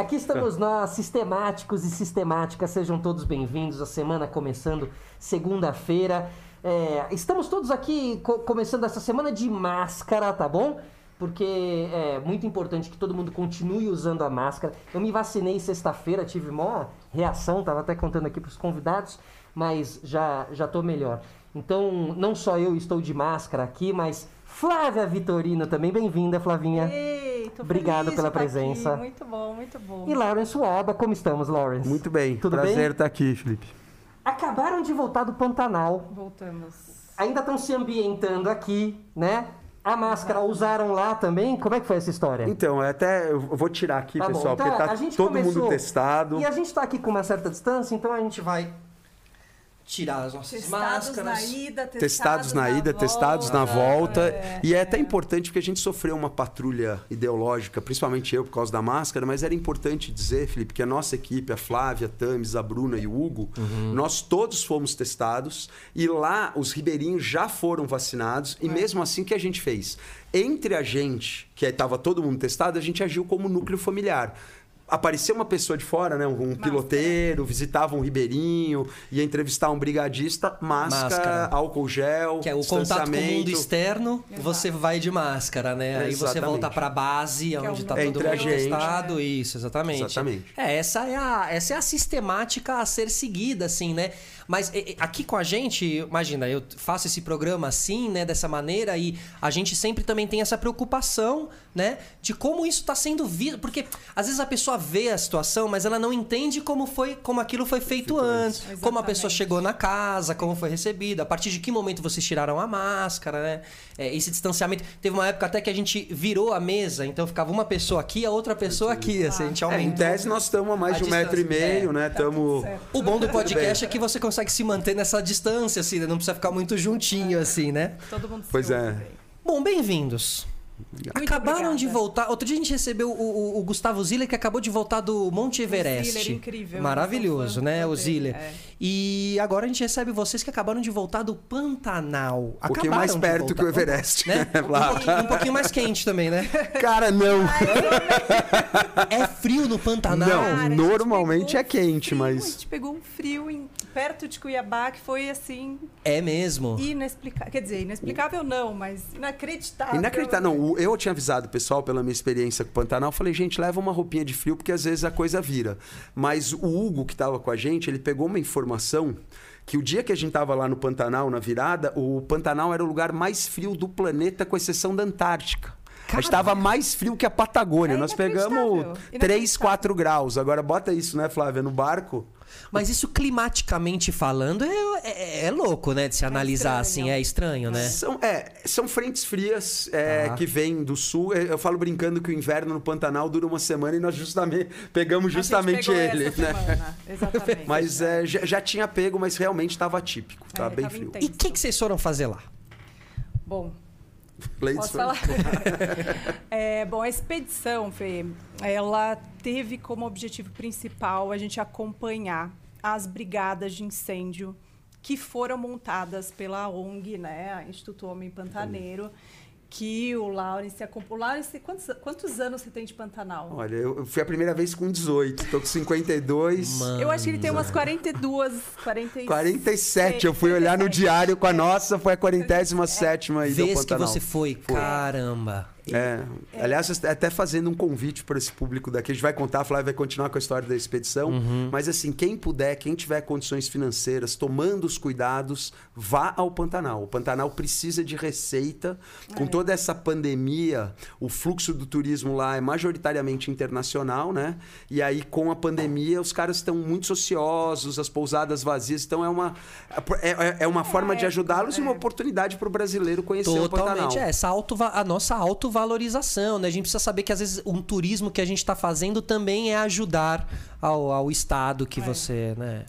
Aqui estamos nós, sistemáticos e sistemáticas, sejam todos bem-vindos. A semana começando segunda-feira. É, estamos todos aqui co começando essa semana de máscara, tá bom? Porque é muito importante que todo mundo continue usando a máscara. Eu me vacinei sexta-feira, tive maior reação, tava até contando aqui para os convidados, mas já já tô melhor. Então, não só eu estou de máscara aqui, mas Flávia Vitorino também. Bem-vinda, Flavinha. Ei, tô Obrigado feliz pela estar presença. aqui. Muito bom, muito bom. E Lawrence Waba, como estamos, Lawrence? Muito bem. Tudo Prazer bem? estar aqui, Felipe. Acabaram de voltar do Pantanal. Voltamos. Ainda estão se ambientando aqui, né? A máscara usaram lá também? Como é que foi essa história? Então, é até eu vou tirar aqui, Tá bom, pessoal, então, porque a tá gente todo começou- mundo testado. E a gente tá aqui com uma certa distância, então a gente vai tirar as nossas Testados máscaras. na ida, testados, Testados na ida, testados na volta. É, e é até importante porque a gente sofreu uma patrulha ideológica, principalmente eu por causa da máscara, mas era importante dizer, Felipe, que a nossa equipe, a Flávia, a Tamis, a Bruna e o Hugo, Uhum. nós todos fomos testados e lá os ribeirinhos já foram vacinados e mesmo assim o que a gente fez? Entre a gente, que estava todo mundo testado, a gente agiu como núcleo familiar. Apareceu uma pessoa de fora, né? Um piloteiro, visitava um ribeirinho, ia entrevistar um brigadista, máscara, Máscara. álcool gel, Que é o contato com o mundo externo, Exato. você vai de máscara, né? Aí você volta pra base, é onde o tá É todo a mundo testado. Isso, exatamente. Exatamente. É, essa é, a, essa é a sistemática a ser seguida, assim, né? Mas aqui com a gente, imagina, eu faço esse programa assim, né, dessa maneira, e a gente sempre também tem essa preocupação, né, de como isso tá sendo visto. Porque às vezes a pessoa vê a situação, mas ela não entende como foi, como aquilo foi feito antes, como a pessoa Exatamente. chegou na casa, como foi recebida, a partir de que momento vocês tiraram a máscara, né? É, esse distanciamento. Teve uma época até que a gente virou a mesa, então ficava uma pessoa aqui, a outra pessoa aqui, assim, a gente É, em aumentou. tese nós estamos a mais A de um metro e meio, é. né? Estamos. certo. O bom do podcast é que você consegue se manter nessa distância, assim, né? não precisa ficar muito juntinho, assim, né? Todo mundo se Pois é. bem. Bom, bem-vindos. Acabaram obrigada. de voltar. Outro dia a gente recebeu o, o- o Gustavo Ziller, que acabou de voltar do Monte Everest. Ziller, incrível. Maravilhoso, né? O Ziller. é. E agora a gente recebe vocês que acabaram de voltar do Pantanal. Um pouquinho Acabaram mais perto voltar. que o Everest. Né? Um, pouquinho, um pouquinho mais quente também, né? Cara, não. É frio no Pantanal? Não. Cara, normalmente é quente, frio, mas- A gente pegou um frio em- perto de Cuiabá que foi assim, É mesmo. inexplicável. Quer dizer, inexplicável não, mas inacreditável. Inacreditável. Não, eu tinha avisado o pessoal pela minha experiência com o Pantanal. Eu falei, gente, leva uma roupinha de frio, porque às vezes a coisa vira. Mas o Hugo, que estava com a gente, ele pegou uma informação que o dia que a gente estava lá no Pantanal, na virada, o Pantanal era o lugar mais frio do planeta, com exceção da Antártica. A gente estava mais frio que a Patagônia. É Nós pegamos inacreditável. 3, 4 graus. Agora bota isso, né, Flávia, no barco. Mas isso climaticamente falando é, é- é louco, né? De se analisar estranho. assim, é estranho, né? São, é, são frentes frias é, Tá. que vêm do sul. É, Eu falo brincando que o inverno no Pantanal dura uma semana e nós justamente pegamos A gente justamente pegou ele, essa né? Exatamente. Mas é, já, já tinha pego, mas realmente estava atípico, É, tava bem tava frio. intenso. E o que, que vocês foram fazer lá? Bom, Ladies Posso falar? É, bom, a expedição, Fê, ela teve como objetivo principal a gente acompanhar as brigadas de incêndio que foram montadas pela ONG, né, Instituto Homem Pantaneiro, que o Lawrence acompanhou. Lawrence, quantos, quantos anos você tem de Pantanal? Olha, eu fui a primeira vez com 18, tô com 52. Mano. Eu acho que ele tem umas 42, 46. 47, eu fui olhar no 47. diário com a nossa, foi a 47 aí do Vez que Pantanal. você foi, caramba. É. Aliás, até fazendo um convite para esse público daqui, a gente vai contar, a Flávia vai continuar com a história da expedição. Uhum. Mas assim, quem puder, quem tiver condições financeiras, tomando os cuidados, vá ao Pantanal. O Pantanal precisa de receita. Com toda essa pandemia, o fluxo do turismo lá é majoritariamente internacional, né? E aí, com a pandemia, os caras estão muito ociosos, as pousadas vazias. Então, é uma, é, é- é uma forma de ajudá-los e uma oportunidade para o brasileiro conhecer o Pantanal. Totalmente, é, essa auto, a nossa autovalorização, né? A gente precisa saber que às vezes um turismo que a gente está fazendo também é ajudar ao, ao estado que você, né?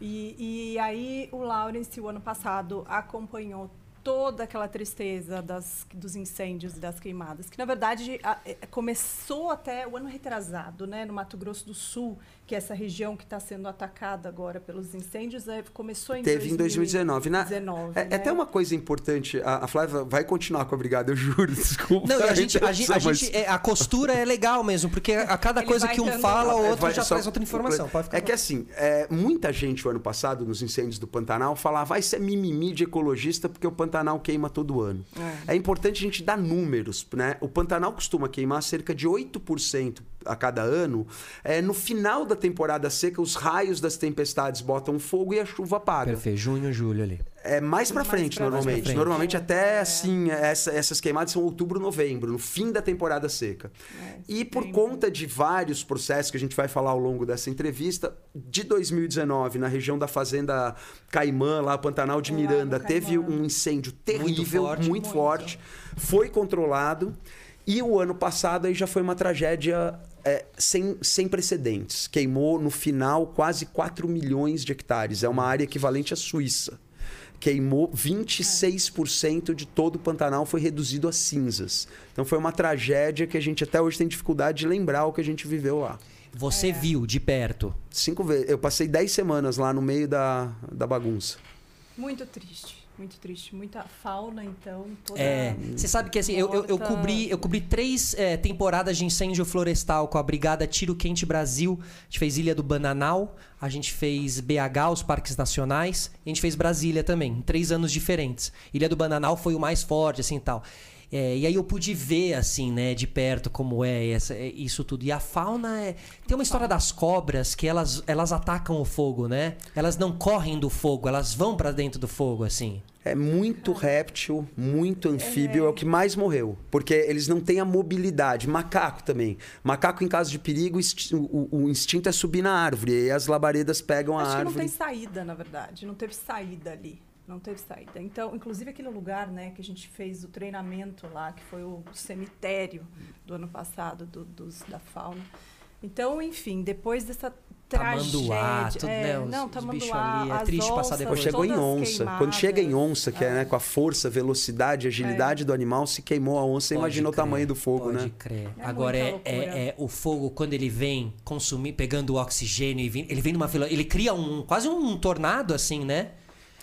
E, e aí o Lawrence, o ano passado, acompanhou toda aquela tristeza das, dos incêndios e das queimadas, que na verdade a, é, começou até o ano retrasado, né, no Mato Grosso do Sul, que é essa região que está sendo atacada agora pelos incêndios, é, começou em Teve 2019. em 2019. Na, 19, é, né? é até uma coisa importante, a, a, Flávia vai continuar com a brigada, eu juro, desculpa. Não, a gente, a, gente, a, gente, é, a costura é legal mesmo, porque a cada Ele coisa que um fala, o É, outro vai- já só- traz outra informação. Pode ficar É que assim, é, muita gente o ano passado, nos incêndios do Pantanal, falava vai ser mimimi de ecologista porque o Pantanal queima todo ano. É. importante a gente dar números, né? O Pantanal costuma queimar cerca de 8% a cada ano. É, no final da temporada seca, os raios das tempestades botam fogo e a chuva apaga. Perfeito, junho, julho ali. É mais pra Mais frente, pra normalmente. frente. Normalmente até assim, essa- essas queimadas são outubro, novembro, no fim da temporada seca. É, E por conta de vários processos que a gente vai falar ao longo dessa entrevista, de 2019, na região da Fazenda Caimã, lá Pantanal de Lá Miranda, teve um incêndio terrível, muito, forte. forte, Muito. foi controlado. E o ano passado aí já foi uma tragédia é, sem, sem precedentes. Queimou no final quase 4 milhões de hectares. É uma área equivalente à Suíça. Queimou 26% de todo o Pantanal foi reduzido a cinzas. Então foi uma tragédia que a gente até hoje tem dificuldade de lembrar o que a gente viveu lá. Você viu de perto. Cinco vezes. Eu passei 10 semanas lá no meio da, da bagunça. Muito triste, muito triste. Muita fauna, então, toda... É, você sabe que assim, eu, eu, eu cobri, eu cobri três é, temporadas de incêndio florestal com a Brigada Tiro Quente Brasil. A gente fez Ilha do Bananal, a gente fez BH, os parques nacionais, e a gente fez Brasília também, em três anos diferentes. Ilha do Bananal foi o mais forte, assim, tal. É, e aí eu pude ver, assim, né, de perto como é, essa- é isso tudo. E a fauna é... Tem uma história das cobras que elas, elas atacam o fogo, né? Elas não correm do fogo, elas vão pra dentro do fogo, assim. É muito réptil, muito anfíbio, é. o que mais morreu. Porque eles não têm a mobilidade. Macaco também. Macaco, em caso de perigo, insti- o, o instinto é subir na árvore. E aí as labaredas pegam a Acho que não árvore. tem saída, na verdade. Não teve saída ali. Não teve saída. Então, inclusive aquele lugar, né, que a gente fez o treinamento lá, que foi o cemitério do ano passado do, dos, da fauna. Então, enfim, depois dessa Tamanduá, tragédia, tudo, é, né, os- não, os Tamanduá, ali, é triste passar depois. Chegou em onça. queimadas. Quando chega em onça, que é né, com a força, velocidade, agilidade do animal, se queimou a onça, você Pode imagina o crer, tamanho do fogo, pode né? crer. É Agora é, é, é o fogo quando ele vem consumir, pegando o oxigênio e vem, ele vem numa ele cria um quase um tornado assim, né?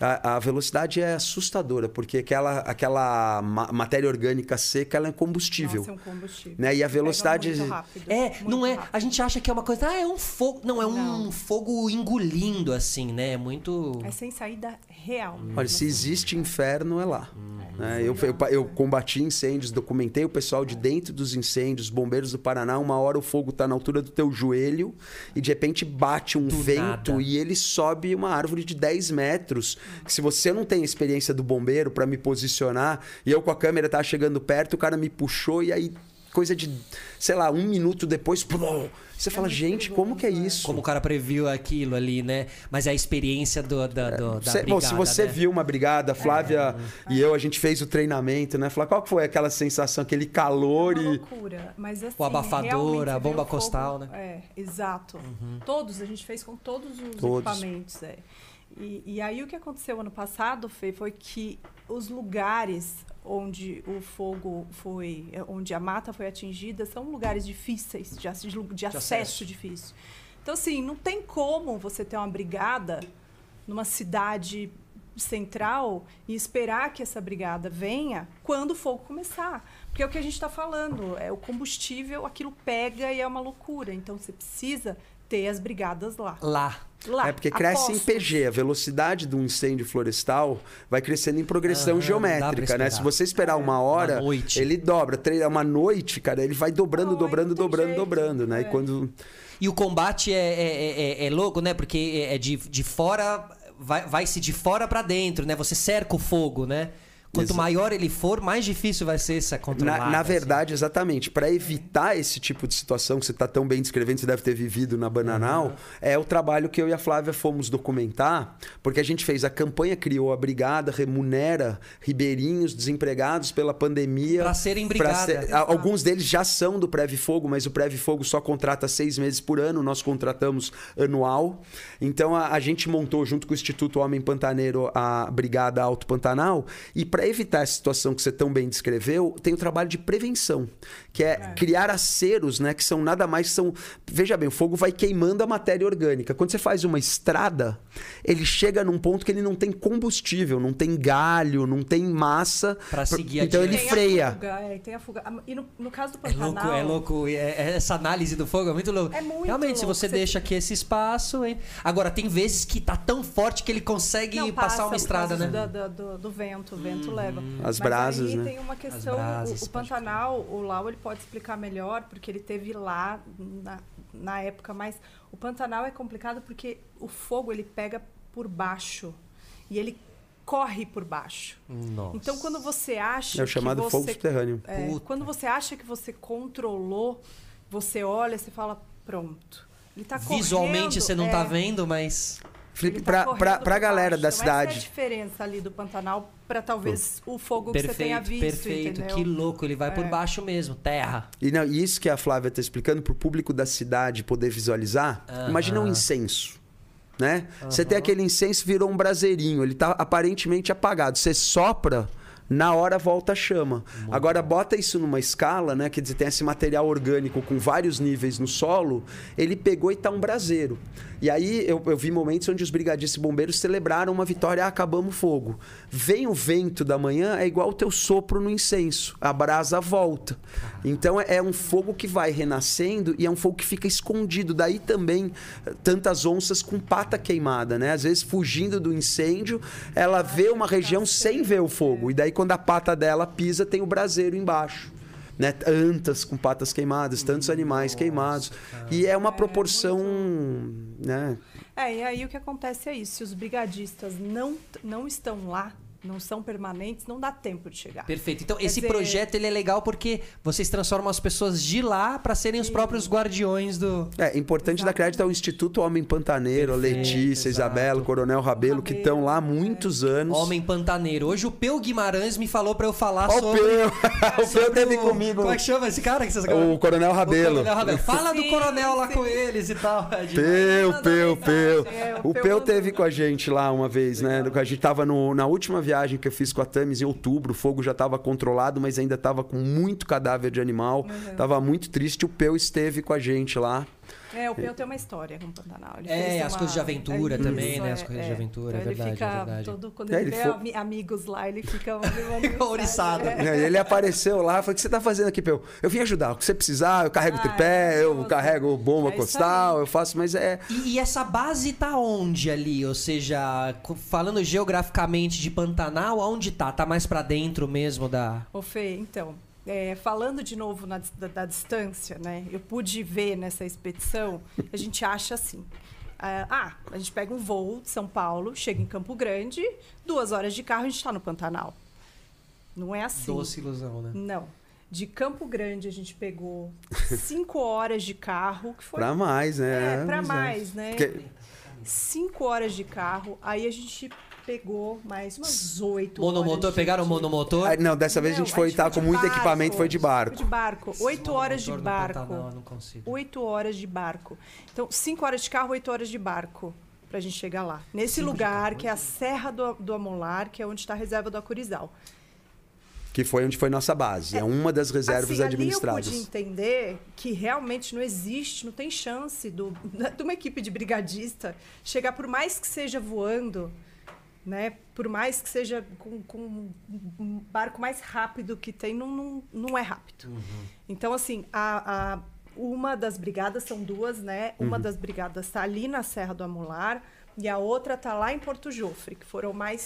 A, a velocidade é assustadora, porque aquela, aquela ma- matéria orgânica seca ela é combustível. Nossa, é um combustível. Né? E a velocidade- muito rápido, É, muito não é. rápido. A gente acha que é uma coisa, ah, é um fogo, não é um Não. fogo engolindo assim, né? É muito É sem saída real. Olha, se existe inferno, é lá. Hum. né? Eu, eu, eu combati incêndios, documentei o pessoal de dentro dos incêndios, bombeiros do Paraná. Uma hora o fogo está na altura do teu joelho e de repente bate um Do vento nada. e ele sobe uma árvore de 10 metros. Que se você não tem a experiência do bombeiro para me posicionar e eu com a câmera tava chegando perto, o cara me puxou e aí. Coisa de, sei lá, um minuto depois, plum, você fala, muito gente, como que é perigoso, é. isso? como o cara previu aquilo ali, né? Mas é a experiência do, da, do, da Cê- bom, se brigada, você né? viu uma brigada, a Flávia e eu, a gente fez o treinamento, né? Flávia, qual que foi aquela sensação, aquele calor uma e. loucura. Mas assim, O abafador, a bomba o fogo- costal, né? É, exato. Todos, a gente fez com todos os Todos. equipamentos. É. E, e aí o que aconteceu ano passado, Fê, foi que os lugares onde o fogo foi, onde a mata foi atingida, são lugares difíceis, de, de de acesso, acesso. difícil. Então, assim, não tem como você ter uma brigada numa cidade central e esperar que essa brigada venha quando o fogo começar. Porque é o que a gente está falando, é o combustível, aquilo pega e é uma loucura. Então você precisa ter as brigadas lá. Lá. Lá. É porque cresce em aposto. PG, a velocidade do incêndio florestal vai crescendo em progressão pra geométrica, né? Se você esperar uma hora, Uma noite. ele dobra. Tre- Uma noite, cara, ele vai dobrando, dobrando, dobrando, jeito. dobrando, né? E É. quando. E o combate é, é, é, é louco, né? Porque é de, de fora. Vai- Vai-se de fora pra dentro, né? Você cerca o fogo, né? Quanto Exa- maior ele for, mais difícil vai ser essa controlada. Na, na assim. verdade, exatamente. Para evitar esse tipo de situação que você está tão bem descrevendo, você deve ter vivido na Bananal, é o trabalho que eu e a Flávia fomos documentar, porque a gente fez a campanha, criou a brigada, remunera ribeirinhos desempregados pela pandemia. Pra serem pra brigada. ser- alguns deles já são do Preve Fogo, mas o Preve Fogo só contrata seis meses por ano, nós contratamos anual. Então a, a gente montou, junto com o Instituto Homem Pantaneiro, a Brigada Alto Pantanal, e para para evitar essa situação que você tão bem descreveu, tem o trabalho de prevenção, que é, criar aceros, né, que são nada mais são, veja bem, o fogo vai queimando a matéria orgânica. Quando você faz uma estrada, ele chega num ponto que ele não tem combustível, não tem galho, não tem massa, Pra seguir então ele. Tem a freia. fuga, é, tem a fuga. Ah, E no, no caso do É louco, Pantanal... é louco. É- é- essa análise do fogo é muito louco. É muito Realmente, se louco. você Você- deixa aqui esse espaço. Hein? Agora, tem vezes que tá tão forte que ele consegue Não, passar passa uma por estrada, né? da- do, do vento, o vento leva. As Mas brasas, aí né? tem uma questão, brasas, o, o Pantanal, o Lau ele pode explicar melhor, porque ele teve lá na, na época, mas o Pantanal é complicado porque o fogo ele pega por baixo e ele corre por baixo. Nossa. Então quando você acha É o chamado que fogo você, subterrâneo. é, quando você acha que você controlou, você olha, você fala pronto. Ele tá Visualmente correndo, você não é, tá vendo, mas. Felipe, tá pra, correndo pra, por pra galera da então, Essa é a cidade, diferença ali do Pantanal para talvez o fogo que você tenha Perfeito, visto, perfeito. entendeu? Que louco, ele vai por É. baixo mesmo, terra. E não, isso que a Flávia está explicando para o público da cidade poder visualizar. Aham. Imagina um incenso. Né? Você tem aquele incenso, virou um braseirinho, ele está aparentemente apagado. Você sopra, na hora volta a chama. Agora bota isso numa escala, né? Quer dizer, tem esse material orgânico com vários níveis no solo, ele pegou e tá um braseiro. E aí eu, eu vi momentos onde os brigadistas e bombeiros celebraram uma vitória, ah, acabamos fogo. Vem o vento da manhã, é igual o teu sopro no incenso. A brasa volta. Então é, é um fogo que vai renascendo e é um fogo que fica escondido. Daí também tantas onças com pata queimada, né? Às vezes fugindo do incêndio, ela vê uma região sem ver o fogo. E daí quando a pata dela pisa, tem o braseiro embaixo. Né? Antas com patas queimadas, tantos animais queimados. E é uma proporção, né? É, e aí o que acontece é isso, se os brigadistas não, não estão lá, não são permanentes, não dá tempo de chegar. Perfeito. Então, Quer esse dizer- projeto ele é legal porque vocês transformam as pessoas de lá para serem os próprios guardiões do. É importante dar crédito ao Instituto Homem Pantaneiro, Perfeito, Letícia, exato. Isabela, o Coronel Rabelo, que Rabelo, estão lá há muitos anos. Homem Pantaneiro. Hoje o Peu Guimarães me falou para eu falar Ó, o sobre. Peu, o Peu teve o- comigo. Como é que chama esse cara que vocês acabaram- O Coronel Rabelo. O Coronel Rabelo. Fala do Sim, coronel lá sim. com eles e tal. É. Peu, Peu, Peu. é, o O Peu teve com a gente lá uma vez, né? A gente tava no- na última viagem que eu fiz com a Tamis em outubro. O fogo já estava controlado, mas ainda estava com muito cadáver de animal. Uhum. Tava muito triste. O Peu esteve com a gente lá. É, o Peu tem uma história com o Pantanal. Ele É, fez as uma- coisas de aventura é também, isso, né? As coisas de aventura, é Então verdade, Ele fica é verdade. todo, quando É, ele, ele vê foi- ami- amigos lá, ele fica... Fica ouriçado. É. Ele apareceu lá, falou: O que você tá fazendo aqui, Peu? Eu vim ajudar. O que você precisar, eu carrego Ah, tripé, é eu carrego bomba É costal, eu faço, mas é. E, e essa base tá onde ali? Ou seja, falando geograficamente de Pantanal, aonde tá? Tá mais pra dentro mesmo da. Ô, Fê, então, é, falando de novo na da, da distância, né? Eu pude ver nessa expedição, a gente acha assim. ah, ah, a gente pega um voo de São Paulo, chega em Campo Grande, duas horas de carro, a gente está no Pantanal. Não é assim. Doce ilusão, né? Não. De Campo Grande a gente pegou cinco horas de carro, que foi Pra mais, né? é, pra Mas mais, né? Porque- Cinco horas de carro, aí a gente pegou mais umas oito Monomotor, horas. de- pegaram o monomotor? Ah, Não, dessa vez a Não, gente foi estar de com muito barco. equipamento, foi de barco. Foi de barco. Oito horas de barco. Eu não consigo. Oito horas de barco. Então, cinco horas de carro, oito horas de barco pra gente chegar lá. Nesse lugar, que é a Serra do, do Amolar, que é onde está a reserva do Acurizal. Que foi onde foi nossa base. É, uma das reservas assim, administradas. Ali eu pude entender que realmente não existe, não tem chance do, de uma equipe de brigadista chegar, por mais que seja voando, né? Por mais que seja com, com um barco mais rápido que tem, não, não, não é rápido. Então, assim, a, a- uma das brigadas, são duas, né? Uma das brigadas está ali na Serra do Amular e a outra está lá em Porto Jofre, que foram mais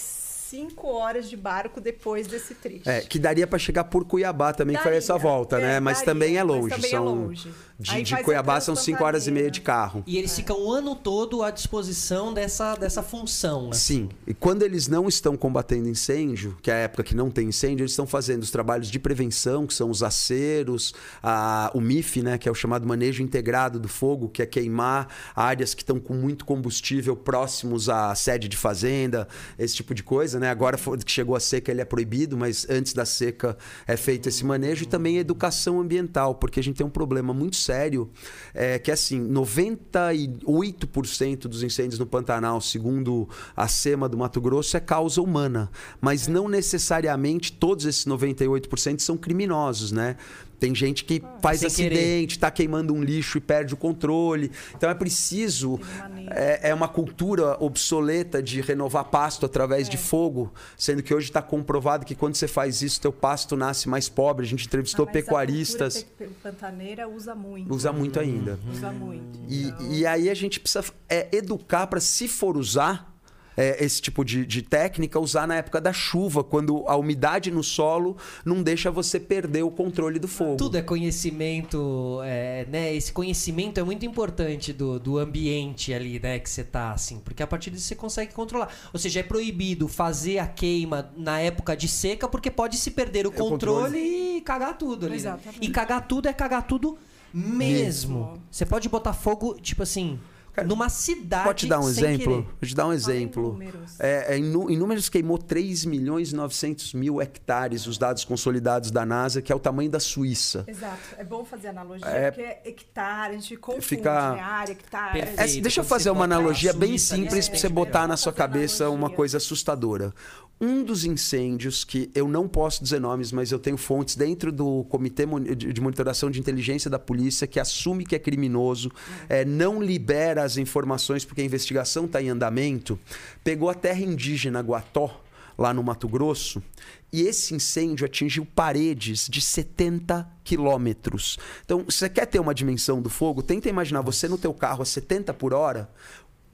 cinco horas de barco depois desse trecho. É, que daria pra chegar por Cuiabá também, que foi Daria, essa volta, é, né? Mas daria, também é mas longe. também é são... longe. De, de Cuiabá são 5 horas e meia de carro. E eles ficam o ano todo à disposição dessa, dessa função, né? Sim. E quando eles não estão combatendo incêndio, que é a época que não tem incêndio, eles estão fazendo os trabalhos de prevenção, que são os aceros, a- o MIF, né, que é o chamado manejo integrado do fogo, que é queimar áreas que estão com muito combustível próximos à sede de fazenda, esse tipo de coisa, né? Agora que chegou a seca ele é proibido, mas antes da seca é feito esse manejo e também educação ambiental, porque a gente tem um problema muito sério, é, que é assim, 98% dos incêndios no Pantanal, segundo a SEMA do Mato Grosso, é causa humana, mas não necessariamente todos esses 98% são criminosos, né? Tem gente que faz Sem acidente, está queimando um lixo e perde o controle. Então é preciso. É, é uma cultura obsoleta de renovar pasto através de fogo, sendo que hoje está comprovado que quando você faz isso, teu pasto nasce mais pobre. A gente entrevistou Ah, mas a pecuaristas. pe- pantaneira usa muito. Usa muito ainda. Uhum. Usa muito. E, Então, e aí a gente precisa é, educar para, se for usar é, esse tipo de, de técnica, usar na época da chuva, quando a umidade no solo não deixa você perder o controle do fogo. Tudo é conhecimento, é, né? Esse conhecimento é muito importante do, do ambiente ali, né? Que você tá, assim. Porque a partir disso você consegue controlar. Ou seja, é proibido fazer a queima na época de seca, porque pode se perder o controle, controle. e cagar tudo ali. né? Exatamente. E cagar tudo é cagar tudo mesmo. Mesmo. Você pode botar fogo, tipo assim, numa cidade. Pode te dar um exemplo? querer. Vou te dar um exemplo. números. É, é, em, em números queimou 3 milhões e 900 mil hectares, os dados consolidados da NASA, que é o tamanho da Suíça. Exato. É bom fazer analogia, É- porque é hectare, a gente confunde, Fica- né? Área, hectare. Perfeito. É, deixa eu fazer uma analogia bem Suíça ali, simples é, para você é, botar na sua cabeça uma analogia. coisa assustadora. Um dos incêndios que eu não posso dizer nomes, mas eu tenho fontes dentro do Comitê de de Monitoração de Inteligência da Polícia que assume que é criminoso, é, não libera as informações porque a investigação está em andamento, pegou a terra indígena Guató, lá no Mato Grosso, e esse incêndio atingiu paredes de 70 quilômetros. Então, se você quer ter uma dimensão do fogo, tenta imaginar você no teu carro a 70 por hora,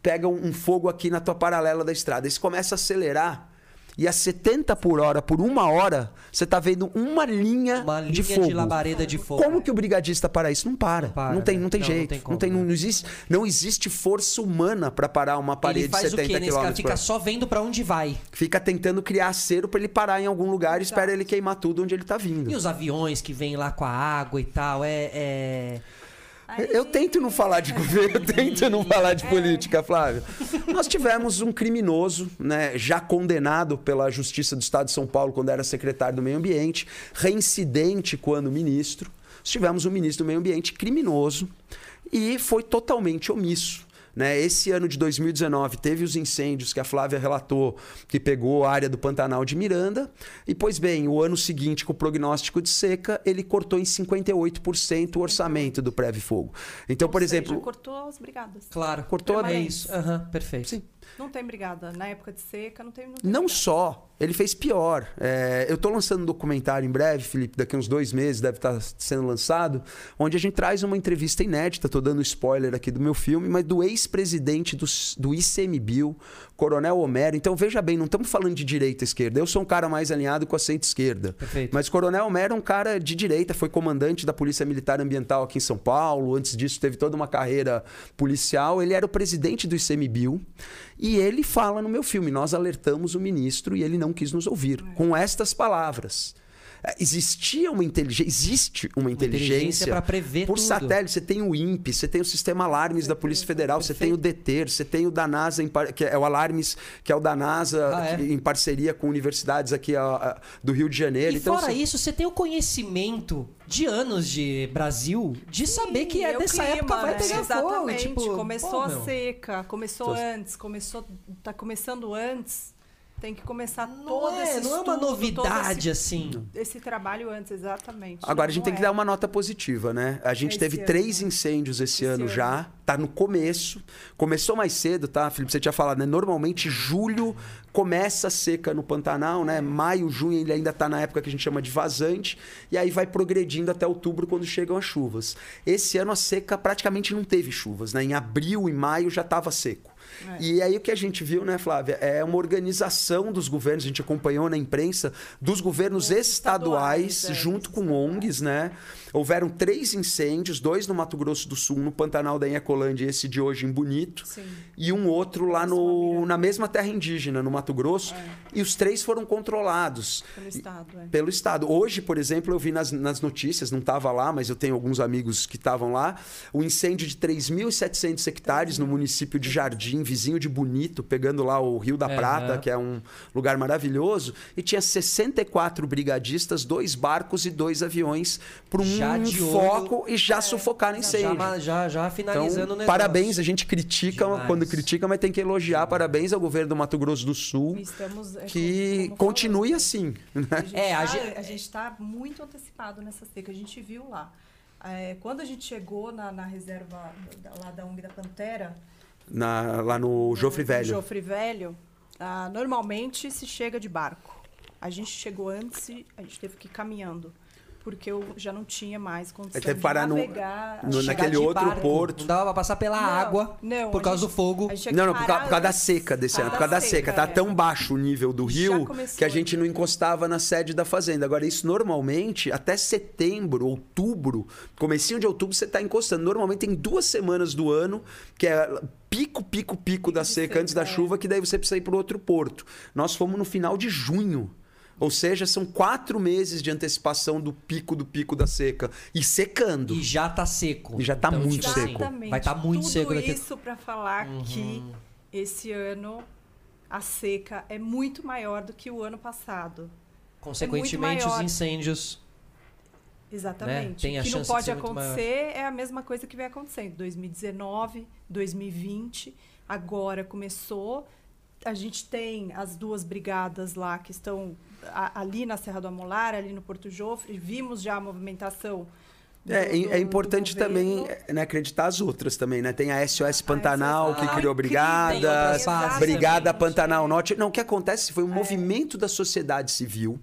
pega um, fogo aqui na tua paralela da estrada, e você começa a acelerar, e a 70 por hora, por uma hora, você tá vendo uma linha, Uma linha de de, fogo. labareda de fogo. Como que o brigadista para isso? Não para. Não para, não tem, né? não tem Não, não jeito. tem Não, como, tem, não, né? existe, não existe força humana para parar uma parede Ele faz de o 70 quê nesse cara? quilômetros por Fica só vendo pra onde vai. Fica tentando criar acero para ele parar em algum lugar e espera ele queimar tudo onde ele tá vindo. E os aviões que vêm lá com a água e tal, é. é... Eu tento não falar de governo, eu tento não falar de política, Flávio. Nós tivemos um criminoso, né, já condenado pela Justiça do Estado de São Paulo quando era secretário do Meio Ambiente, reincidente quando ministro. Nós tivemos um ministro do Meio Ambiente criminoso e foi totalmente omisso. Né? Esse ano de 2019 teve os incêndios que a Flávia relatou, que pegou a área do Pantanal de Miranda. E, pois bem, o ano seguinte, com o prognóstico de seca, ele cortou em 58% o orçamento do Preve Fogo. Então, Ou por seja, exemplo, cortou as brigadas. Claro. Cortou a- É isso. Aham, perfeito. Sim. Não tem brigada. Na época de seca, não tem. Não, tem Não só, ele fez pior. É, eu estou lançando um documentário em breve, Felipe, daqui uns dois meses deve estar sendo lançado, onde a gente traz uma entrevista inédita, estou dando spoiler aqui do meu filme, mas do ex-presidente do, do ICMBio, Coronel Homero. Então veja bem, não estamos falando de direita e esquerda. Eu sou um cara mais alinhado com a centro-esquerda. Mas Coronel Homero é um cara de direita, foi comandante da Polícia Militar Ambiental aqui em São Paulo. Antes disso, teve toda uma carreira policial. Ele era o presidente do ICMBio. E ele fala no meu filme: Nós alertamos o ministro e ele não quis nos ouvir. Com estas palavras. É, Existia uma inteligência, existe uma inteligência inteligência pra prever por tudo. satélite. Você tem o INPE, você tem o sistema alarmes da Polícia Federal, você tem o DETER, você tem o da NASA, que é o Alarmes, que é o da NASA, Ah, é? que- em parceria com universidades aqui do Rio de Janeiro. E então, fora você- isso, você tem o conhecimento de anos de Brasil de saber que é o dessa clima, época vai né? pegar fogo. Exatamente. Tipo, começou pô, a meu. seca, começou Então- antes, começou, tá começando antes. Tem que começar Não todo é, esse não é uma estudo, novidade todo assim. esse, esse trabalho antes, exatamente. Agora a gente Não tem que é. dar uma nota positiva, né? A gente Esse teve ano. três incêndios esse, Esse ano, ano. já. Tá no começo. Começou mais cedo, tá, Felipe? Você tinha falado, né? Normalmente julho começa a seca no Pantanal, né? Maio, junho ele ainda tá na época que a gente chama de vazante. E aí vai progredindo até outubro quando chegam as chuvas. Esse ano a seca praticamente não teve chuvas, né? Em abril e maio já estava seco. É. E aí o que a gente viu, né, Flávia, é uma organização dos governos, a gente acompanhou na imprensa, dos governos estaduais, estaduais, é, junto com ONGs, né? Houveram três incêndios, dois no Mato Grosso do Sul, no Pantanal da e esse de hoje em Bonito. Sim. E um outro lá no, na mesma terra indígena, no Mato Grosso. E os três foram controlados. Pelo Estado, é. Pelo Estado. Hoje, por exemplo, eu vi nas, nas notícias, não estava lá, mas eu tenho alguns amigos que estavam lá, o incêndio de 3.700 hectares no município de Jardim, vizinho de Bonito, pegando lá o Rio da Aham. Prata, que é um lugar maravilhoso, e tinha 64 brigadistas, dois barcos e dois aviões para um de olho. foco e já sufocar incêndio. Já, já, já finalizando o Então, negócio. parabéns, a gente critica Demais. quando critica, mas tem que elogiar. Parabéns ao governo do Mato Grosso do Sul, Estamos, é, que como continue assim. né? A gente É, a tá- gente- a gente está muito antecipado nessa seca. A gente viu lá. É, quando a gente chegou na, na reserva da- lá da ONG da Pantera, Na- lá no Jofre no Velho. Jofre Velho, ah, normalmente se chega de barco. A gente chegou antes e a gente teve que ir caminhando. Porque eu já não tinha mais condição que de parar no- navegar. no- Chegar naquele de outro barco, porto. Não dava pra passar pela Não, água não, por causa gente- do fogo. Não, não, por, parar causa, por causa da seca desse ano. Por causa da da seca. seca, Tá é. tão baixo o nível do rio que a gente não encostava na sede da fazenda. Agora, isso normalmente, até setembro, outubro, comecinho de outubro, você tá encostando. Normalmente tem duas semanas do ano, que é pico, pico, pico da seca seca, antes da é. chuva, que daí você precisa ir para outro porto. Nós fomos no final de junho. Ou seja, são quatro meses de antecipação do pico do pico da seca. E secando. E já tá seco. E já tá muito assim, seco. Exatamente. Vai estar muito Tudo seco daqui. isso para falar que esse ano a seca é muito maior do que o ano passado. Consequentemente, É muito os incêndios. Exatamente. Né? Tem a o que não chance pode muito acontecer é a mesma coisa que vem acontecendo. 2019, 2020, agora começou. A gente tem as duas brigadas lá que estão a- ali na Serra do Amolar, ali no Porto Jofre. Vimos já a movimentação. do- É, do- é importante também né, acreditar as outras também, né? Tem a SOS Pantanal, SOS que Pantanal, criou Tem outras fases Brigada Exatamente. Pantanal Norte. Não, o que acontece foi um movimento da sociedade civil,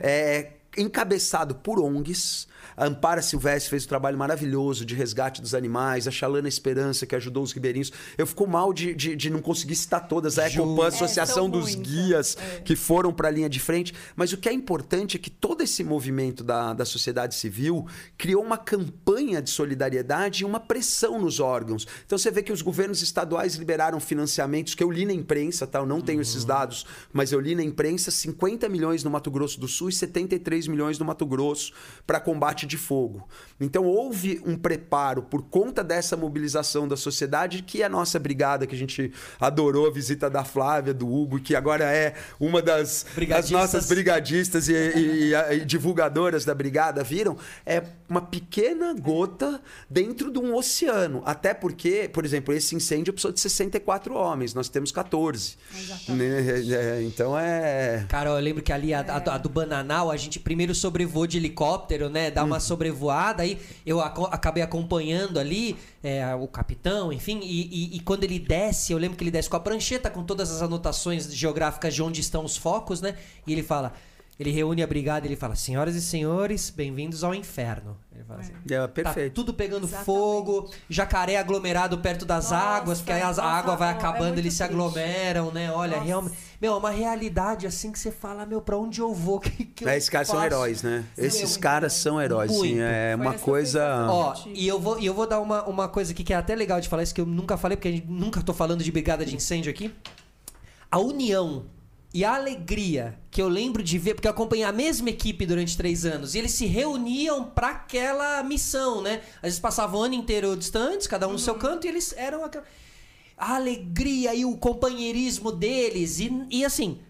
é, encabeçado por ONGs. A Ampara Silvestre fez um trabalho maravilhoso de resgate dos animais, a Xalana Esperança, que ajudou os ribeirinhos. Eu fico mal de, de, de não conseguir citar todas. A Ecopan, É, Associação dos muitas. Guias, É. que foram para a linha de frente. Mas o que é importante é que todo esse movimento da, da sociedade civil criou uma campanha de solidariedade e uma pressão nos órgãos. Então você vê que os governos estaduais liberaram financiamentos que eu li na imprensa, tá? Eu não tenho esses dados, mas eu li na imprensa 50 milhões no Mato Grosso do Sul e 73 milhões no Mato Grosso para combate de fogo. Então houve um preparo por conta dessa mobilização da sociedade que a nossa brigada que a gente adorou a visita da Flávia, do Hugo, que agora é uma das, das nossas brigadistas e, e- e- e divulgadoras da brigada viram, é uma pequena gota dentro de um oceano. Até porque, por exemplo, esse incêndio precisou de 64 homens, nós temos 14. Né? É, Então é. Cara, eu lembro que ali a, a do- a do Bananal, a gente primeiro sobrevoou de helicóptero, né? Dá Hum. Uma sobrevoada, aí eu aco- acabei acompanhando ali é, o capitão, enfim, e, e- e quando ele desce, eu lembro que ele desce com a prancheta, com todas as anotações geográficas de onde estão os focos, né? E ele fala. Ele reúne a brigada e ele fala: Senhoras e senhores, bem-vindos ao inferno. Ele fala assim. É, Tá perfeito. tudo pegando Exatamente. fogo, jacaré aglomerado perto das Nossa, águas, porque aí a água vai é acabando, muito eles se triste. aglomeram, né? Olha, realmente. Meu, é uma realidade assim que você fala, meu, pra onde eu vou? Que, que É, esses caras são heróis, né? Sim, Esses muito caras são heróis, sim. Muito. É Foi uma coisa. Ó, e eu vou, e eu vou dar uma, uma coisa aqui que é até legal de falar, isso que eu nunca falei, porque a gente nunca tô falando de brigada de incêndio aqui. A união e a alegria que eu lembro de ver, porque eu acompanhei a mesma equipe durante três anos, e eles se reuniam pra aquela missão, né? Às vezes passavam o ano inteiro distantes, cada um no seu canto, e eles eram aquela. A alegria e o companheirismo deles, e, e assim,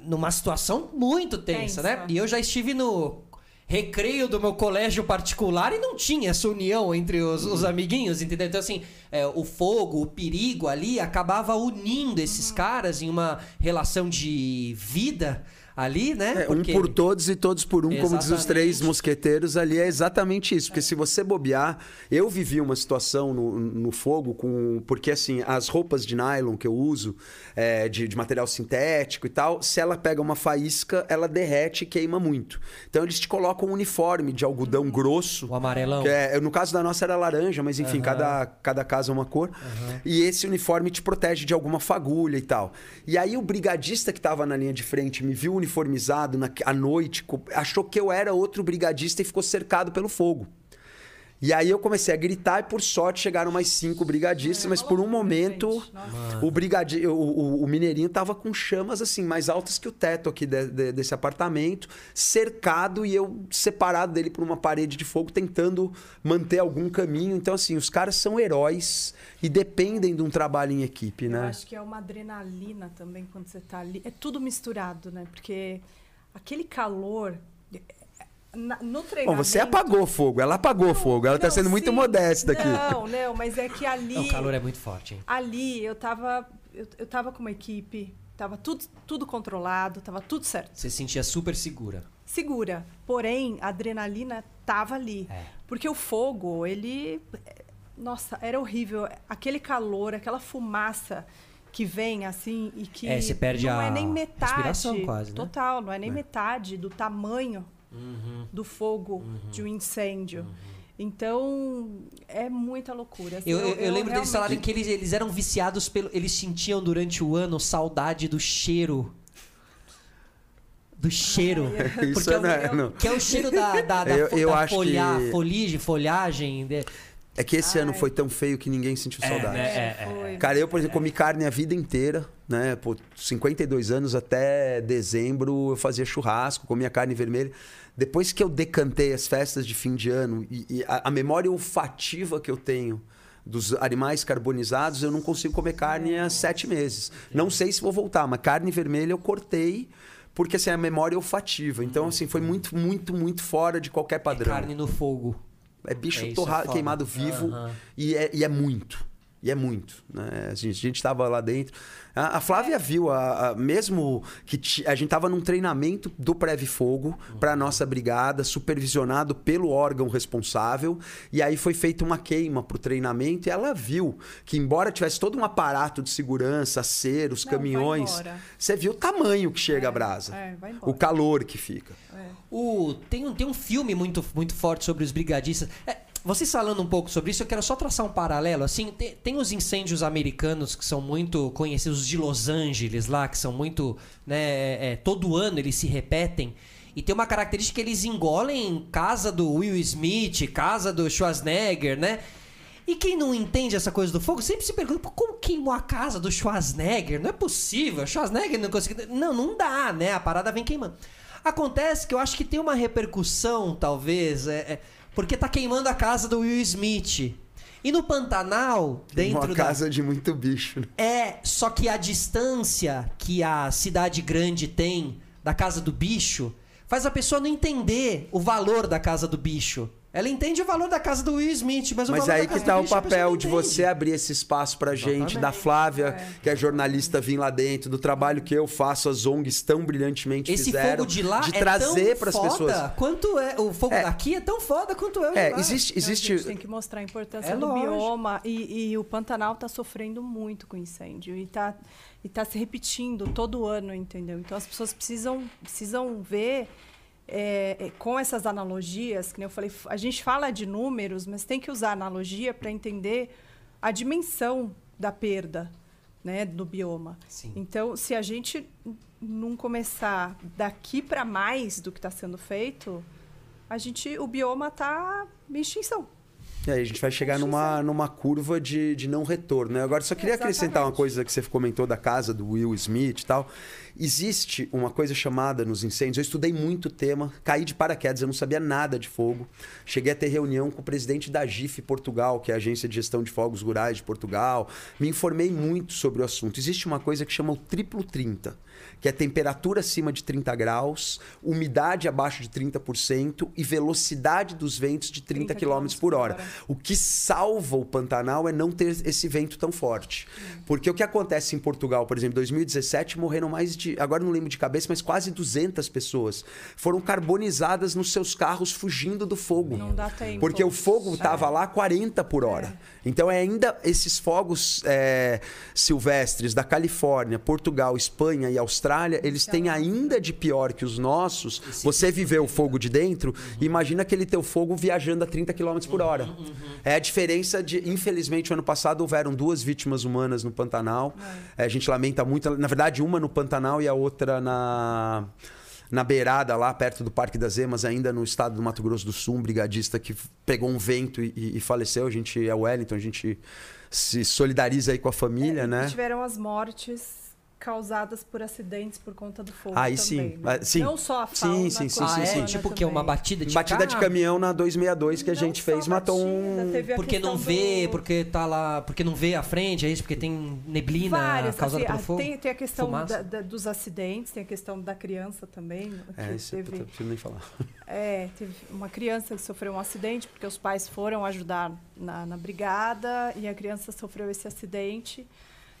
numa situação muito tensa, Tensa. né? E eu já estive no recreio do meu colégio particular e não tinha essa união entre os, os amiguinhos, entendeu? Então, assim, é, o fogo, o perigo ali acabava unindo esses caras em uma relação de vida ali, né? É, um por todos e todos por um, como diz os Exatamente. três mosqueteiros, ali é exatamente isso. Porque se você bobear, eu vivi uma situação no, no fogo com. Porque assim, as roupas de nylon que eu uso, é, de, de material sintético e tal, se ela pega uma faísca, ela derrete e queima muito. Então eles te colocam um uniforme de algodão grosso. O amarelão. É, no caso da nossa era laranja, mas enfim, cada, cada casa é uma cor. E esse uniforme te protege de alguma fagulha e tal. E aí o brigadista que estava na linha de frente me viu uniformizado na, à noite, achou que eu era outro brigadista e ficou cercado pelo fogo. E aí eu comecei a gritar e por sorte chegaram mais cinco brigadistas, mas por um momento o brigadi... o, o, o mineirinho tava com chamas assim mais altas que o teto aqui de- de- desse apartamento, cercado e eu separado dele por uma parede de fogo tentando manter algum caminho. Então assim, os caras são heróis e dependem de um trabalho em equipe, Eu né? acho que é uma adrenalina também quando você tá ali. É tudo misturado, né? Porque aquele calor. Na- no Bom, treinamento. você apagou fogo, ela apagou fogo, ela tá Não, sendo muito sim. modesta aqui. Não, não, mas é que ali. O calor é muito forte, hein? Ali eu tava. Eu, eu tava com uma equipe, tava tudo, tudo controlado, tava tudo certo. Você se sentia super segura. Segura. Porém, a adrenalina tava ali. É. Porque o fogo, ele. Nossa, era horrível. Aquele calor, aquela fumaça que vem assim e que. É, você perde não a é nem metade. respiração quase, né? Total, não é nem metade do tamanho Uhum. do fogo de um incêndio. Então, é muita loucura. assim, Eu, eu- eu lembro deles realmente- falarem que eles, eles eram viciados pelo. Eles sentiam durante o ano saudade do cheiro. Do cheiro. Isso Porque é o- não é- não. Que é o cheiro da, da, da, Eu- eu da acho folha, que- folhagem, folhagem. de- É que esse ano Ai. foi tão feio que ninguém sentiu saudade. né? É, É, é. Cara, eu, por exemplo, comi carne a vida inteira, né? Por 52 anos até dezembro eu fazia churrasco, comia carne vermelha. Depois que eu decantei as festas de fim de ano e, e a, a memória olfativa que eu tenho dos animais carbonizados, eu não consigo comer carne há sete meses. Não sei se vou voltar, mas carne vermelha eu cortei porque assim, a memória olfativa. Então, assim, foi muito, muito, muito fora de qualquer é padrão. carne no fogo. É bicho É, torrado, é queimado vivo Aham. e, é, e é muito. E é muito. Né? A gente, a gente tava lá dentro. A, a Flávia viu, a, a- mesmo que ti- a gente tava num treinamento do Preve Fogo para nossa brigada, supervisionado pelo órgão responsável. E aí foi feita uma queima pro treinamento e ela viu que, embora tivesse todo um aparato de segurança, aceros, Não, caminhões, você viu o tamanho que chega a brasa. é, o calor que fica. É. O, tem, um, tem um filme muito, muito forte sobre os brigadistas. É, vocês falando um pouco sobre isso, eu quero só traçar um paralelo. Assim, tem, tem os incêndios americanos que são muito conhecidos, os de Los Angeles lá, que são muito. Né, é, é, todo ano eles se repetem. E tem uma característica que eles engolem casa do Will Smith, casa do Schwarzenegger, né? E quem não entende essa coisa do fogo sempre se pergunta "Pô, como queimou a casa do Schwarzenegger? Não é possível, Schwarzenegger não conseguiu. Não, não dá, né? A parada vem queimando. Acontece que eu acho que tem uma repercussão, talvez, é, é, porque tá queimando a casa do Will Smith. E no Pantanal, dentro uma da. casa de muito bicho. né? É, só que a distância que a cidade grande tem da casa do bicho faz a pessoa não entender o valor da casa do bicho. Ela entende o valor da casa do Will Smith, mas o Mas valor aí da que casa tá do o papel de você abrir esse espaço pra gente, da. Flávia, que é jornalista, vir lá dentro, do trabalho que eu faço, as ONGs tão brilhantemente Esse fizeram. fogo de lá de é trazer tão pras foda pessoas. quanto é o fogo É. daqui é tão foda quanto é o de É, lá. existe, Então, a existe gente tem que mostrar a importância É do lógico. bioma e, e o Pantanal está sofrendo muito com incêndio e está e tá se repetindo todo ano, entendeu? Então as pessoas precisam precisam ver é, é, com essas analogias, que nem eu falei, a gente fala de números, mas tem que usar analogia para entender a dimensão da perda, né, do bioma. Sim. Então, se a gente não começar daqui para mais do que está sendo feito, a gente, o bioma está em extinção. E aí a gente vai chegar numa, numa curva de, de não retorno. Né? Agora, só queria acrescentar uma coisa que você comentou da casa do Will Smith e tal. Existe uma coisa chamada nos incêndios. Eu estudei muito o tema, caí de paraquedas, eu não sabia nada de fogo. Cheguei a ter reunião com o presidente da GIF Portugal, que é a Agência de Gestão de Fogos Rurais de Portugal. Me informei muito sobre o assunto. Existe uma coisa que chama o triplo 30, que é temperatura acima de 30 graus, umidade abaixo de 30% e velocidade dos ventos de 30 km por hora. O que salva o Pantanal é não ter esse vento tão forte. Porque o que acontece em Portugal, por exemplo, em 2017 morreram mais de, agora não lembro de cabeça, mas quase 200 pessoas. Foram carbonizadas nos seus carros fugindo do fogo. Não dá tempo. Porque o fogo estava lá 40 por hora. Então é ainda esses fogos é, silvestres da Califórnia, Portugal, Espanha e Austrália, eles têm ainda de pior que os nossos. Você viveu o fogo de dentro, imagina aquele teu fogo viajando a 30 km por hora. É a diferença de, infelizmente, o ano passado houveram duas vítimas humanas no Pantanal. É, a gente lamenta muito, na verdade, uma no Pantanal e a outra na na beirada lá, perto do Parque das Emas, ainda no estado do Mato Grosso do Sul, um brigadista que pegou um vento e, e faleceu. A gente é Wellington, a gente se solidariza aí com a família, é, né? Tiveram as mortes causadas por acidentes por conta do fogo Aí também, sim, né? ah, sim. Não só a fauna, Sim, sim, sim, a sim, ah, sim. é? Tipo o quê? Uma batida de Batida de carro? caminhão na 262 que a Não gente só fez, matou um. batida, teve a Porque não vê, do- porque tá lá, porque não vê a frente, é isso? Porque tem neblina Várias, causada assim, pelo ah, fogo? Tem, tem a questão da- da- dos acidentes, tem a questão da criança também. que É, isso teve, eu preciso nem falar. é, teve uma criança que sofreu um acidente porque os pais foram ajudar na, na brigada e a criança sofreu esse acidente.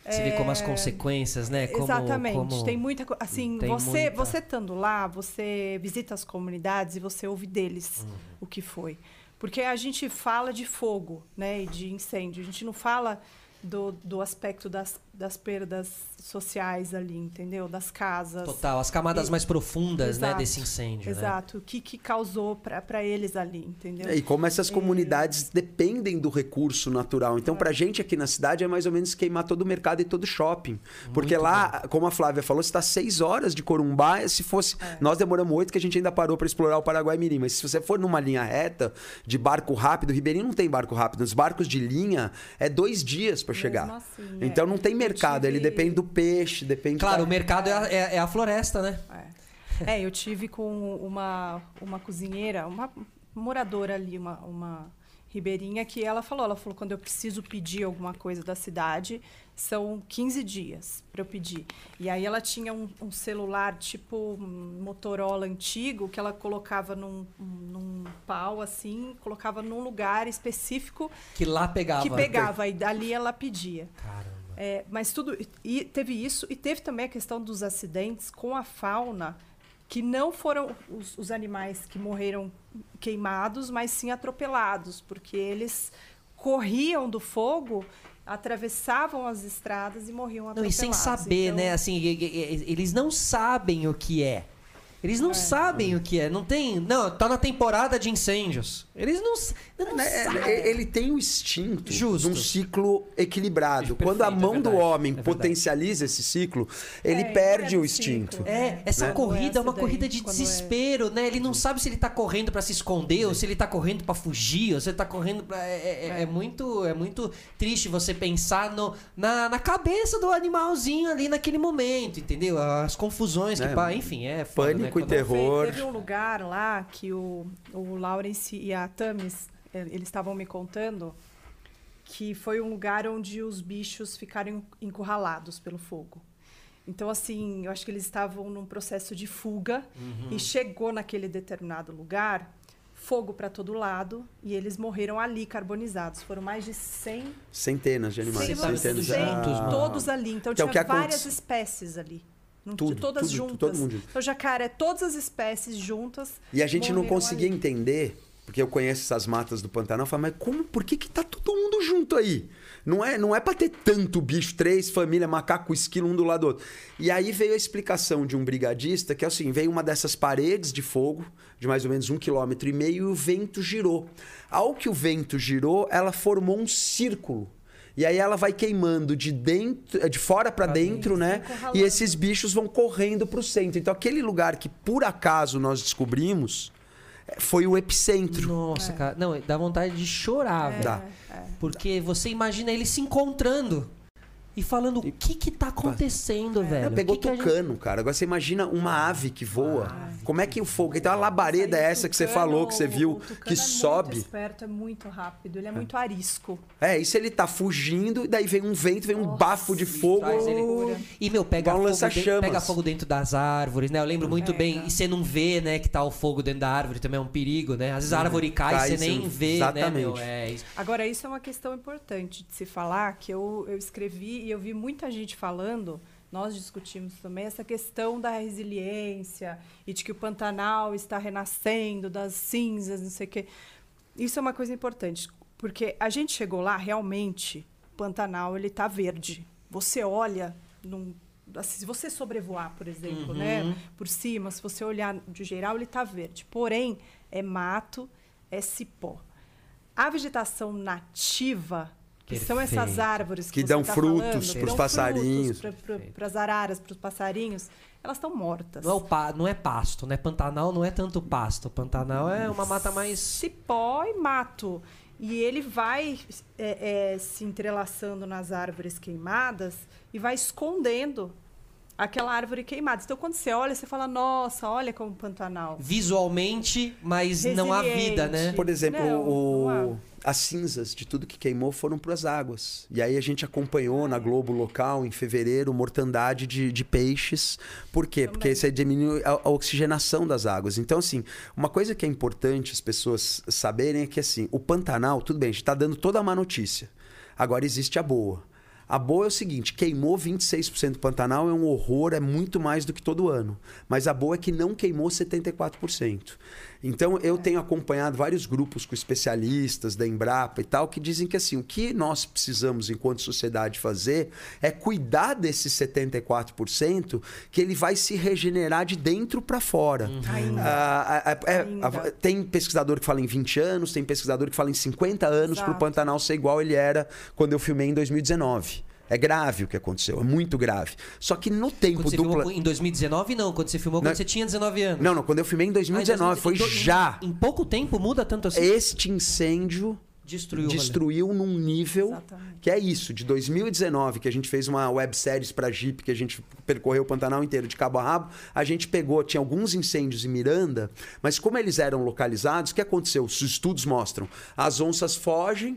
Você vê como as É, consequências, né? Como, Exatamente. como- Tem muita coisa. Assim, tem você, muita- você estando lá, você visita as comunidades e você ouve deles Uhum. o que foi. Porque a gente fala de fogo, né? E de incêndio. A gente não fala do, do aspecto das, das perdas sociais ali, entendeu? Das casas. Total, as camadas E- mais profundas, né, Exato. desse incêndio, né? Exato. O que, que causou para eles ali, entendeu? É, E como essas comunidades dependem do recurso natural. Então, pra gente aqui na cidade é mais ou menos queimar todo o mercado e todo o shopping. Porque lá, como a Flávia falou, está seis horas de Corumbá. Se fosse. Nós demoramos oito que a gente ainda parou para explorar o Paraguai Mirim. Mas se você for numa linha reta de barco rápido, Ribeirinho não tem barco rápido. Os barcos de linha é dois dias para chegar. assim, é. então não tem mercado. Ele tive- depende do peixe, depende. Claro, da- o mercado é a, é- é a floresta, né? É. É, eu tive com uma, uma cozinheira, uma moradora ali, uma, uma ribeirinha, que ela falou, ela falou, quando eu preciso pedir alguma coisa da cidade, são 15 dias para eu pedir. E aí ela tinha um, um celular tipo um Motorola antigo, que ela colocava num, num pau, assim, colocava num lugar específico Que lá pegava. que pegava, e dali ela pedia. Caramba. É, mas tudo. E teve isso, e teve também a questão dos acidentes com a fauna, que não foram os, os animais que morreram queimados, mas sim atropelados, porque eles corriam do fogo, atravessavam as estradas e morriam Não, e atropelados. sem saber, Então, né? Assim, eles não sabem o que é. Eles não sabem o que é. Não tem. Não, tá na temporada de incêndios. Eles não, não É, sabem. é, ele tem o instinto Justo. de um ciclo equilibrado. Perfeito, Quando a é mão do homem é potencializa esse ciclo, ele É, perde é o instinto. ciclo. É, essa Né? corrida é uma é corrida de é- desespero, né? Ele não sabe se ele tá correndo pra se esconder, ou se ele tá correndo pra fugir, ou se ele tá correndo pra. É, é- é É. muito, é muito triste você pensar no, na, na cabeça do animalzinho ali naquele momento, entendeu? As confusões que. É. pa- Enfim, é foda, Pânico né? E Quando- terror. Teve um lugar lá que o, o Lawrence e a Tamis, eh, eles estavam me contando que foi um lugar onde os bichos ficaram encurralados pelo fogo. Então, assim, eu acho que eles estavam num processo de fuga Uhum. e chegou naquele determinado lugar fogo para todo lado e eles morreram ali carbonizados. Foram mais de 100, Centenas de animais. Centenas de... juntos, mano. todos ali. Então Que é tinha várias aconte- espécies ali. Tudo, todas tudo, juntas. todo mundo junto. Então, jacaré, todas as espécies juntas. E a gente não conseguia ali. entender, porque eu conheço essas matas do Pantanal, eu falo, mas como, por que que tá todo mundo junto aí? Não é, não é pra ter tanto bicho, três famílias, macaco, esquilo, um do lado do outro. E aí veio a explicação de um brigadista, que é assim, veio uma dessas paredes de fogo, de mais ou menos um quilômetro e meio, e o vento girou. Ao que o vento girou, ela formou um círculo. E aí ela vai queimando de dentro, de fora para dentro, né? E esses bichos vão correndo pro centro. Então aquele lugar que por acaso nós descobrimos eh, foi o epicentro. Nossa, cara. Não, dá vontade de chorar, velho. Dá. Porque você imagina eles se encontrando e falando o que que tá acontecendo, velho. Ela pegou que que a gente- tucano, cara. Agora você imagina uma ave que voa. Como é que o fogo. Então a labareda é essa que você Tucano, falou, que você viu, o tucano que é muito sobe. esperto, é muito rápido, ele é muito arisco. É, isso ele tá fugindo, daí vem um vento, vem um Nossa, bafo de fogo. Ele- E, meu, pega um fogo, dentro, pega fogo dentro das árvores, né? Eu lembro muito Pega. bem. E você não vê, né, que tá o fogo dentro da árvore, também é um perigo, né? Às vezes a árvore cai, Cai, você você nem não- vê, né, meu? Exatamente. É isso. Agora, isso é uma questão importante de se falar, que eu, eu escrevi e eu vi muita gente falando, nós discutimos também, essa questão da resiliência e de que o Pantanal está renascendo das cinzas, não sei o quê. Isso é uma coisa importante, porque a gente chegou lá, realmente, o Pantanal ele está verde. Você olha, num, assim, se você sobrevoar, por exemplo, Uhum. né, por cima, se você olhar de geral, ele está verde. Porém, é mato, é cipó. A vegetação nativa Que são essas árvores que, Que você dão tá frutos pros dão passarinhos. Para as araras, para os passarinhos, elas estão mortas. Não é, o pa- não é pasto, né? Pantanal não é tanto pasto. Pantanal é uma mata mais. cipó e mato. E ele vai é, é, se entrelaçando nas árvores queimadas e vai escondendo aquela árvore queimada. Então, quando você olha, você fala, nossa, olha como o Pantanal. Visualmente, mas não há vida, né? Resiliente. Por exemplo, Não, o- não as cinzas de tudo que queimou foram para as águas. E aí a gente acompanhou na Globo local, em fevereiro, mortandade de, de peixes. Por quê? Porque isso aí diminui a, a oxigenação das águas. Então, assim, uma coisa que é importante as pessoas saberem é que, assim, o Pantanal, tudo bem, a gente está dando toda a má notícia. Agora existe a boa. A boa é o seguinte: queimou 26% do Pantanal, é um horror, é muito mais do que todo ano. Mas a boa é que não queimou 74%. Então, eu tenho acompanhado vários grupos com especialistas da Embrapa e tal, que dizem que assim, o que nós precisamos, enquanto sociedade, fazer é cuidar desses 74%, que ele vai se regenerar de dentro para fora. Ainda. Ah, é, Ainda. ah, tem pesquisador que fala em 20 anos, tem pesquisador que fala em 50 anos para o. Pantanal ser igual ele era quando eu filmei em 2019. É grave o que aconteceu, é muito grave. Só que no tempo Quando você do. filmou em 2019, não. Quando você filmou quando Não. você tinha 19 anos. Não, não, quando eu filmei em Ah, em 2019, foi 2000 em- já. Em pouco tempo muda tanto assim? Este incêndio Destruiu. destruiu num nível Exatamente. que é isso, de 2019, que a gente fez uma websérie pra Jeep, que a gente percorreu o Pantanal inteiro de cabo a rabo, a gente pegou, tinha alguns incêndios em Miranda, mas como eles eram localizados, o que aconteceu? Os estudos mostram, as onças fogem,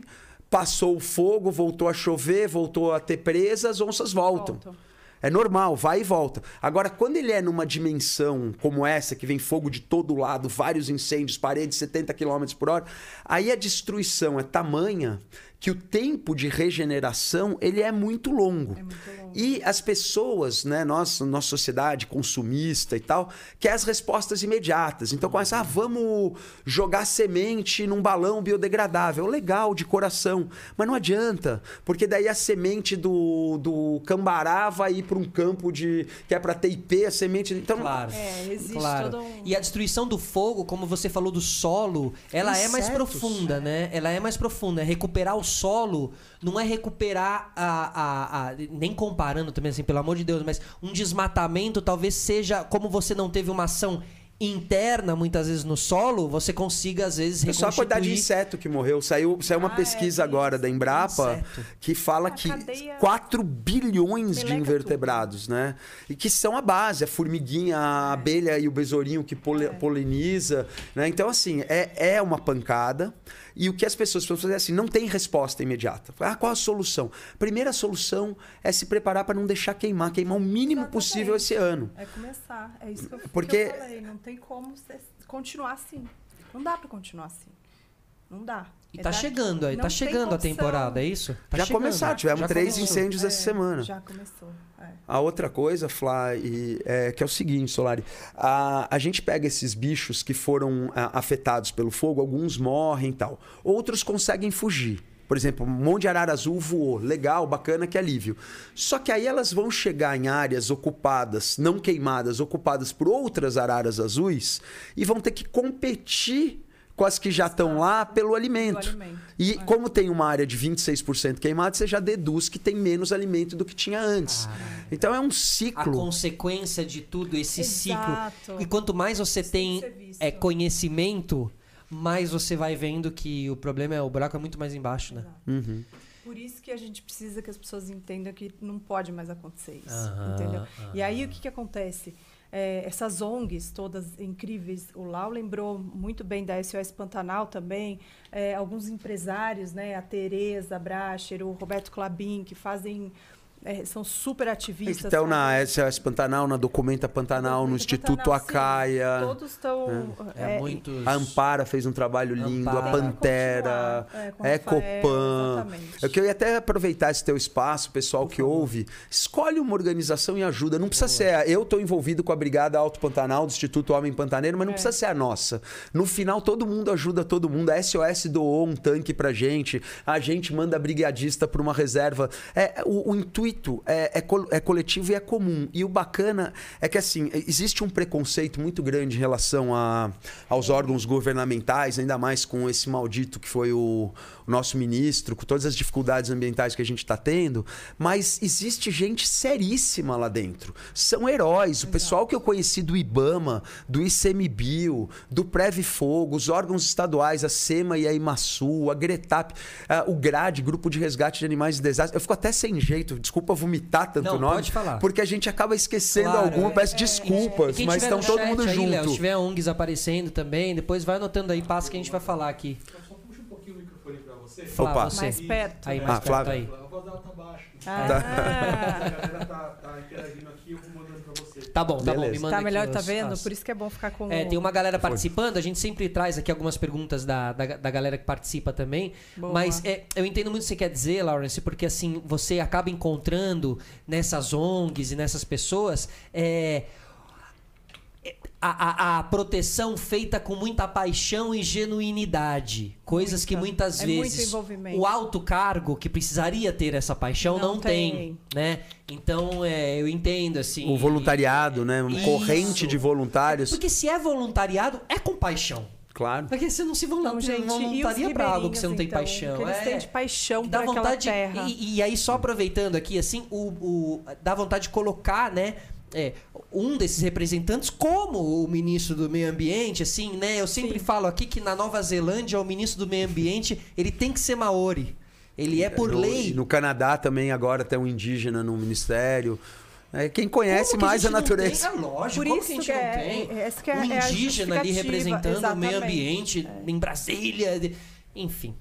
passou o fogo, voltou a chover, voltou a ter presa, as onças voltam. Voltam. É normal, vai e volta. Agora, quando ele é numa dimensão como essa, que vem fogo de todo lado, vários incêndios, paredes 70 km por hora, aí a destruição é tamanha que o tempo de regeneração ele é muito longo. É muito longo. E as pessoas, né, nós, nossa sociedade consumista e tal, quer as respostas imediatas. Então começa, ah, vamos jogar semente num balão biodegradável. Legal, de coração. Mas não adianta, porque daí a semente do, do cambará vai ir para um campo de que é para ter IP, a semente. Então, Claro. É, existe claro. todo um... E a destruição do fogo, como você falou do solo, ela é mais Insetos. profunda, né? Ela é mais profunda. Recuperar o solo não é recuperar a, a, a- Nem comparando também, assim, pelo amor de Deus, mas um desmatamento talvez seja. Como você não teve uma ação interna, muitas vezes, no solo, você consiga, às vezes, É só a quantidade de reconstituir... inseto que morreu. Saiu, saiu uma Ah, é, pesquisa tem agora da Embrapa Inseto. que fala A que cadeia 4 bilhões de invertebrados, né? E que são a base, a formiguinha, a abelha e o besourinho que poli- poliniza, né? Então, assim, é, é uma pancada. E o que as pessoas precisam fazer é assim, não tem resposta imediata. Ah, qual a solução? Primeira solução é se preparar para não deixar queimar, queimar o mínimo Exatamente. possível esse ano. É começar. É isso que eu, Porque- que eu falei. Não tem como continuar assim. Não dá pra continuar assim. Não dá. E É tá daqui- chegando aí, tá tem chegando a temporada, é isso? Tá Já chegando. começaram, tivemos Já três começou. incêndios essa É, semana. Já começou. é. A outra coisa, Flá, e, é, que é o seguinte, Solari. A, a gente pega esses bichos que foram a, afetados pelo fogo, alguns morrem e tal. Outros conseguem fugir. Por exemplo, um monte de arara azul voou. Legal, bacana, que alívio. Só que aí elas vão chegar em áreas ocupadas, não queimadas, ocupadas por outras araras azuis e vão ter que competir com as que já estão lá pelo alimento. alimento, E é. como tem uma área de 26% queimada, você já deduz que tem menos alimento do que tinha antes. Então é um A ciclo. consequência de tudo, esse Exato. ciclo. E quanto mais você Isso tem tem é, conhecimento, mais você vai vendo que o problema é o buraco é muito mais embaixo, né? Uhum. Por isso que a gente precisa que as pessoas entendam que não pode mais acontecer isso, entendeu? E aí o que, que acontece? É, essas ONGs todas incríveis, o Lau lembrou muito bem da SOS Pantanal também, é, alguns empresários, né, a Tereza Bracher, o Roberto Clabin, que fazem, é, são super ativistas. Então na SOS Pantanal, na Documenta Pantanal, no Documenta Instituto Pantanal, sim. Acaia. Todos estão... É, muito. A Ampara fez um trabalho lindo, Ampara. a Pantera, é, com a Ecopan. exatamente. Eu queria até aproveitar esse teu espaço, pessoal que ouve, escolhe uma organização e ajuda. Não precisa ser. Eu estou envolvido com a Brigada Alto Pantanal do Instituto Homem Pantaneiro, mas não É. precisa ser a nossa. No final, todo mundo ajuda todo mundo. A SOS doou um tanque pra gente, a gente manda brigadista para uma reserva. É, o, o intuito é, é, é coletivo e é comum. E o bacana é que, assim, existe um preconceito muito grande em relação a, aos órgãos governamentais, ainda mais com esse maldito que foi o, o nosso ministro, com todas as dificuldades ambientais que a gente está tendo. Mas existe gente seríssima lá dentro. São heróis. O pessoal que eu conheci do IBAMA, do ICMBio, do Preve Fogo, os órgãos estaduais, a SEMA e a IMASU, a GRETAP, ah, o GRAD, Grupo de Resgate de Animais em Desastre. Eu fico até sem jeito, desculpa vomitar tanto Não, nome. pode falar. Porque a gente acaba esquecendo Claro, alguma, é, peço E desculpas, quem mas tiver estão todo mundo aí, junto. Léo, se tiver ONGs aparecendo também, depois vai anotando aí, passa que a gente vai falar aqui. Só puxa um pouquinho o microfone pra você. Flávio, Opa. você. Mais perto. Aí, Ah, mais perto Flávio. aí. A voz dela tá baixa. Ah, A galera tá, tá interagindo aqui, eu vou mandando pra você. Tá bom, tá bom. Beleza. Me manda tá aqui melhor, tá os- vendo? as- Por isso que é bom ficar com. É, tem uma galera participando, a gente sempre traz aqui algumas perguntas da, da, da galera que participa também. Boa. Mas é, eu entendo muito o que você quer dizer, Lawrence, porque assim, você acaba encontrando nessas ONGs e nessas pessoas é, a, a, a proteção feita com muita paixão e genuinidade. Coisas que Muita. muitas É vezes o alto cargo que precisaria ter essa paixão não, Não tem. tem. né? Então, é, eu entendo assim. O voluntariado, né? Uma Isso. corrente de voluntários. Porque se é voluntariado, é com paixão. Claro. Porque você não se volun- Não, gente, e os voluntaria pra algo que você não tem paixão. então, que eles é. têm de paixão Dá vontade. terra. E, e aí, só aproveitando aqui, assim, o, o- dá vontade de colocar, né? É, um desses representantes como o ministro do meio ambiente, assim, né? Eu sempre Sim. falo aqui que na Nova Zelândia o ministro do meio ambiente ele tem que ser maori. Ele é por no, lei. No Canadá também agora tem um indígena no ministério. É, quem conhece que mais a, não natureza. Tem? É lógico, Por isso que a gente que não é- tem? é- é- um é a indígena ali representando o meio ambiente em Brasília. Enfim.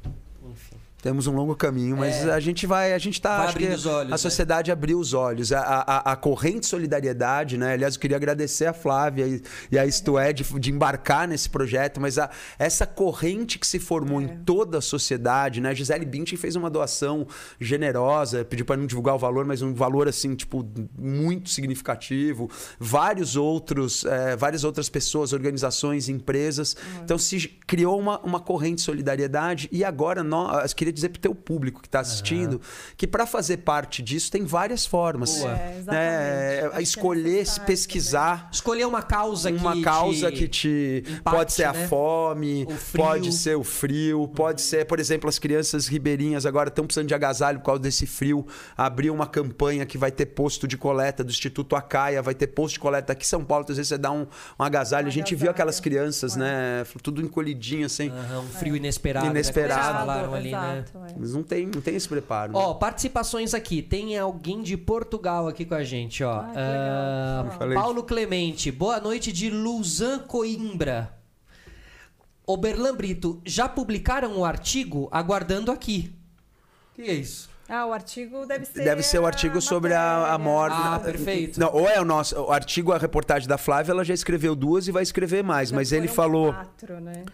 Temos um longo caminho, mas É. a gente vai, a gente tá. Vai acho abrindo que os olhos, A né? sociedade abriu os olhos. A, a, a corrente solidariedade, né? Aliás, eu queria agradecer a Flávia e, e a Isto É de, de embarcar nesse projeto, mas a, essa corrente que se formou É. em toda a sociedade, né? A Gisele Bündchen fez uma doação generosa, pediu para não divulgar o valor, mas um valor assim, tipo, muito significativo. Vários outros, eh, várias outras pessoas, organizações, empresas. Então se criou uma, uma corrente de solidariedade e agora nós queria dizer para o teu público que está assistindo que para fazer parte disso tem várias formas. Boa. É, né? que é escolher, se pesquisar Escolher uma causa que uma causa te que te impacte, pode ser a né? fome, pode ser o frio, pode ser, por exemplo, as crianças ribeirinhas agora estão precisando de agasalho por causa desse frio. Abriu uma campanha que vai ter posto de coleta do Instituto Acaia, vai ter posto de coleta aqui em São Paulo, às vezes você dá um, um agasalho. Um a gente viu agasalho. aquelas crianças, né, tudo encolhidinho assim. Aham, um frio inesperado. né, Inesperado. como vocês falaram ali, né? Exato, é. Eles não tem, não tem esse preparo. né? Ó, participações aqui. Tem alguém de Portugal aqui com a gente, ó. Ah, Ah. Paulo Clemente. Boa noite de Luzan Coimbra. Oberlan Brito, já publicaram o artigo? Aguardando aqui. O que é isso? Ah, o artigo deve ser. Deve ser o artigo a sobre a, a morte. Ah, perfeito. Não, ou é o nosso o artigo, a reportagem da Flávia, ela já escreveu duas e vai escrever mais, Já mas ele falou. Quatro, né?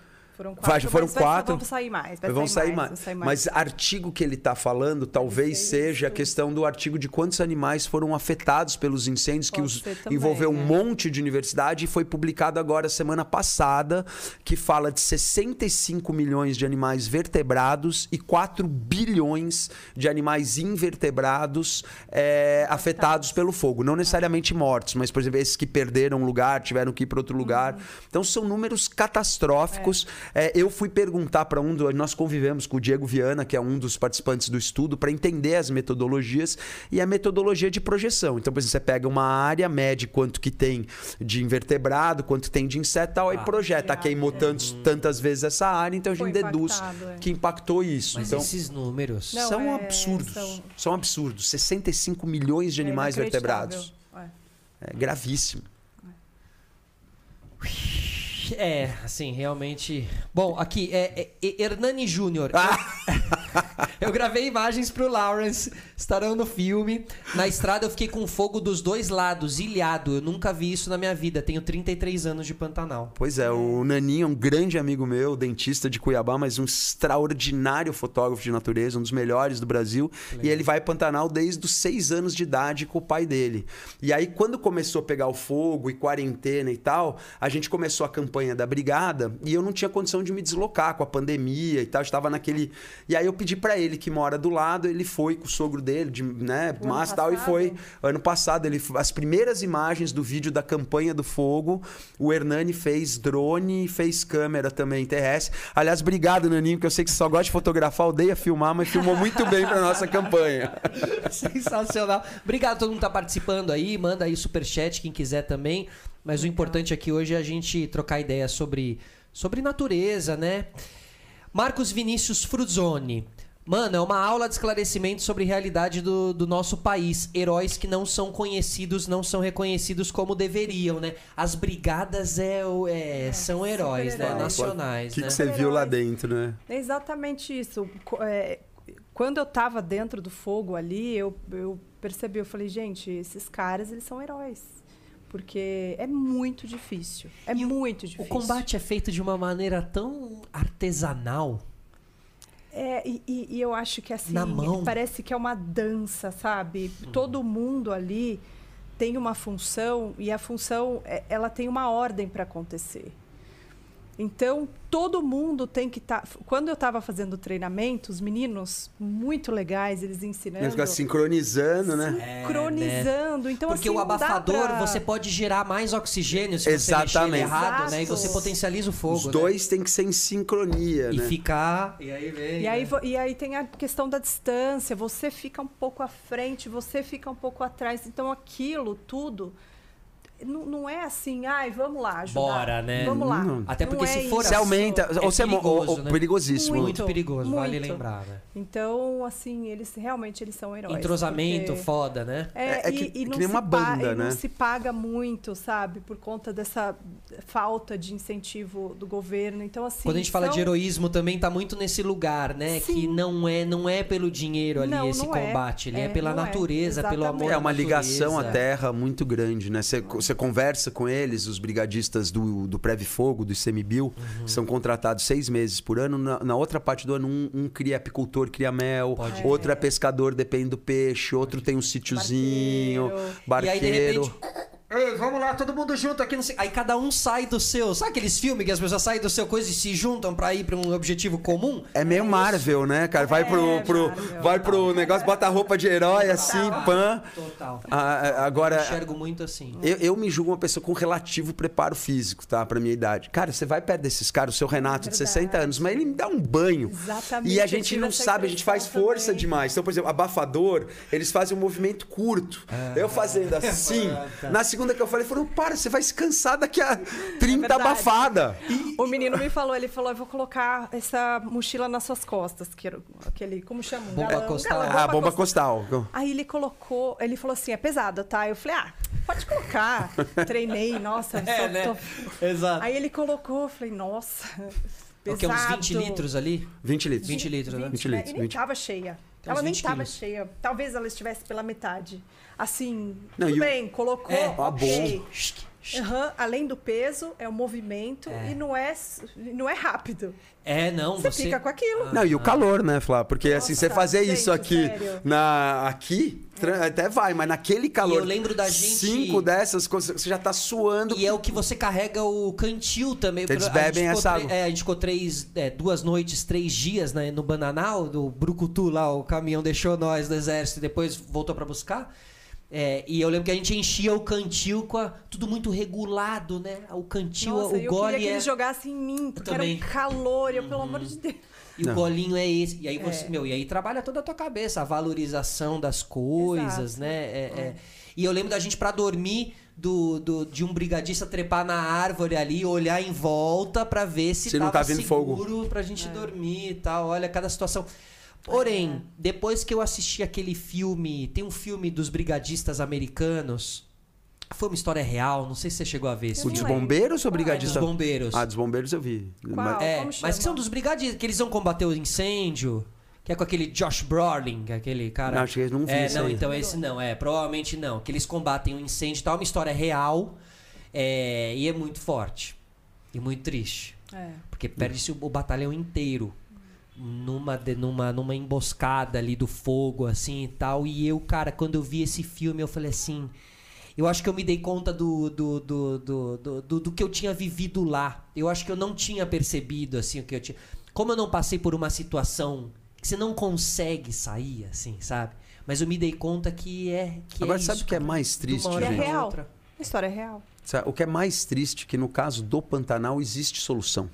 Foram Vai, quatro. já foram mas vai- quatro. Vão sair mais. Vão sair, mais. vão sair mais. Mas artigo que ele está falando, talvez seja a questão do artigo de quantos animais foram afetados pelos incêndios, que Pode os, ser também, envolveu um é. monte de universidade e foi publicado agora semana passada, que fala de 65 milhões de animais vertebrados e 4 bilhões de animais invertebrados é, afetados pelo fogo. Não necessariamente mortos, mas, por exemplo, esses que perderam um lugar, tiveram que ir para outro lugar. Então são números catastróficos. É, eu fui perguntar para um dos. Nós convivemos com o Diego Viana, que é um dos participantes do estudo, para entender as metodologias e a metodologia de projeção. Então, por exemplo, você pega uma área, mede quanto que tem de invertebrado, quanto tem de inseto e tal, aí Ah. projeta. Queimou tantos, tantas vezes essa área, então a gente deduz é. que impactou isso. Mas então, esses números. Não, são é- absurdos. são- São... absurdos. 65 milhões de É animais vertebrados. É. É gravíssimo. É, assim, realmente. Bom, aqui, é, é Hernani Júnior. Eu gravei imagens pro Lawrence, estarão no filme. Na estrada eu fiquei com fogo dos dois lados, ilhado. Eu nunca vi isso na minha vida. Tenho 33 anos de Pantanal. Pois é, o Naninho é um grande amigo meu, dentista de Cuiabá, mas um extraordinário fotógrafo de natureza, um dos melhores do Brasil. E ele vai Pantanal desde os seis anos de idade com o pai dele. E aí, quando começou a pegar o fogo e quarentena e tal, a gente começou a campanha da brigada e eu não tinha condição de me deslocar com a pandemia e tal. eu Estava naquele. E aí eu pedi pra ele, que mora do lado, ele foi com o sogro dele, de, né, ano e tal, e foi ano passado. Ele, as primeiras imagens do vídeo da campanha do fogo, o Hernani fez drone e fez câmera também terrestre. Aliás, obrigado, Naninho, que eu sei que você só gosta de fotografar, odeia filmar, mas filmou muito bem pra nossa campanha. Sensacional. Obrigado a todo mundo que tá participando aí. Manda aí o superchat, quem quiser também. Mas o importante aqui hoje é a gente trocar ideias sobre, sobre natureza, né? Marcos Vinícius Fruzoni. Mano, é uma aula de esclarecimento sobre a realidade do, do nosso país. Heróis que não são conhecidos, não são reconhecidos como deveriam, né? As brigadas é, o- é, são heróis, né? super-heróis. Nacionais, O que, né? que você viu lá dentro, né? É exatamente isso. É, quando eu estava dentro do fogo ali, eu, eu percebi, eu falei, gente, esses caras, eles são heróis. Porque é muito difícil. É E o- muito O difícil. combate é feito de uma maneira tão artesanal. É, e, e- eu acho que assim, Na mão. parece que é uma dança, sabe? Todo mundo ali tem uma função e a função, é- ela tem uma ordem para acontecer. Então, todo mundo tem que estar. Quando eu estava fazendo treinamento, os meninos muito legais, eles ensinando. Ele fica sincronizando, né? sincronizando. Então, Porque assim, o abafador, pra- você pode gerar mais oxigênio se você mexer Exatamente. errado, né? E Exato. você potencializa o fogo. Os né? dois têm que ser em sincronia, E né? ficar. E aí vem. E aí, né? e aí tem a questão da distância, você fica um pouco à frente, você fica um pouco atrás. Então aquilo tudo não, não é assim, ai, vamos lá, ajudar. Bora, né? Vamos lá. Não. Até porque Não é se for isso. Você aumenta, É ou você mo- ou- perigoso, ou né? perigosíssimo. Muito, Muito, perigoso, vale muito. lembrar, né? Então, assim, eles realmente eles são heróis. Entrosamento porque- foda, né? É, É- é e, que- e que nem se uma banda, e não né? se paga muito, sabe? Por conta dessa falta de incentivo do governo. Então, assim. Quando a gente fala de são- heroísmo também tá muito nesse lugar, né? Sim. Que não é, não é pelo dinheiro ali Não, esse não é. combate, ele é, É, pela é. natureza, pelo amor É uma ligação à terra muito grande, né? Você, você conversa com eles, os brigadistas do, do Preve Fogo, do ICMBio, Uhum. são contratados seis meses por ano. Na, na outra parte do ano, um, um cria apicultor, cria mel, Pode outro é pescador, depende do peixe, outro tem um sítiozinho, Barqueiro. E aí, de barqueiro. repente. Ei, vamos lá, todo mundo junto aqui. Sei. Aí cada um sai do seu. Sabe aqueles filmes que as pessoas saem do seu coisa e se juntam pra ir pra um objetivo comum? É meio Marvel, né, cara? Vai pro, É, pro, Marvel. vai pro negócio, bota a roupa de herói assim, pan. Total. Ah, agora, Enxergo muito assim. Eu, eu me julgo uma pessoa com relativo preparo físico, tá? Pra minha idade. Cara, você vai perto desses caras, o seu Renato de Verdade. 60 anos, mas ele me dá um banho. Exatamente, E a eu gente não sabe, a gente faz força também. demais. Então, por exemplo, abafador, eles fazem um movimento curto. eu fazendo assim. Na segunda que eu falei, foram, para, você vai se cansar daqui a 30 verdade. abafada. O menino me falou, ele falou, eu vou colocar essa mochila nas suas costas, que era aquele, como chama? Bomba galão, costal. galão, Ah, bomba costal. Aí ele colocou, ele falou assim, é pesado, tá? Eu falei, ah, pode colocar. Treinei, nossa, É, só né? tô- Exato. Aí ele colocou, eu falei, nossa, pesado. O que, uns 20 litros ali? 20 litros. 20 litros, né? 20 né? litros, E nem 20. tava cheia. Tem ela nem 20 tava quilos. cheia. Talvez ela estivesse pela metade. Assim, Não, tudo e o- bem, colocou, É, ó, ok. bom. Aham, Além do peso, é o movimento É. e não é, não é rápido. É, não, Você, você. fica com aquilo. Não, e o calor, né, Flá? Porque assim, você Nossa, fazer gente, isso aqui sério. na aqui, tra- até vai, mas naquele calor. eu lembro da gente- Cinco dessas coisas, você já tá suando. E é o que você carrega o cantil também. Eles A gente bebem essa tre- água. É, a gente ficou três, é, duas noites, três dias né, no Bananal, do Brucutu lá, o caminhão deixou nós do exército e depois voltou pra buscar. É, e eu lembro que a gente enchia o cantil com a- tudo muito regulado, né? O cantil, Nossa, o eu gole queria que é... eles jogassem em mim, porque era também. um calor. Eu, pelo amor de Deus. E o Não. golinho é esse. E aí você, É. meu, e aí trabalha toda a tua cabeça, a valorização das coisas, Exato. né? É, é. E eu lembro da gente pra dormir do, do- de um brigadista trepar na árvore ali, olhar em volta pra ver se, Se não tava tá vindo seguro fogo. pra gente dormir e tal. Olha cada situação. Porém, depois que eu assisti aquele filme, tem um filme dos brigadistas americanos. Foi uma história real, não sei se você chegou a ver esse O dos bombeiros ou Qual é? brigadista? Dos bombeiros. Ah, dos bombeiros eu vi. Mas- É, mas que são dos brigadistas, que eles vão combater o incêndio, que é com aquele Josh Brolin, é aquele cara... Não, acho que eu não vi É, não, aí. então esse não, é, provavelmente não. Que eles combatem o incêndio e tal, é uma história real, é, e é muito forte. E muito triste. É. Porque perde-se o, o batalhão inteiro. Numa, numa, numa emboscada ali do fogo, assim e tal. E eu, cara, quando eu vi esse filme, eu falei assim. Eu acho que eu me dei conta do, do, do, do, do, do- do que eu tinha vivido lá. Eu acho que eu não tinha percebido, assim, o que eu tinha. Como eu não passei por uma situação que você não consegue sair, assim, sabe? Mas eu me dei conta que é. Que Agora, é sabe isso, o que é mais triste, é gente? pra real. A história é real. O que é mais triste é que no caso do Pantanal existe solução.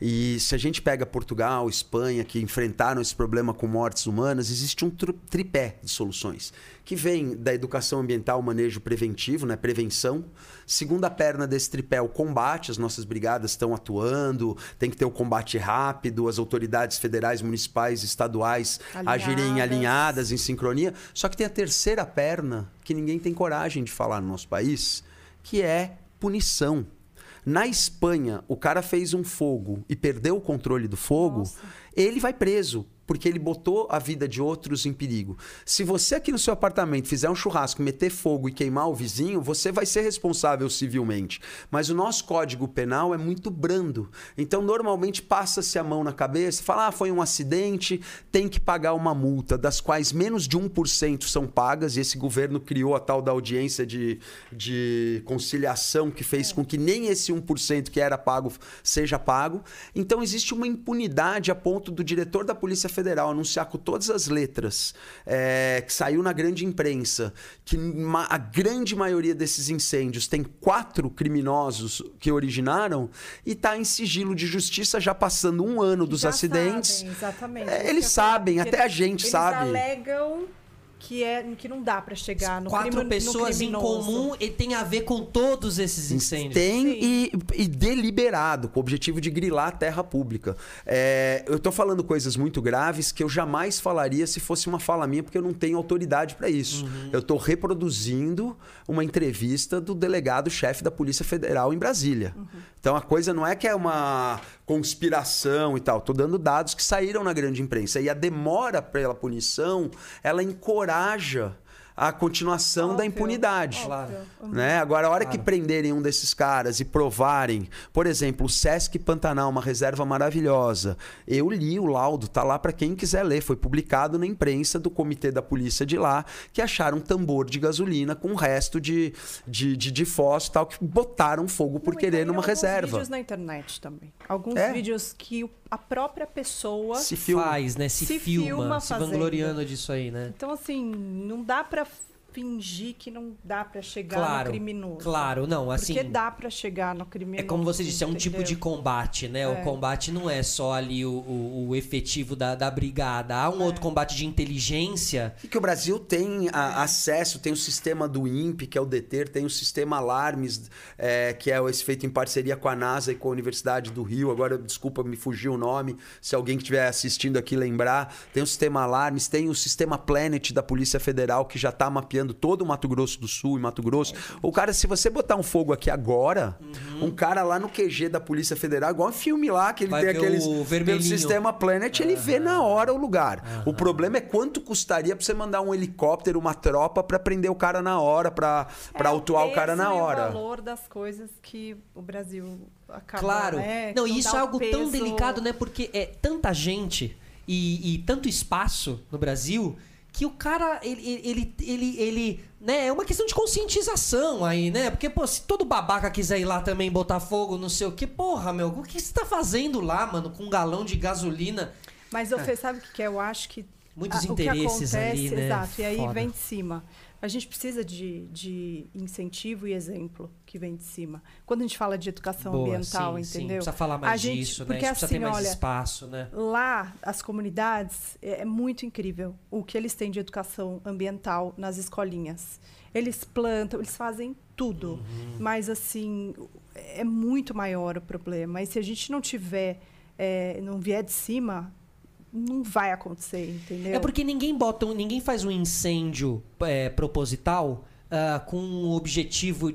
E se a gente pega Portugal, Espanha, que enfrentaram esse problema com mortes humanas, existe um tripé de soluções, que vem da educação ambiental, manejo preventivo, né, prevenção. Segunda perna desse tripé, o combate, as nossas brigadas estão atuando, tem que ter o combate rápido, as autoridades federais, municipais, estaduais agirem Alinhadas. alinhadas, em sincronia. Só que tem a terceira perna, que ninguém tem coragem de falar no nosso país, que é punição. Na Espanha, o cara fez um fogo e perdeu o controle do fogo, Nossa. ele vai preso. Porque ele botou a vida de outros em perigo. Se você aqui no seu apartamento fizer um churrasco, meter fogo e queimar o vizinho, você vai ser responsável civilmente. Mas o nosso código penal é muito brando. Então, normalmente, passa-se a mão na cabeça, fala, ah, foi um acidente, tem que pagar uma multa, das quais menos de 1% são pagas, e esse governo criou a tal da audiência de, de conciliação que fez com que nem esse 1% que era pago seja pago. Então, existe uma impunidade a ponto do diretor da Polícia Federal anunciar com todas as letras, é, que saiu na grande imprensa, que a grande maioria desses incêndios tem quatro criminosos que originaram e está em sigilo de justiça já passando um ano dos Já acidentes. sabem, exatamente. É, eles falar, sabem, até a gente eles sabe. alegam que, é, que não dá pra chegar no Quatro crime- no pessoas em criminoso. comum e tem a ver com todos esses incêndios. Tem e, e deliberado, com o objetivo de grilar a terra pública. É, eu tô falando coisas muito graves que eu jamais falaria se fosse uma fala minha, porque eu não tenho autoridade para isso. Eu tô reproduzindo uma entrevista do delegado-chefe da Polícia Federal em Brasília. Então a coisa não é que é uma conspiração e tal. Tô dando dados que saíram na grande imprensa. E a demora pela punição, ela encoraja a continuação da Óbvio, impunidade. óbvio. Né? Agora, a hora que Claro. prenderem um desses caras e provarem, por exemplo, o Sesc Pantanal, uma reserva maravilhosa. Eu li o laudo, tá lá para quem quiser ler. Foi publicado na imprensa do comitê da polícia de lá, que acharam um tambor de gasolina com resto de, de, de, de fósforo e tal, que botaram fogo por Não, querer numa alguns reserva. vídeos na internet também. Alguns É. vídeos que o- a própria pessoa... Se filma. Faz, né? Se, Se filma, filma se vangloriando disso aí, né? Então, assim, não dá pra fingir que não dá pra chegar Claro, no criminoso. claro, não, assim... Porque dá pra chegar no É criminoso. como você disse, é um tipo de combate, né? O É. combate não é só ali o, o- o efetivo da, da brigada. Há um outro combate de inteligência. E que o Brasil tem a- acesso, tem o sistema do INPE, que é o DETER, tem o sistema Alarmes, é, que é esse feito em parceria com a NASA e com a Universidade do Rio. Agora, desculpa, me fugiu o nome, se alguém que estiver assistindo aqui lembrar. Tem o sistema Alarmes, tem o sistema Planet da Polícia Federal, que já está mapeando todo o Mato Grosso do Sul e Mato Grosso. O cara, se você botar um fogo aqui agora, um cara lá no QG da Polícia Federal, igual um filme lá, que ele Vai tem aqueles. o Pelo sistema Planet, ele vê na hora o lugar. O problema é quanto custaria pra você mandar um helicóptero, uma tropa pra prender o cara na hora, pra, pra É autuar o cara na hora. o valor das coisas que o Brasil acaba, Claro. né, não, e isso dá é algo tão peso- delicado, né? Porque é tanta gente e, e tanto espaço no Brasil que o cara, ele, ele, ele, ele, né? É uma questão de conscientização aí, né? Porque, pô, se todo babaca quiser ir lá também botar fogo, não sei o que, porra, meu, o que você tá fazendo lá, mano, com um galão de gasolina? Mas eu Fê, sabe o que que é? Eu acho que Muitos a- o que interesses acontece, ali, né? exato, e aí Foda. vem de cima. A gente precisa de, de incentivo e exemplo que vem de cima. Quando a gente fala de educação Boa, ambiental, sim, sim. entendeu? Precisa falar mais A gente- disso, né? porque Isso precisa ter assim, mais olha, espaço, né? Lá, as comunidades, é é muito incrível o que eles têm de educação ambiental nas escolinhas. Eles plantam, eles fazem tudo. Uhum. Mas, assim, é muito maior o problema. E se a gente não tiver, é, não vier de cima, não vai acontecer, entendeu? É porque ninguém bota, ninguém faz um incêndio é, proposital ah, com um objetivo,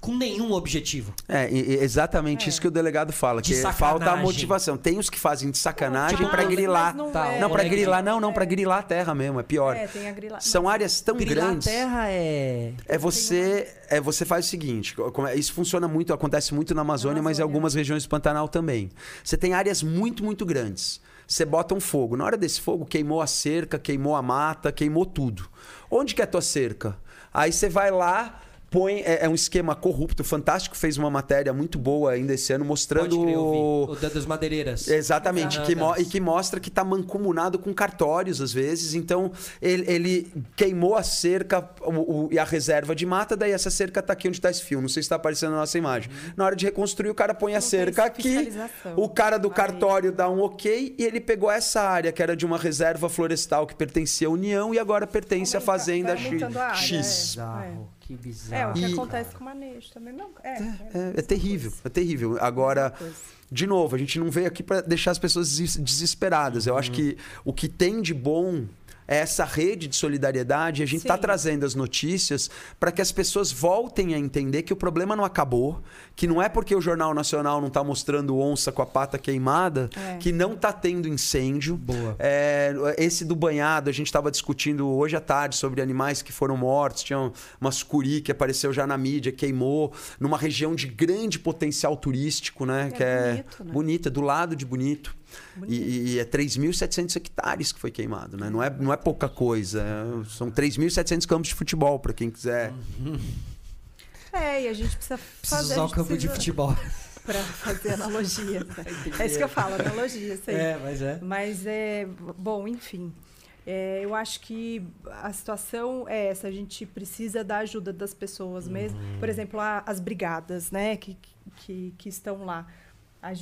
com nenhum objetivo. É, exatamente É. isso que o delegado fala, De que falta a sacanagem. motivação. Tem os que fazem de sacanagem Tipo, pra mas grilar. não Tá, é. Não, pra É. grilar, não, não, pra grilar a terra mesmo, é pior. É, tem a grila... São áreas tão Grilar a grandes. terra é. É você, é você faz o seguinte, como é- isso funciona muito, acontece muito na Amazônia, mas em Amazônia. algumas regiões do Pantanal também. Você tem áreas muito, muito grandes. Você bota um fogo. Na hora desse fogo, queimou a cerca, queimou a mata, queimou tudo. Onde que é a tua cerca? Aí você vai lá, põe. É, é um esquema corrupto. O Fantástico fez uma matéria muito boa ainda esse ano mostrando. Pode crer, eu vi. O da- das madeireiras. Exatamente, Ah, que e que mostra que está mancomunado com cartórios às vezes. Então, ele, ele queimou a cerca o- o- e a reserva de mata, daí essa cerca está aqui onde está esse fio. Não sei se está aparecendo na nossa imagem. Na hora de reconstruir, o cara põe a Não tem cerca aqui, o cara do Aí. cartório dá um ok e ele pegou essa área que era de uma reserva florestal que pertencia à União e agora pertence à Aumenta- Fazenda vai aumentando a X. Bizarro, que É, o que E- acontece com o manejo também. Não, é, é, É, é terrível, é terrível. Agora, coisa. de novo, a gente não veio aqui para deixar as pessoas des- desesperadas. Eu acho que o que tem de bom é essa rede de solidariedade. A gente está trazendo as notícias para que as pessoas voltem a entender que o problema não acabou, que não é porque o Jornal Nacional não está mostrando onça com a pata queimada É. que não está tendo incêndio. Boa. É, esse do banhado, a gente estava discutindo hoje à tarde sobre animais que foram mortos. Tinha uma sucuri que apareceu já na mídia, queimou, numa região de grande potencial turístico, né? É que é bonito, né? bonita, do lado de bonito. E, e é 3.700 hectares que foi queimado, né? Não é, não é pouca coisa. é- são 3.700 campos de futebol, para quem quiser. É, e a gente precisa Precisa fazer. usar a o campo de precisa- futebol. Pra fazer analogia. é isso que eu falo, analogia, isso aí. É, mas é. Mas é. Bom, enfim. É, eu acho que a situação é essa, a gente precisa da ajuda das pessoas mesmo. Uhum. Por exemplo, a- as brigadas, né, que, que, que estão lá. A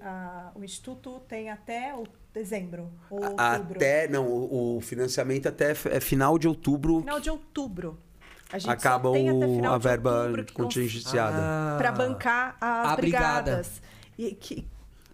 a- o Instituto tem até o dezembro ou outubro. Até, não, o, o financiamento até é final de outubro Final de outubro. A gente acaba só tem até o- final a verba contingenciada. Ah. para bancar as A brigada. brigadas. E, que,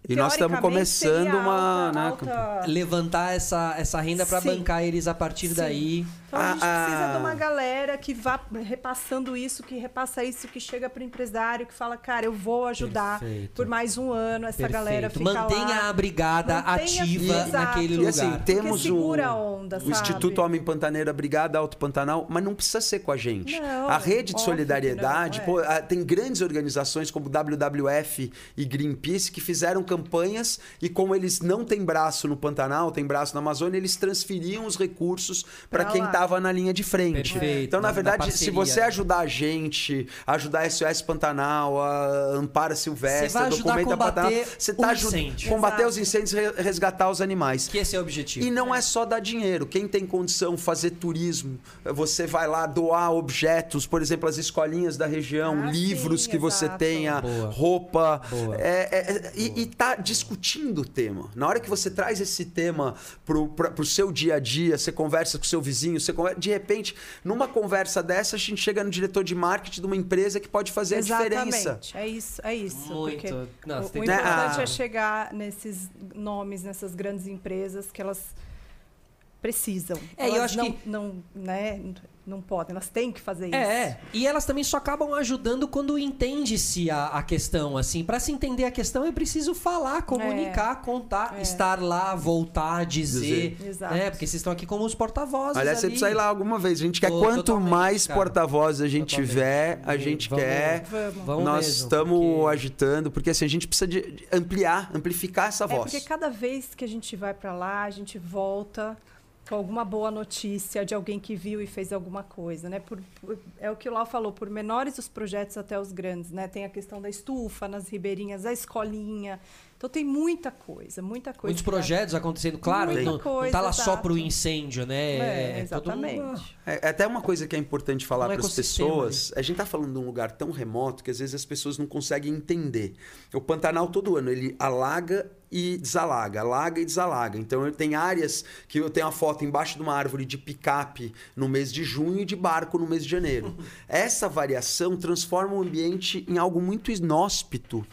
E nós estamos começando uma, alta, né, alta- Levantar essa, essa renda para bancar eles a partir Sim. daí. Então a gente Ah, precisa ah. de uma galera que vá repassando isso, que repassa isso, que chega para o empresário, que fala, cara, eu vou ajudar Perfeito. por mais um ano essa Perfeito. galera fica Mantenha lá. a brigada Mantenha- ativa Exato. naquele E lugar. assim, Porque temos o, a onda, o? Instituto Homem Pantaneira Brigada Alto Pantanal, mas não precisa ser com a gente. Não, a rede de solidariedade, não, pô, é. ah, tem grandes organizações como WWF e Greenpeace que fizeram campanhas e como eles não têm braço no Pantanal, têm braço na Amazônia, eles transferiam os recursos para quem lá. Estava na linha de frente. Perfeito, Então, na da- da verdade, se você né? ajudar a gente, ajudar a SOS Pantanal, a Ampara Silvestre, a Documenta combater Pantanal, você o está ajudando combater Exato. os incêndios e re- resgatar os animais. Que esse é o objetivo. E não é só dar dinheiro. Quem tem condição fazer turismo, você vai lá doar objetos, por exemplo, as escolinhas da região, Ah, livros sim, que você exato. tenha, Boa. roupa. Boa. É, é, é, e, e tá discutindo o tema. Na hora que você traz esse tema pro, pra, pro seu dia a dia, você conversa com o seu vizinho, você conversa, de repente, numa conversa dessa, a gente chega no diretor de marketing de uma empresa que pode fazer a diferença. Exatamente. É isso, é isso. Muito. Porque Não, o, o que- importante Ah. é chegar nesses nomes, nessas grandes empresas que elas precisam. É, e eu elas acho não, que- não, né, não podem, elas têm que fazer isso. É, e elas também só acabam ajudando quando entende-se a, a questão, assim. Pra se entender a questão é preciso falar, comunicar, contar, É. estar lá, voltar, dizer. Dizer. Exato. Né? Porque vocês estão aqui como os porta-vozes Aliás, você ali. precisa ir lá alguma vez. A gente quer Tô- quanto mais cara. porta-voz a gente Totalmente. tiver, a gente Vamos- quer. Vamos. Vamos Nós estamos porque- agitando, porque assim, a gente precisa de ampliar, amplificar essa É voz. porque cada vez que a gente vai para lá, a gente volta com alguma boa notícia de alguém que viu e fez alguma coisa, né? Por- por- é o que o Lau falou, por menores os projetos até os grandes, né? Tem a questão da estufa nas ribeirinhas, a escolinha. Então tem muita coisa, muita coisa. Muitos projetos acontecendo, claro, Muita não, não coisa, tá lá só exato. pro incêndio, né? É, mundo- exatamente. É, é até uma coisa que é importante falar Um para as pessoas. A gente tá falando de um lugar tão remoto que às vezes as pessoas não conseguem entender. O Pantanal todo ano ele alaga e desalaga, alaga e desalaga. Então ele tem áreas que eu tenho uma foto embaixo de uma árvore de picape no mês de junho e de barco no mês de janeiro. Essa variação transforma o ambiente em algo muito inóspito.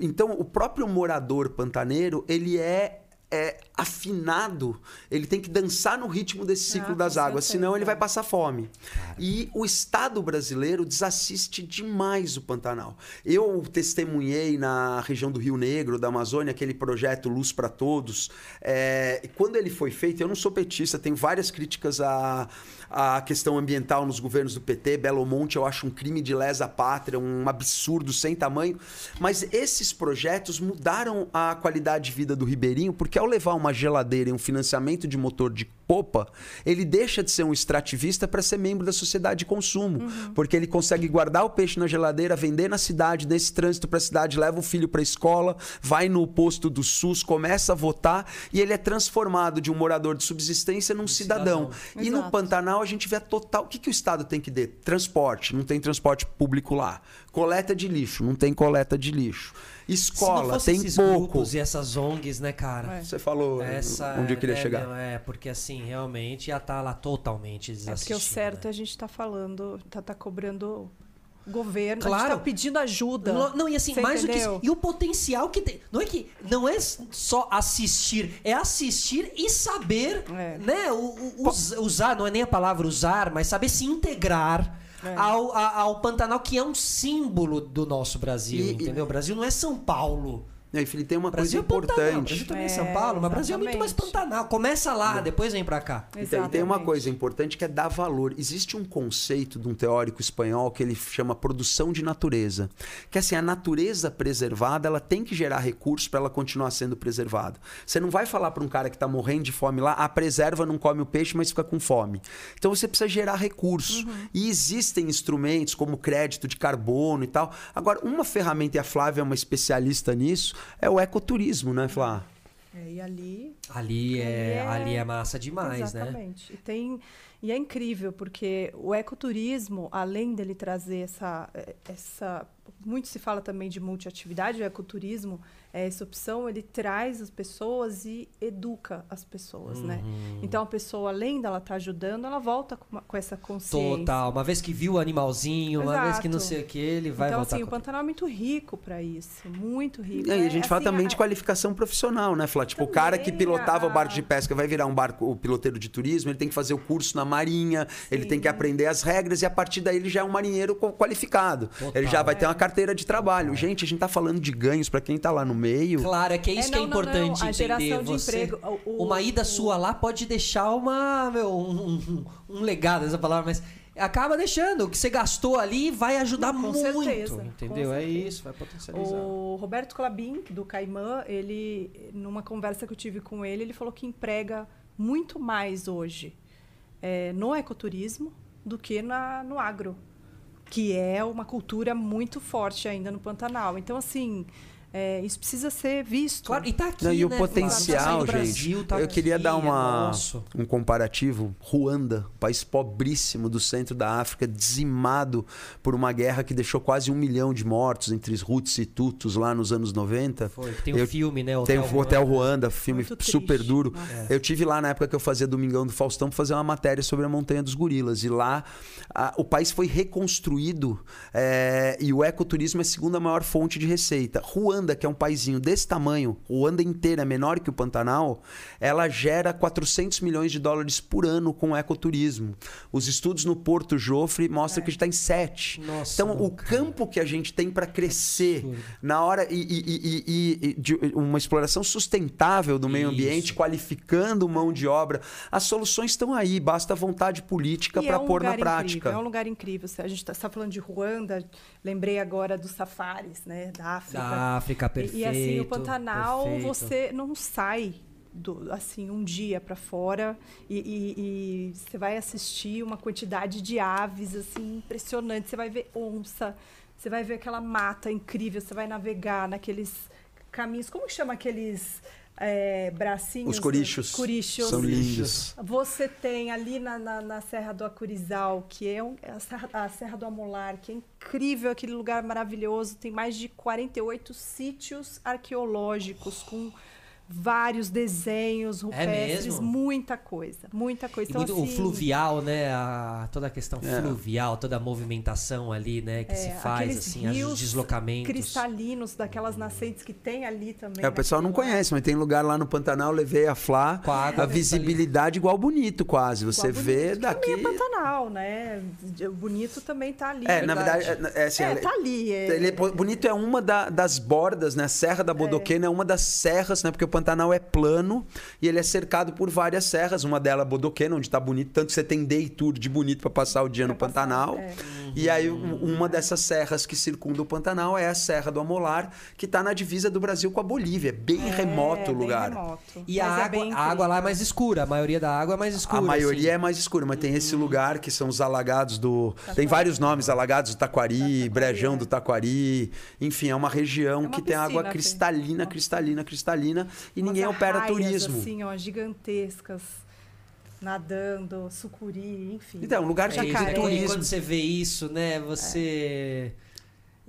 Então o próprio morador pantaneiro, ele é é afinado, ele tem que dançar no ritmo desse ciclo Ah, das águas, certeza. senão ele vai passar fome. E o Estado brasileiro desassiste demais o Pantanal. Eu testemunhei na região do Rio Negro, da Amazônia, aquele projeto Luz para Todos. É, e quando ele foi feito, eu não sou petista, tenho várias críticas à, à questão ambiental nos governos do PT. Belo Monte eu acho um crime de lesa pátria, um absurdo sem tamanho. Mas esses projetos mudaram a qualidade de vida do ribeirinho, porque ao levar uma geladeira e um financiamento de motor de popa, ele deixa de ser um extrativista para ser membro da sociedade de consumo. Porque ele consegue guardar o peixe na geladeira, vender na cidade, nesse trânsito para a cidade, leva o filho para a escola, vai no posto do SUS, começa a votar e ele é transformado de um morador de subsistência num cidadão. cidadão. E no Exato. Pantanal a gente vê a total. O que, que o Estado tem que ter? Transporte, não tem transporte público lá. Coleta de lixo, não tem coleta de lixo. Se não Escola, tem esses pouco. grupos e essas ONGs, né, cara? É. Você falou Essa onde eu queria é, chegar. meu, é, porque assim, realmente já tá lá totalmente É desassistido. porque o certo né? a gente tá falando, tá, tá cobrando o governo, a Claro. gente tá pedindo ajuda. Não, não, e assim, Você mais do que entendeu? isso. E o potencial que tem. Não é que. Não é só assistir, é assistir e saber, É. né? o- o- us- usar, não é nem a palavra usar, mas saber se integrar. É. Ao, a- ao Pantanal, que é um símbolo do nosso Brasil, E- entendeu? O Brasil não é São Paulo. E aí, Felipe, tem uma Brasil coisa é Pantanal. O importante. Brasil também é, É, São Paulo, mas o Brasil é muito mais. Pantanal. Começa lá, depois vem pra cá. Então, e tem uma coisa importante que é dar valor. Existe um conceito de um teórico espanhol que ele chama produção de natureza. Que assim, a natureza preservada, ela tem que gerar recursos para ela continuar sendo preservada. Você não vai falar para um cara que está morrendo de fome lá, ah, preserva, não come o peixe, mas fica com fome. Então você precisa gerar recurso. E existem instrumentos como crédito de carbono e tal. Agora, uma ferramenta, e a Flávia é uma especialista nisso, é o ecoturismo, né, Flá? É, e ali Ali é, é- ali é massa demais, né? Exatamente. E, tem, e é incrível, porque o ecoturismo, além dele trazer essa, essa. Muito se fala também de multiatividade, o ecoturismo, essa opção, ele traz as pessoas e educa as pessoas, né? Uhum. Então a pessoa, além dela estar ajudando, ela volta com, uma- com essa consciência. Total. Uma vez que viu o animalzinho, uma vez que não Exato. sei o que, ele vai então, voltar assim, o com... Pantanal é muito rico para isso. Muito rico. E aí, a É, gente fala assim, também a- de qualificação profissional, né, Flá? Tipo, o cara que Também, pilotava o a- barco de pesca vai virar um barco, o piloteiro de turismo, ele tem que fazer o curso na marinha, ele tem que aprender as regras e a partir daí ele já é um marinheiro qualificado. Total. Ele já vai ter É. uma carteira de trabalho. Gente, a gente tá falando de ganhos para quem tá lá no meio. Claro, é que é isso É, que é não, não, não. importante A geração entender. de Você, emprego, o- o- uma ida o- sua lá pode deixar uma, meu, um, um- um legado, essa palavra, mas acaba deixando. O que você gastou ali vai ajudar Com muito. certeza, Entendeu? com É certeza. isso, vai potencializar. O Roberto Clabin, do Caimã, ele, numa conversa que eu tive com ele, ele falou que emprega muito mais hoje é, no ecoturismo do que na, no agro, que é uma cultura muito forte ainda no Pantanal. Então, assim, é, isso precisa ser visto. Claro, e tá aqui, Não, e o né? potencial, Tá gente. Brasil, tá eu queria aqui, dar é uma, um comparativo. Ruanda, país pobríssimo do centro da África, dizimado por uma guerra que deixou quase um milhão de mortos entre os Hutus e Tutos lá nos anos 90. Foi, tem o Eu- filme, né? Tem o Hotel Ruanda. Filme Muito super triste. duro. Nossa. Eu tive lá na época que eu fazia Domingão do Faustão pra fazer uma matéria sobre a Montanha dos Gorilas. E lá a- o país foi reconstruído é, e o ecoturismo é a segunda maior fonte de receita. Ruanda, que é um paísinho desse tamanho, Ruanda inteira é menor que o Pantanal, ela gera 400 milhões de dólares por ano com ecoturismo. Os estudos no Porto Jofre mostram que a gente está em 7. Nossa, então, o cara. campo que a gente tem para crescer Absurdo. na hora e, e- e- e- e de uma exploração sustentável do meio Isso. ambiente, qualificando mão de obra, as soluções estão aí, basta vontade política para é um pôr na prática. Incrível, é um lugar incrível. A gente está falando de Ruanda, lembrei agora dos safaris, né, da África. Da África, E- perfeito. E, assim, o Pantanal, perfeito. você não sai do, assim um dia para fora e, e- e você vai assistir uma quantidade de aves assim impressionante. Você vai ver onça, você vai ver aquela mata incrível, você vai navegar naqueles caminhos. Como que chama aqueles é, bracinhos? Os corichos. Corichos. São lindos. Você tem ali na, na, na Serra do Acurizal, que é um- a, Serra, a Serra do Amolar, que é incrível, aquele lugar maravilhoso. Tem mais de 48 sítios arqueológicos com vários desenhos rupestres, mesmo? muita coisa, muita coisa. Então, muito, assim, o fluvial, né? A- toda a questão É. fluvial, toda a movimentação ali, né? Que se é, faz, aqueles assim, rios os deslocamentos. cristalinos daquelas nascentes que tem ali também. É, o pessoal não lugar. conhece, mas tem lugar lá no Pantanal, levei a Flá, a visibilidade igual bonito quase. Você Igual vê bonito, daqui. Também é Pantanal, né? O bonito também tá ali. É, na verdade, é, é assim, É, ele- tá ali. É, é bonito é uma da- das bordas, né? A Serra da Bodoquena é. uma das serras, né? Porque o Pantanal é plano e ele é cercado por várias serras, uma delas Bodoquena, onde tá bonito, tanto que você tem day tour de bonito para passar o dia no Pra passar, Pantanal. é. E aí uma dessas serras que circunda o Pantanal é a Serra do Amolar, que tá na divisa do Brasil com a Bolívia, é bem remoto É, o bem lugar. remoto. E a Mas é água, bem a água lá é mais escura, a maioria da água é mais escura. A maioria assim. é mais escura, mas tem esse lugar que são os alagados do. Tem vários nomes: alagados do Taquari, Brejão do Taquari. Enfim, é uma região É uma que tem água piscina, cristalina, Fê. cristalina, cristalina. E Umas ninguém opera arraias, turismo. assim, ó, gigantescas, nadando, sucuri, enfim. Então, é um lugar de É isso, né? Quando- turismo. Quando você vê isso, né? Você.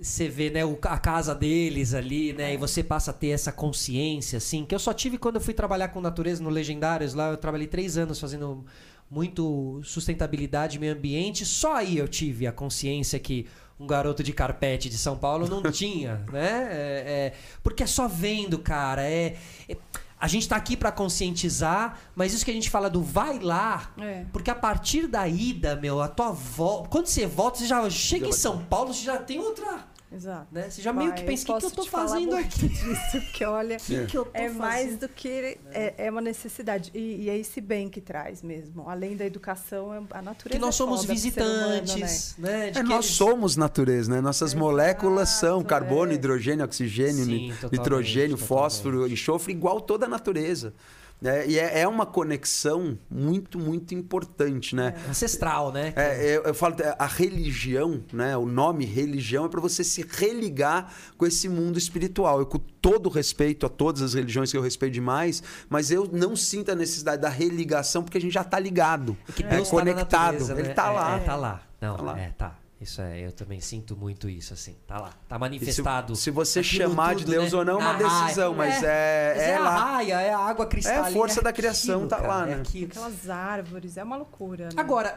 Você vê, né, o- a casa deles ali, né? E você passa a ter essa consciência, assim, que eu só tive quando eu fui trabalhar com natureza no Legendários. Lá eu trabalhei três anos fazendo muito sustentabilidade e meio ambiente. Só aí eu tive a consciência que um garoto de carpete de São Paulo não tinha, né? É- é- porque é só vendo, cara. É, é- a gente tá aqui pra conscientizar, mas isso que a gente fala do vai lá, É. porque a partir da ida, meu, a tua volta. Quando você volta, você já chega em São Paulo, você já tem outra. Exato. Né? Você já meio que pensa: o que, que eu falar fazendo aqui? disso, porque olha, O que eu tô é mais fazendo? do que é, é uma necessidade e, e é esse bem que traz mesmo. Além da educação, é- a natureza. Que nós é somos ser humano, né? visitantes, né? De É, que nós eles- somos natureza, né? Nossas moléculas são carbono, é. hidrogênio, oxigênio, Sim, ni- totalmente, nitrogênio, fósforo, totalmente. enxofre, igual toda a natureza. Né? e é, é uma conexão muito, muito importante, né? Ancestral, né? É, eu, eu falo, é, a religião, né? O nome religião é para você se religar com esse mundo espiritual. Eu, com todo respeito a todas as religiões que eu respeito demais, mas eu não sinto a necessidade da religação porque a gente já tá ligado. que é Deus tá na conectado. natureza, né? Ele tá É, lá. É, tá lá. Não, Tá lá. é, tá. Isso é, eu também sinto muito isso, assim. Tá lá. Tá E se- manifestado. Se, você aquilo chamar de tudo, Deus né? ou não é uma A raia. decisão, mas é, Mas é, é, a lá. raia, é a água cristalina. É a força da aquilo, criação, tá cara, lá, é né? aquilo. Aquelas árvores, é uma loucura. Né? Agora,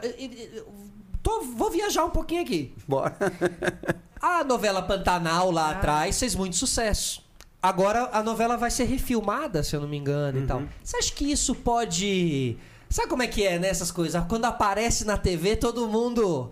tô- vou viajar um pouquinho aqui. Bora. A novela Pantanal lá Ah. atrás fez muito sucesso. Agora a novela vai ser refilmada, se eu não me engano Uhum. e tal. Você acha que isso pode. Sabe como é que é, né? Essas coisas? Quando aparece na TV, todo mundo.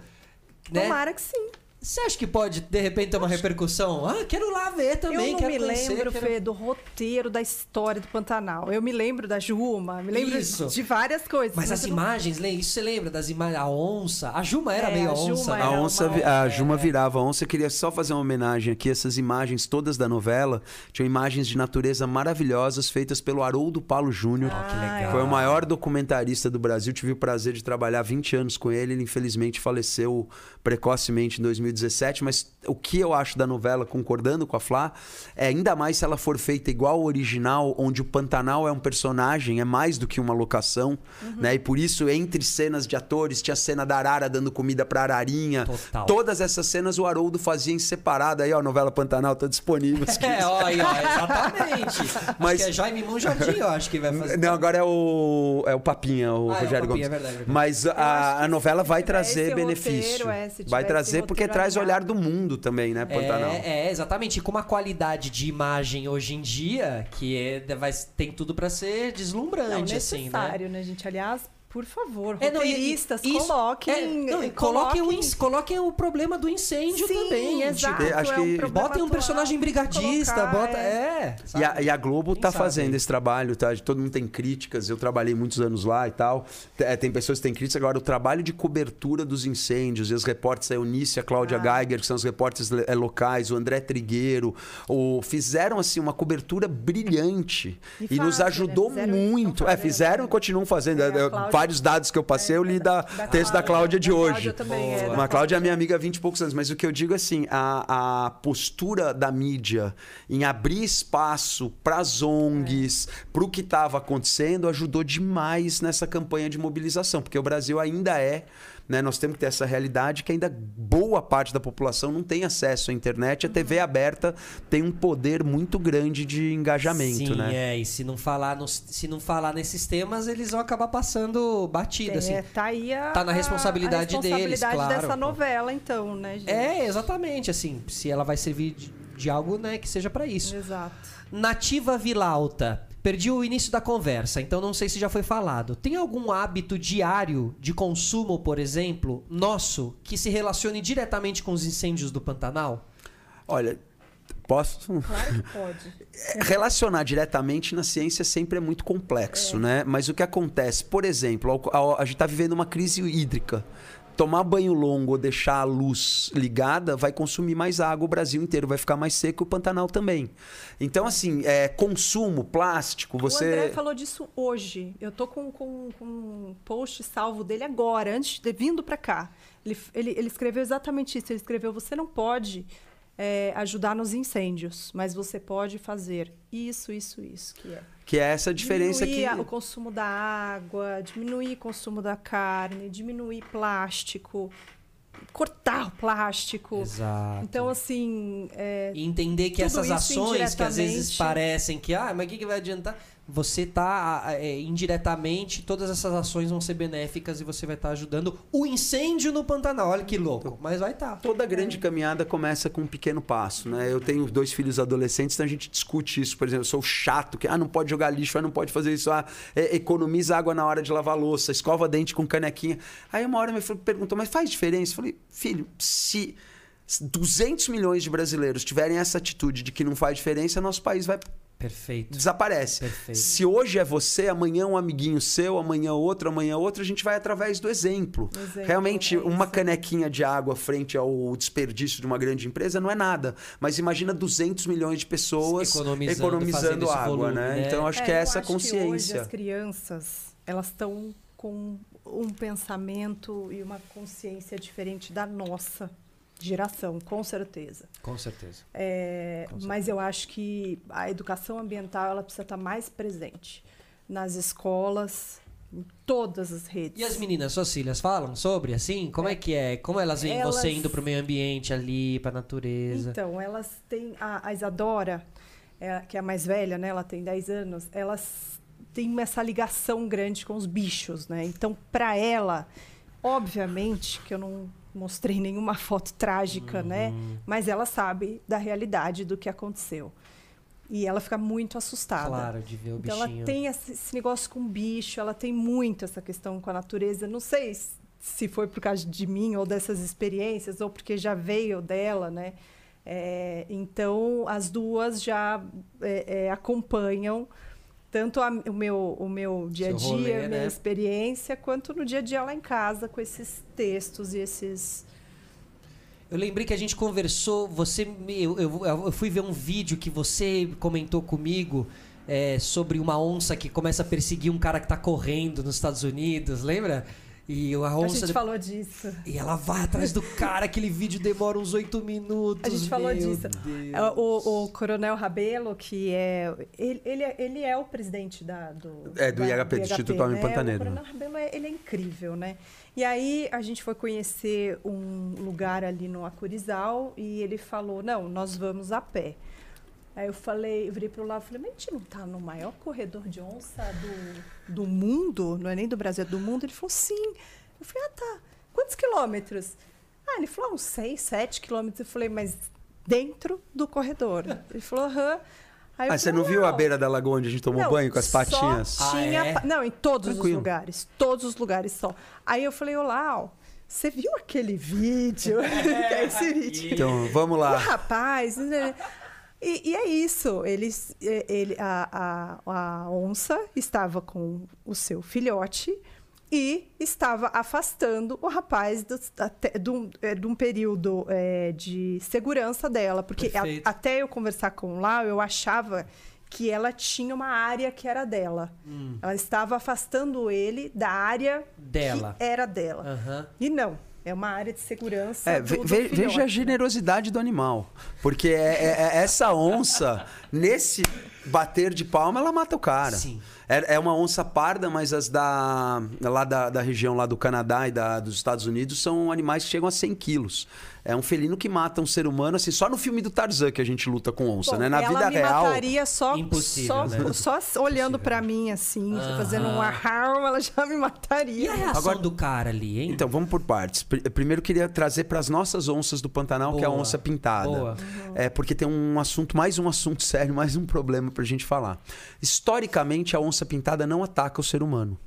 Né? Tomara que sim. Você acha que pode, de repente, ter uma repercussão? Ah, quero lá ver também, eu não quero me conhecer, lembro, quero... Fê, do roteiro da história do Pantanal. Eu me lembro da Juma, me lembro Isso. de várias coisas. Mas as eu não- imagens, lê, isso você lembra das imagens? A onça. A Juma era É, meio a onça. Juma né? A onça, uma a onça, Juma é. virava onça. Eu queria só fazer uma homenagem aqui. Essas imagens todas da novela tinham imagens de natureza maravilhosas feitas pelo Haroldo Paulo Júnior. que legal. Foi o maior documentarista do Brasil. Tive o prazer de trabalhar 20 anos com ele. Ele infelizmente faleceu precocemente em 2017. Mas o que eu acho da novela, concordando com a Flá, é ainda mais se ela for feita igual ao original, onde o Pantanal é um personagem, é mais do que uma locação. Né? E por isso, entre cenas de atores, tinha a cena da Arara dando comida pra Ararinha. Total. Todas essas cenas o Haroldo fazia em separado. Aí, ó, a novela Pantanal tá disponível. É, ó, aí, ó, exatamente. Acho Mas- que é Jaime Monjardim, eu acho que vai fazer. Não, agora é o, é o Papinha, o Ah, é o Rogério Papinha, Gomes. é verdade, é verdade. Mas acho a, a novela vai trazer o benefício. roteiro, é, se vai trazer porque traz o olhar do mundo também, né, Pantanal? É, é, exatamente. E com uma qualidade de imagem hoje em dia que é, vai, tem tudo pra ser Não, deslumbrante, assim, né? necessário, né? gente? Aliás, por favor, É, não, e- roteiristas, isso- coloquem... é, não, e coloquem, o, coloquem o problema do incêndio Sim, também. exato, acho é um que- problema Botem um personagem brigadista, colocar, bota. É. E a, e a Globo Quem tá sabe? fazendo esse trabalho, tá? Todo mundo tem críticas, eu trabalhei muitos anos lá e tal. É, Tem pessoas que têm críticas. Agora, o trabalho de cobertura dos incêndios, e os repórteres, a Eunice a Cláudia Ah. Geiger, que são os repórteres é, locais, o André Trigueiro, o, fizeram assim uma cobertura brilhante. E E, nos fácil, né? ajudou muito. É, fizeram e continuam fazendo. É, a É, Vários dados que eu passei, eu li da, da texto da Cláudia. De hoje. Cláudia também, é, Uma Cláudia é minha amiga há 20 e poucos anos, mas o que eu digo assim, a, a postura da mídia em abrir espaço para as ONGs, para o que estava acontecendo, ajudou demais nessa campanha de mobilização, porque o Brasil ainda é, né, nós temos que ter essa realidade que ainda boa parte da população não tem acesso à internet, a TV aberta tem um poder muito grande de engajamento, Sim, né? é. E se não, falar nos- se não falar nesses temas, eles vão acabar passando batido, assim. É, tá aí a, Tá na responsabilidade a deles, responsabilidade claro, dessa novela, então, né, gente? É, exatamente, assim. Se ela vai servir de, de algo, né, que seja pra isso. Exato. Nativa Vila Alta. Perdi o início da conversa, então não sei se já foi falado. Tem algum hábito diário de consumo, por exemplo, nosso, que se relacione diretamente com os incêndios do Pantanal? Olha, Posso? Claro que pode. Relacionar diretamente na ciência sempre é muito complexo, né? Mas o que acontece, por exemplo, ao- ao- a gente está vivendo uma crise hídrica. Tomar banho longo ou deixar a luz ligada vai consumir mais água, o Brasil inteiro vai ficar mais seco e o Pantanal também. Então, assim, é, consumo, plástico, O André você. falou disso hoje. Eu tô com, com, com um post salvo dele agora, antes de vindo para cá. Ele, ele, ele escreveu exatamente isso. Ele escreveu: você não pode é, ajudar nos incêndios, mas você pode fazer isso, isso, isso, que é Que é essa diferença diminuir que. o consumo da água, diminuir o consumo da carne, diminuir plástico, cortar o plástico. Exato. Então, assim, é, E entender que essas ações que às vezes parecem que, ah, mas o que, que vai adiantar? Você tá é, indiretamente, todas essas ações vão ser benéficas e você vai estar ajudando o incêndio no Pantanal. Olha que louco. Mas vai estar. Toda grande caminhada começa com um pequeno passo, né? Eu tenho dois filhos adolescentes, então a gente discute isso. Por exemplo, eu sou chato, que ah, não pode jogar lixo, ah, não pode fazer isso, ah, é, economiza água na hora de lavar louça, escova dente com canequinha. Aí uma hora filho perguntou, mas faz diferença? Eu falei, filho, se 200 milhões de brasileiros tiverem essa atitude de que não faz diferença, nosso país vai Perfeito. desaparece. Perfeito. Se hoje é você, amanhã um amiguinho seu, amanhã outro, amanhã outro, a gente vai através do exemplo. Exemplo, Realmente, é uma canequinha de água frente ao desperdício de uma grande empresa não é nada. Mas imagina 200 milhões de pessoas Economizando, economizando, água, volume, né? né? Então, acho É, que é eu essa acho que hoje consciência. as crianças, elas estão com um pensamento e uma consciência diferente da nossa geração, com certeza. Com certeza. É, Com mas eu acho que a educação ambiental ela precisa estar mais presente nas escolas, em todas as redes. E as meninas, suas filhas, falam sobre, assim? Como é que é? Como elas veem Elas- você indo pro meio ambiente ali, pra natureza? Então, elas têm. A, a Isadora, é, que é a mais velha, né? Ela tem 10 anos, elas têm essa ligação grande com os bichos, né? Então, para ela, obviamente que eu não mostrei nenhuma foto trágica, né? Mas ela sabe da realidade do que aconteceu. E ela fica muito assustada. Claro, de ver o Então bichinho. ela tem esse, negócio com bicho, ela tem muito essa questão com a natureza. Não sei se foi por causa de mim ou dessas experiências, ou porque já veio dela, né? É, então as duas já é, é, acompanham tanto a- o, meu, o meu dia a dia, rolê, a minha né? experiência, quanto no dia a dia lá em casa, com esses textos e esses. Eu lembrei que a gente conversou, você, me- eu, eu, eu fui ver um vídeo que você comentou comigo é, sobre uma onça que começa a perseguir um cara que tá correndo nos Estados Unidos, lembra? E a A onça. gente falou disso. E ela vai atrás do cara, aquele vídeo demora uns oito minutos. A gente falou disso. É, O, o Coronel Rabelo, que é. Ele, ele, é- ele é o presidente da, do. É, do da- IHP, do Instituto Homem né? Pantaneiro. O Coronel Rabelo é, ele é incrível, né? E aí a gente foi conhecer um lugar ali no Acurizal e ele falou: não, nós vamos a pé. Aí eu falei, eu virei pro lado e falei, mas a gente não tá no maior corredor de onça do, do mundo? Não é nem do Brasil, é do mundo? Ele falou, sim. Eu falei, ah, tá. Quantos quilômetros? Ah, ele falou, uns 6, 7 quilômetros. Eu falei, mas dentro do corredor? Ele falou, aham. Aí Ah, você falei, não viu a beira da lagoa onde a gente tomou Não, banho com as só patinhas? Ah, Tinha, é? pa- Não, em todos Tranquilo. os lugares. Todos os lugares só. Aí eu falei, olá, você viu aquele vídeo? É esse vídeo. Então, vamos O lá. rapaz. né? E, e é isso. Eles, ele, a, a, a onça estava com o seu filhote e estava afastando o rapaz do, até, de, um, eh, de um período eh, de segurança dela. Porque a- até eu conversar com o Lau, eu achava que ela tinha uma área que era dela. Ela estava afastando ele da área Dela. que era dela. Aham. E não. É uma área de segurança. É, do- ve- do veja a né? generosidade do animal. Porque é- é- é- essa onça, nesse bater de palma, ela mata o cara. Sim. É, é uma onça parda, mas as da, lá da, da região lá do Canadá e da- dos Estados Unidos são animais que chegam a 100 quilos. É um felino que mata um ser humano, assim, só no filme do Tarzan que a gente luta com onça, Bom, né? Na ela vida me real. mataria só, Impossível, só, né? só olhando pra mim assim, fazendo um arrau, ela já me E mataria. a reação Agora- do cara ali, hein? Então, vamos por partes. Pr- Primeiro, eu queria trazer para as nossas onças do Pantanal, que é a Boa. onça pintada. Boa. É porque tem um assunto, mais um assunto sério, mais um problema pra gente falar. Historicamente, a onça pintada não ataca o ser humano.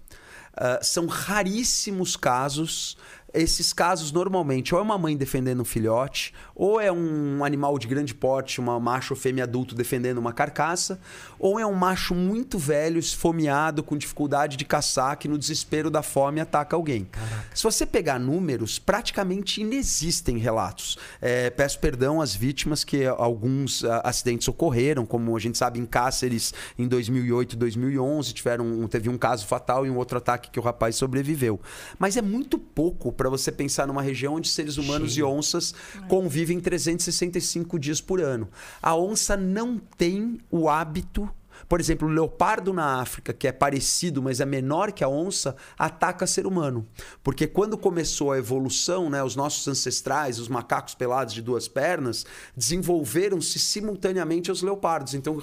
Ah, são raríssimos casos esses casos normalmente ou é uma mãe defendendo um filhote, ou é um animal de grande porte, uma macho ou fêmea adulto defendendo uma carcaça, ou é um macho muito velho, esfomeado, com dificuldade de caçar, que no desespero da fome ataca alguém. Se você pegar números, praticamente inexistem relatos. É, peço perdão às vítimas que alguns ah, acidentes ocorreram, como a gente sabe em Cáceres em 2008 e 2011 tiveram, teve um caso fatal e um outro ataque que o rapaz sobreviveu. Mas é muito pouco para você pensar numa região onde seres humanos e onças convivem 365 dias por ano. A onça não tem o hábito por exemplo, o leopardo na África, que é parecido, mas é menor que a onça, ataca ser humano. Porque quando começou a evolução, né, os nossos ancestrais, os macacos pelados de duas pernas, desenvolveram-se simultaneamente aos leopardos. Então,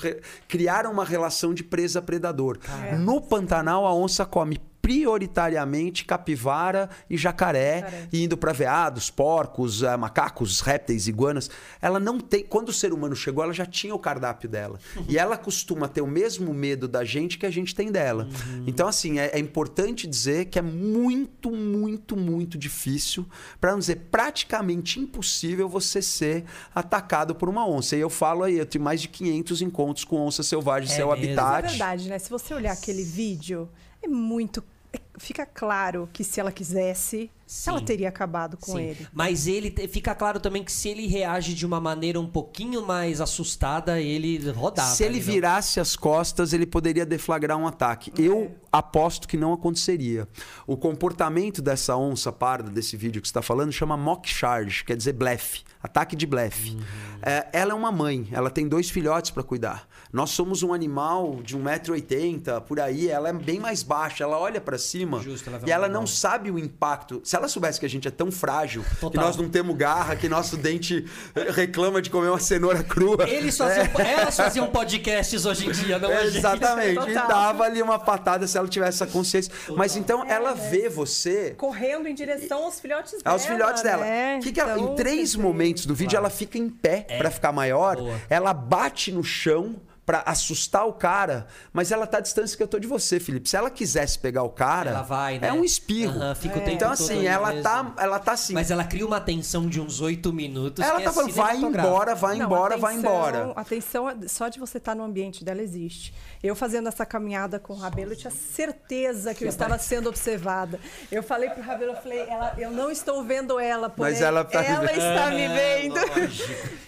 criaram uma relação de presa-predador. No Pantanal, a onça come prioritariamente capivara e jacaré, Jacaré. e indo para veados, porcos, eh, macacos, répteis, iguanas. Ela não tem. Quando o ser humano chegou, ela já tinha o cardápio dela. e ela costuma ter o mesmo medo da gente que a gente tem dela. Então, assim, é, é importante dizer que é muito, muito, muito difícil, para não dizer praticamente impossível, você ser atacado por uma onça. E eu falo aí, eu tenho mais de 500 encontros com onça selvagem, É seu mesmo? Mas é habitat. verdade, né? Se você olhar aquele vídeo, é muito. é- Fica claro que se ela quisesse, Sim. ela teria acabado com Sim. ele. Mas ele te- fica claro também que se ele reage de uma maneira um pouquinho mais assustada, ele rodava. Se ele não? virasse as costas, ele poderia deflagrar um ataque. Eu aposto que não aconteceria. O comportamento dessa onça parda, desse vídeo que você está falando, chama mock charge, quer dizer blefe, ataque de blefe. É, ela é uma mãe, ela tem dois filhotes para cuidar. Nós somos um animal de 1,80m, por aí, ela é bem mais baixa, ela olha para cima Justo, ela e ela não sabe o impacto. Se ela soubesse que a gente é tão frágil, que Total. nós não temos garra, que nosso dente reclama de comer uma cenoura crua. Eles faziam, elas faziam podcasts hoje em dia, não a gente. Exatamente. E Total. dava ali uma patada se ela tivesse essa consciência. Mas então ela vê você. Correndo em direção aos filhotes dela. Aos filhotes dela. Né? Que que ela- Então, em três quer dizer, momentos do vídeo, ela fica em pé pra ficar maior. Boa. Ela bate no chão pra assustar o cara, mas ela tá à distância que eu tô de você, Felipe. Se ela quisesse pegar o cara, Ela vai, né? é um espirro. Aham, fica o tempo então assim, ela mesmo. tá, ela tá assim. Mas ela cria uma tensão de uns oito minutos. ela que tá é falando, vai embora, vai Não, embora, vai atenção- embora. Atenção, só de você estar no ambiente dela existe. Eu fazendo essa caminhada com o Rabelo, eu tinha certeza que eu estava sendo observada. Eu falei pro Rabelo, eu falei, ela, eu não estou vendo ela, porém Mas ela tá vendo. está me vendo. Tem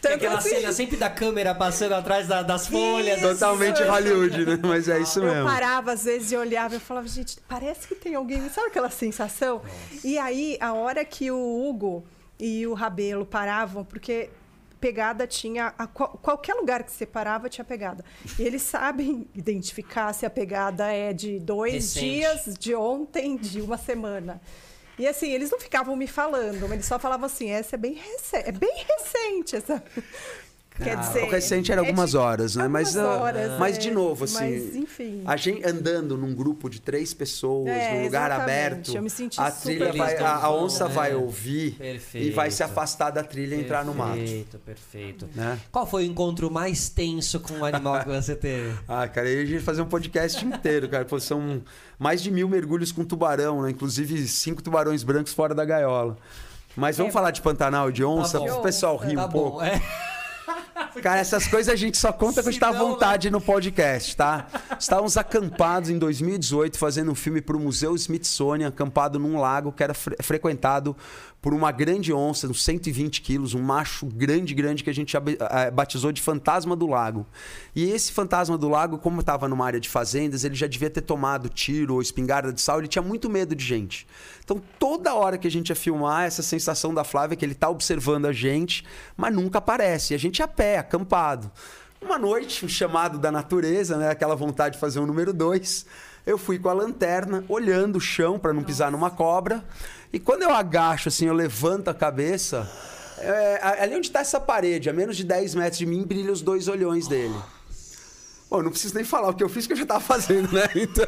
Tanto aquela assim, cena sempre da câmera passando atrás da- das folhas. Isso. Totalmente Hollywood, né? Mas é isso eu mesmo. parava às vezes e olhava e falava, gente, parece que tem alguém. Sabe aquela sensação? E aí, a hora que o Hugo e o Rabelo paravam, porque pegada tinha. a qual- qualquer lugar que você parava tinha pegada. E eles sabem identificar se a pegada é de dois Recente. dias, de ontem, de uma semana. E assim, eles não ficavam me falando, eles só falavam assim: essa é bem, rece é bem recente. Essa... Quer dizer. O recente era é algumas de- horas, né? Mas, algumas ah, horas, mas é. de novo, assim. Mas, enfim. A gente andando num grupo de três pessoas, É, num lugar aberto, Eu me senti a super trilha vai, a, a onça É. vai ouvir e vai se Perfeito. afastar da trilha e entrar no mato. Perfeito, perfeito. Né? Qual foi o encontro mais tenso com o animal que você teve? Ah, cara, aí a gente ia fazer um podcast inteiro, cara. Pô, são mais de mil mergulhos com tubarão, né? Inclusive cinco tubarões brancos fora da gaiola. Mas vamos É. falar de Pantanal e de onça, bom. para o pessoal rir tá um bom, pouco. é. Cara, essas coisas a gente só conta quando a gente tá à né? vontade no podcast, tá? Estávamos acampados em 2018 fazendo um filme para o Museu Smithsonian, acampado num lago que era fre- frequentado por uma grande onça, uns 120 quilos, um macho grande, grande, que a gente batizou de Fantasma do Lago. E esse Fantasma do Lago, como estava numa área de fazendas, ele já devia ter tomado tiro ou espingarda de sal, ele tinha muito medo de gente. Então, toda hora que a gente ia filmar, essa sensação da Flávia é que ele tá observando a gente, mas nunca aparece. E a gente a pé, acampado. Uma noite, um chamado da natureza, né? Aquela vontade de fazer um número dois. Eu fui com a lanterna, olhando o chão para não pisar numa cobra. E quando eu agacho, assim, eu levanto a cabeça. é, ali onde está essa parede, a menos de 10 metros de mim, brilham os dois olhões dele. Bom, não preciso nem falar o que eu fiz, que eu já estava fazendo, né? Então,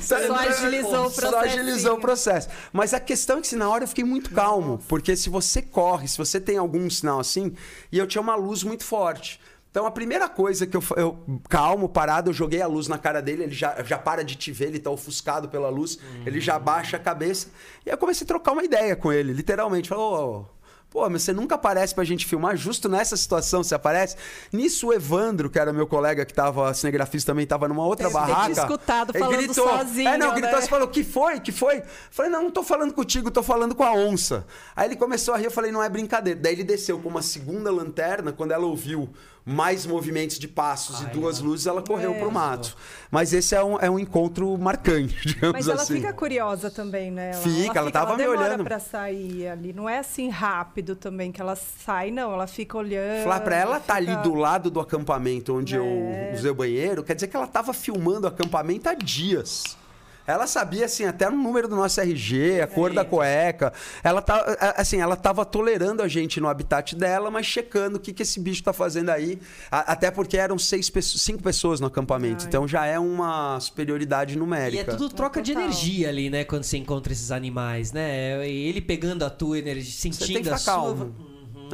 só, Só agilizou o Só agilizou o processo. Mas a questão é que se na hora eu fiquei muito calmo, porque se você corre, se você tem algum sinal assim, e eu tinha uma luz muito forte. Então a primeira coisa que eu, eu calmo, parado, eu joguei a luz na cara dele, ele já, já para de te ver, ele tá ofuscado pela luz, ele já baixa a cabeça. E aí eu comecei a trocar uma ideia com ele, literalmente. Falou, "Ô, Pô, mas você nunca aparece pra gente filmar, justo nessa situação você aparece. Nisso o Evandro, que era meu colega que tava cinegrafista também, tava numa outra te barraca. escutado ele falando gritou. sozinho, É, não, gritou, né? você falou, que foi? Que foi? Falei, não, não tô falando contigo, tô falando com a onça. Aí ele começou a rir, eu falei, não é brincadeira. Daí ele desceu com uma segunda lanterna, quando ela ouviu mais movimentos de passos e duas luzes, ela correu pro mato. Mas esse é um, é um encontro marcante, digamos Mas ela assim. fica curiosa também, né? Ela, Fica, ela tava me demora olhando. pra sair ali. Não é assim rápido também que ela sai, não. Ela fica olhando. Falar pra ela tá ali fica- do lado do acampamento onde eu É. usei o banheiro, quer dizer que ela tava filmando o acampamento há dias. Ela sabia, assim, até o número do nosso RG, a cor da cueca. Ela tá, assim, ela tava tolerando a gente no habitat dela, mas checando o que, que esse bicho tá fazendo aí. A- até porque eram seis, pessoas- cinco pessoas no acampamento. Ai. Então já é uma superioridade E é numérica. tudo troca de total. energia ali, né? Quando você encontra esses animais, né? E Ele pegando a tua energia, Você sentindo tem que a sua. calmo.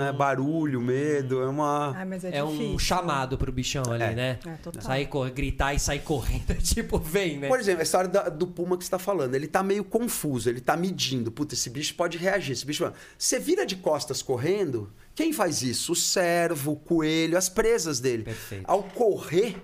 É, barulho, medo, é uma... Mas é, É um chamado pro bichão ali, É. né? É, total. Sair, cor- gritar e sair correndo, tipo, vem, né? Por exemplo, a história da- do Puma que você tá falando, ele tá meio confuso, ele tá medindo. Puta, esse bicho pode reagir. Esse bicho. Você vira de costas correndo, quem faz isso? O cervo, o coelho, as presas dele. Perfeito. Ao correr.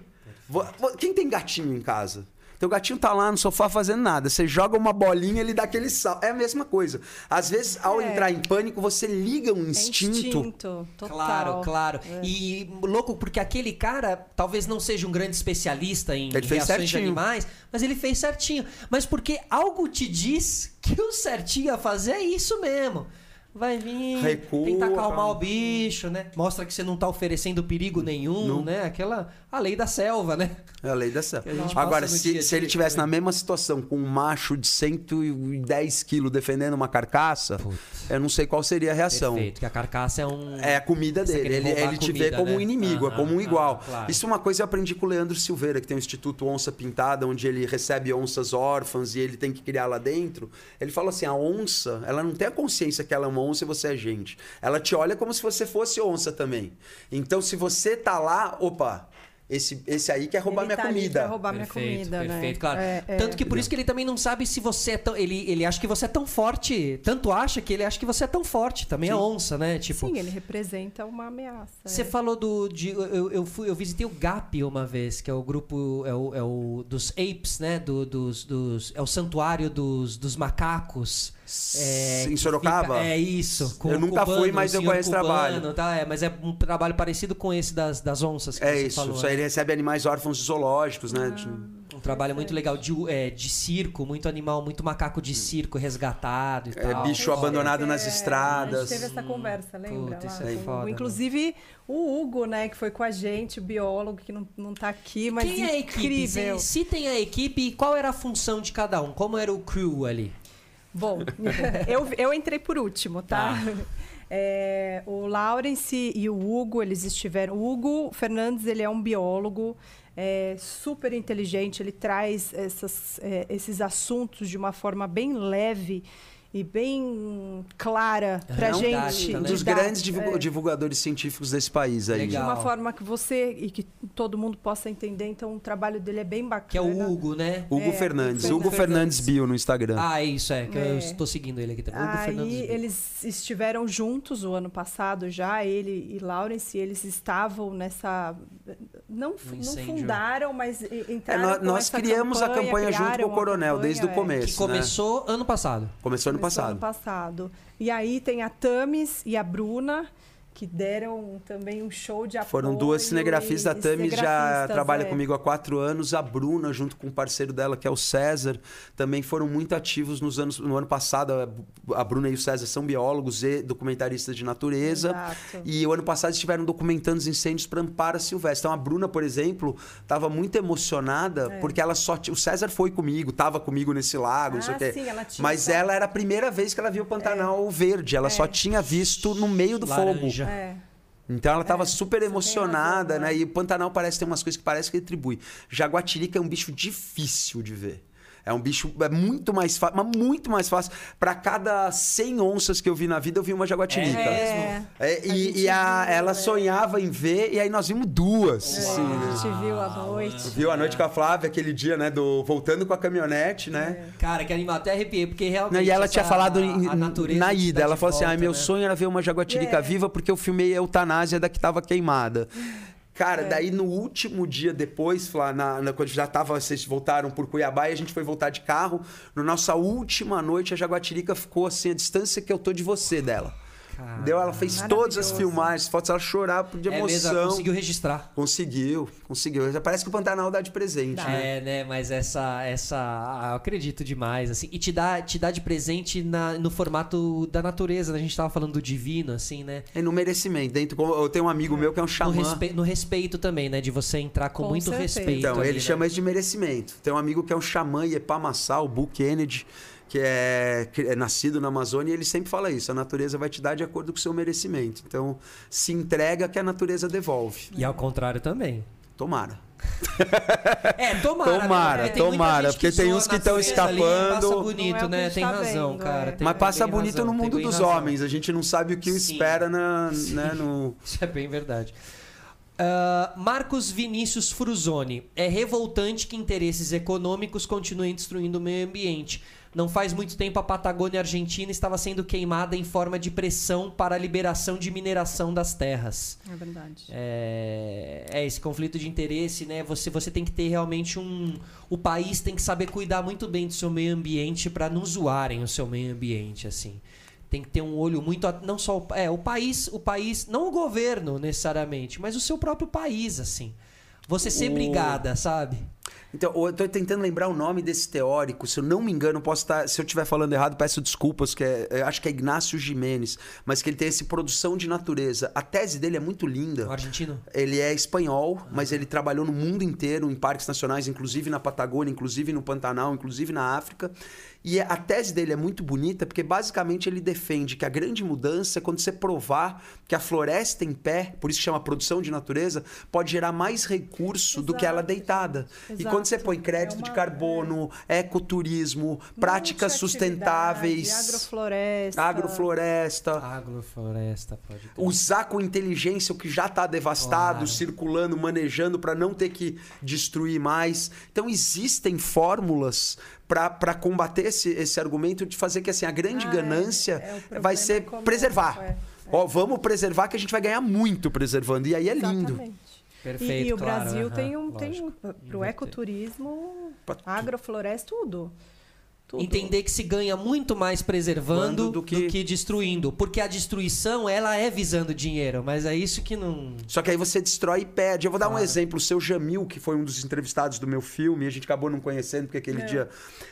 vo- Quem tem gatinho em casa? Teu gatinho tá lá no sofá fazendo nada. Você joga uma bolinha, ele dá aquele sal. É a mesma coisa. Às vezes, ao É. entrar em pânico, você liga um É instinto. instinto, total. Claro, claro. É. E louco, porque aquele cara talvez não seja um grande especialista em Ele fez reações de certinho. animais, mas ele fez certinho. Mas porque algo te diz que o certinho a fazer é isso mesmo. Vai vir, Recua, tentar acalmar tá. o bicho, né? Mostra que você não tá oferecendo perigo nenhum, Não. né? Aquela a lei da selva, né? É a lei da selva. Agora, se, dia se ele tivesse também. na mesma situação com um macho de 110 quilos defendendo uma carcaça, eu não sei qual seria a reação. Perfeito, que a carcaça é um É a comida dele. Ele, ele te vê comida, como né? um inimigo, é como um igual. claro. Isso é uma coisa que eu aprendi com o Leandro Silveira, que tem o Instituto Onça Pintada, onde ele recebe onças órfãs e ele tem que criar lá dentro. Ele fala assim: a onça, ela não tem a consciência que ela é uma onça e você é gente. Ela te olha como se você fosse onça também. Então, se você tá lá, opa, esse, esse aí quer roubar Ele minha tá ali comida. pra roubar minha perfeito, comida, perfeito, né? claro. É, é. Tanto que por isso que ele também não sabe se você é tão. Ele, ele acha que você é tão forte. Tanto acha que ele acha que você é tão forte. Também é onça, né? Tipo. Sim, ele representa uma ameaça. Você é. falou do. De, eu, eu, fui, eu visitei o GAP uma vez, que é o grupo. É o, é o dos apes, né? Do, dos, dos, é o santuário dos, dos macacos. É, Em Sorocaba? fica- é isso. com Eu nunca fui, mas eu conheço o trabalho. Tá, é, mas é um trabalho parecido com esse das, das onças que É você isso. falou. Isso aí né? ele recebe animais órfãos zoológicos, né? Ah. Um trabalho muito legal de, é, de circo, muito animal, muito macaco de circo resgatado e É, tal. bicho abandonado nas é, A estradas. gente teve essa conversa, lembra? Puta, isso é foda, Inclusive, o Hugo, né, que foi com a gente, o biólogo, que não, não tá aqui, mas Quem é a equipe? citem a equipe e qual era a função de cada um? Como era o crew ali? Bom, eu, eu entrei por último, tá? É, o Lawrence e o Hugo, eles estiveram. O Hugo Fernandes, ele é um biólogo é, super inteligente, ele traz essas, é, esses assuntos de uma forma bem leve e bem clara pra É um gente. Um né? dos grandes divulga- é. divulgadores científicos desse país aí. de Legal. uma forma que você e que todo mundo possa entender. Então, o trabalho dele é bem bacana. Que é o Hugo, né? Hugo É, Fernandes. Hugo Hugo Fernandes Bio no Instagram. Ah, é isso, é. Que eu É. estou seguindo ele aqui também. Hugo Aí Fernandes. Bio. eles estiveram juntos o ano passado já, ele e Lawrence, eles estavam nessa. Não, fu- não fundaram, mas e- É, entraram. nós com nós essa criamos a campanha junto com o Coronel, campanha, desde o é. começo. Que né? começou ano passado. Começou ano Passado. ano passado. E aí tem a Tamis e a Bruna, que deram também um show de apoio. Foram duas cinegrafistas. A Tamis já trabalha é. comigo há quatro anos. A Bruna, junto com o parceiro dela, que é o César, também foram muito ativos nos anos, no ano passado. A- Bruna e o César são biólogos e documentaristas de natureza. Exato. E o ano passado estiveram documentando os incêndios para Ampara Silvestre. Então a Bruna, por exemplo, estava muito emocionada É. porque ela só. t- O César foi comigo, estava comigo nesse lago, não sei o Ah, quê. sim, ela tinha Mas ela era a primeira vez que ela viu o Pantanal verde. Ela só tinha visto no meio do Laranja. fogo. É. Então ela estava É, super emocionada, razão, né? né? E o Pantanal parece ter umas coisas que parece que retribui. Jaguatirica é um bicho difícil de ver. É um bicho é muito mais fácil, mas muito mais fácil. Pra cada 100 onças que eu vi na vida, eu vi uma jaguatirica. É. É, A e gente e a- viu, ela é. sonhava em ver, e aí nós vimos duas. assim, né? A gente viu à noite. Viu a noite com a Flávia, aquele dia, né? Do, voltando com a caminhonete, né? Cara, que animal, até arrepiei, porque realmente. Não, e ela essa- tinha falado em- a natureza na ida, ela falou assim: volta, ah, meu né? sonho era ver uma jaguatirica É. viva porque eu filmei a eutanásia da que tava queimada. Cara, daí no último dia depois, Flá, na, na- quando já tava, vocês voltaram por Cuiabá e a gente foi voltar de carro, na nossa última noite a jaguatirica ficou assim, a distância que eu tô de você dela. Deu, ela fez todas as filmagens, fotos, ela chorava de É mesmo, emoção. ela conseguiu registrar. Conseguiu, conseguiu. Já Parece que o Pantanal dá de presente, né? É, né? Mas essa, essa, ah, eu acredito demais, assim. E te dá, te dá de presente na, no formato da natureza, né? A gente tava falando do divino, assim, né? É no merecimento. Dentro, eu tenho um amigo meu que é um No, xamã. respe- no respeito também, né? De você entrar com, Com muito certeza. respeito. Então, ali, ele né? chama isso de merecimento. Tem um amigo que é um xamã Iepamassá, o Bull Kennedy, que é, que é nascido na Amazônia, e ele sempre fala isso: a natureza vai te dar de acordo com o seu merecimento. Então, se entrega que a natureza devolve. E ao contrário também. Tomara. É, tomara. Tomara, né? Tomara, porque tem uns que a tão natureza ali, escapando. Passa bonito, Não é né? Tem tá razão, vendo, cara. é. tem- Mas passa tem bonito razão, no mundo dos razão. homens. A gente não sabe o que o Sim. espera na, né, no. Isso é bem verdade. Ah, Marcos Vinícius Fruzoni. É revoltante que interesses econômicos continuem destruindo o meio ambiente. Não faz muito tempo a Patagônia Argentina estava sendo queimada em forma de pressão para a liberação de mineração das terras. É verdade. É, é esse conflito de interesse, né? Você, você tem que ter realmente um. O país tem que saber cuidar muito bem do seu meio ambiente para não zoarem o seu meio ambiente, assim. Tem que ter um olho muito. Não só. o- É, o país, o país. Não o governo necessariamente, mas o seu próprio país, assim. Você ser O- brigada, sabe? Então, eu tô tentando lembrar o nome desse teórico. Se eu não me engano, posso estar. Se eu estiver falando errado, peço desculpas, que é, eu acho que é Ignácio Jimenez, mas que ele tem esse produção de natureza. A tese dele é muito linda. O argentino? Ele é espanhol, mas ele trabalhou no mundo inteiro, em parques nacionais, inclusive na Patagônia, inclusive no Pantanal, inclusive na África. E a tese dele é muito bonita, porque basicamente ele defende que a grande mudança é quando você provar que a floresta em pé, por isso chama produção de natureza, pode gerar mais recurso do que ela Exato, deitada. E Exato. quando você põe crédito É de uma- carbono, ecoturismo, práticas sustentáveis, Agrofloresta. agrofloresta, Agrofloresta, pode ter. usar com inteligência o que já está devastado, Claro. circulando, manejando para não ter que destruir mais. Então existem fórmulas para combater esse, esse argumento de fazer que assim a grande Ah, é. ganância É, vai ser preservar. é, é. Ó, vamos preservar que a gente vai ganhar muito preservando. E aí é lindo. Perfeito, E, e o claro, Brasil aham, tem um, tem um pro Inverter. ecoturismo, agrofloresta, tudo. Tudo. Entender que se ganha muito mais preservando do do que... que- destruindo. Porque a destruição, ela é visando dinheiro, mas é isso que não. Só que aí você destrói e perde. Eu vou dar um Claro. exemplo. O seu Jamil, que foi um dos entrevistados do meu filme, a gente acabou não conhecendo, porque aquele dia.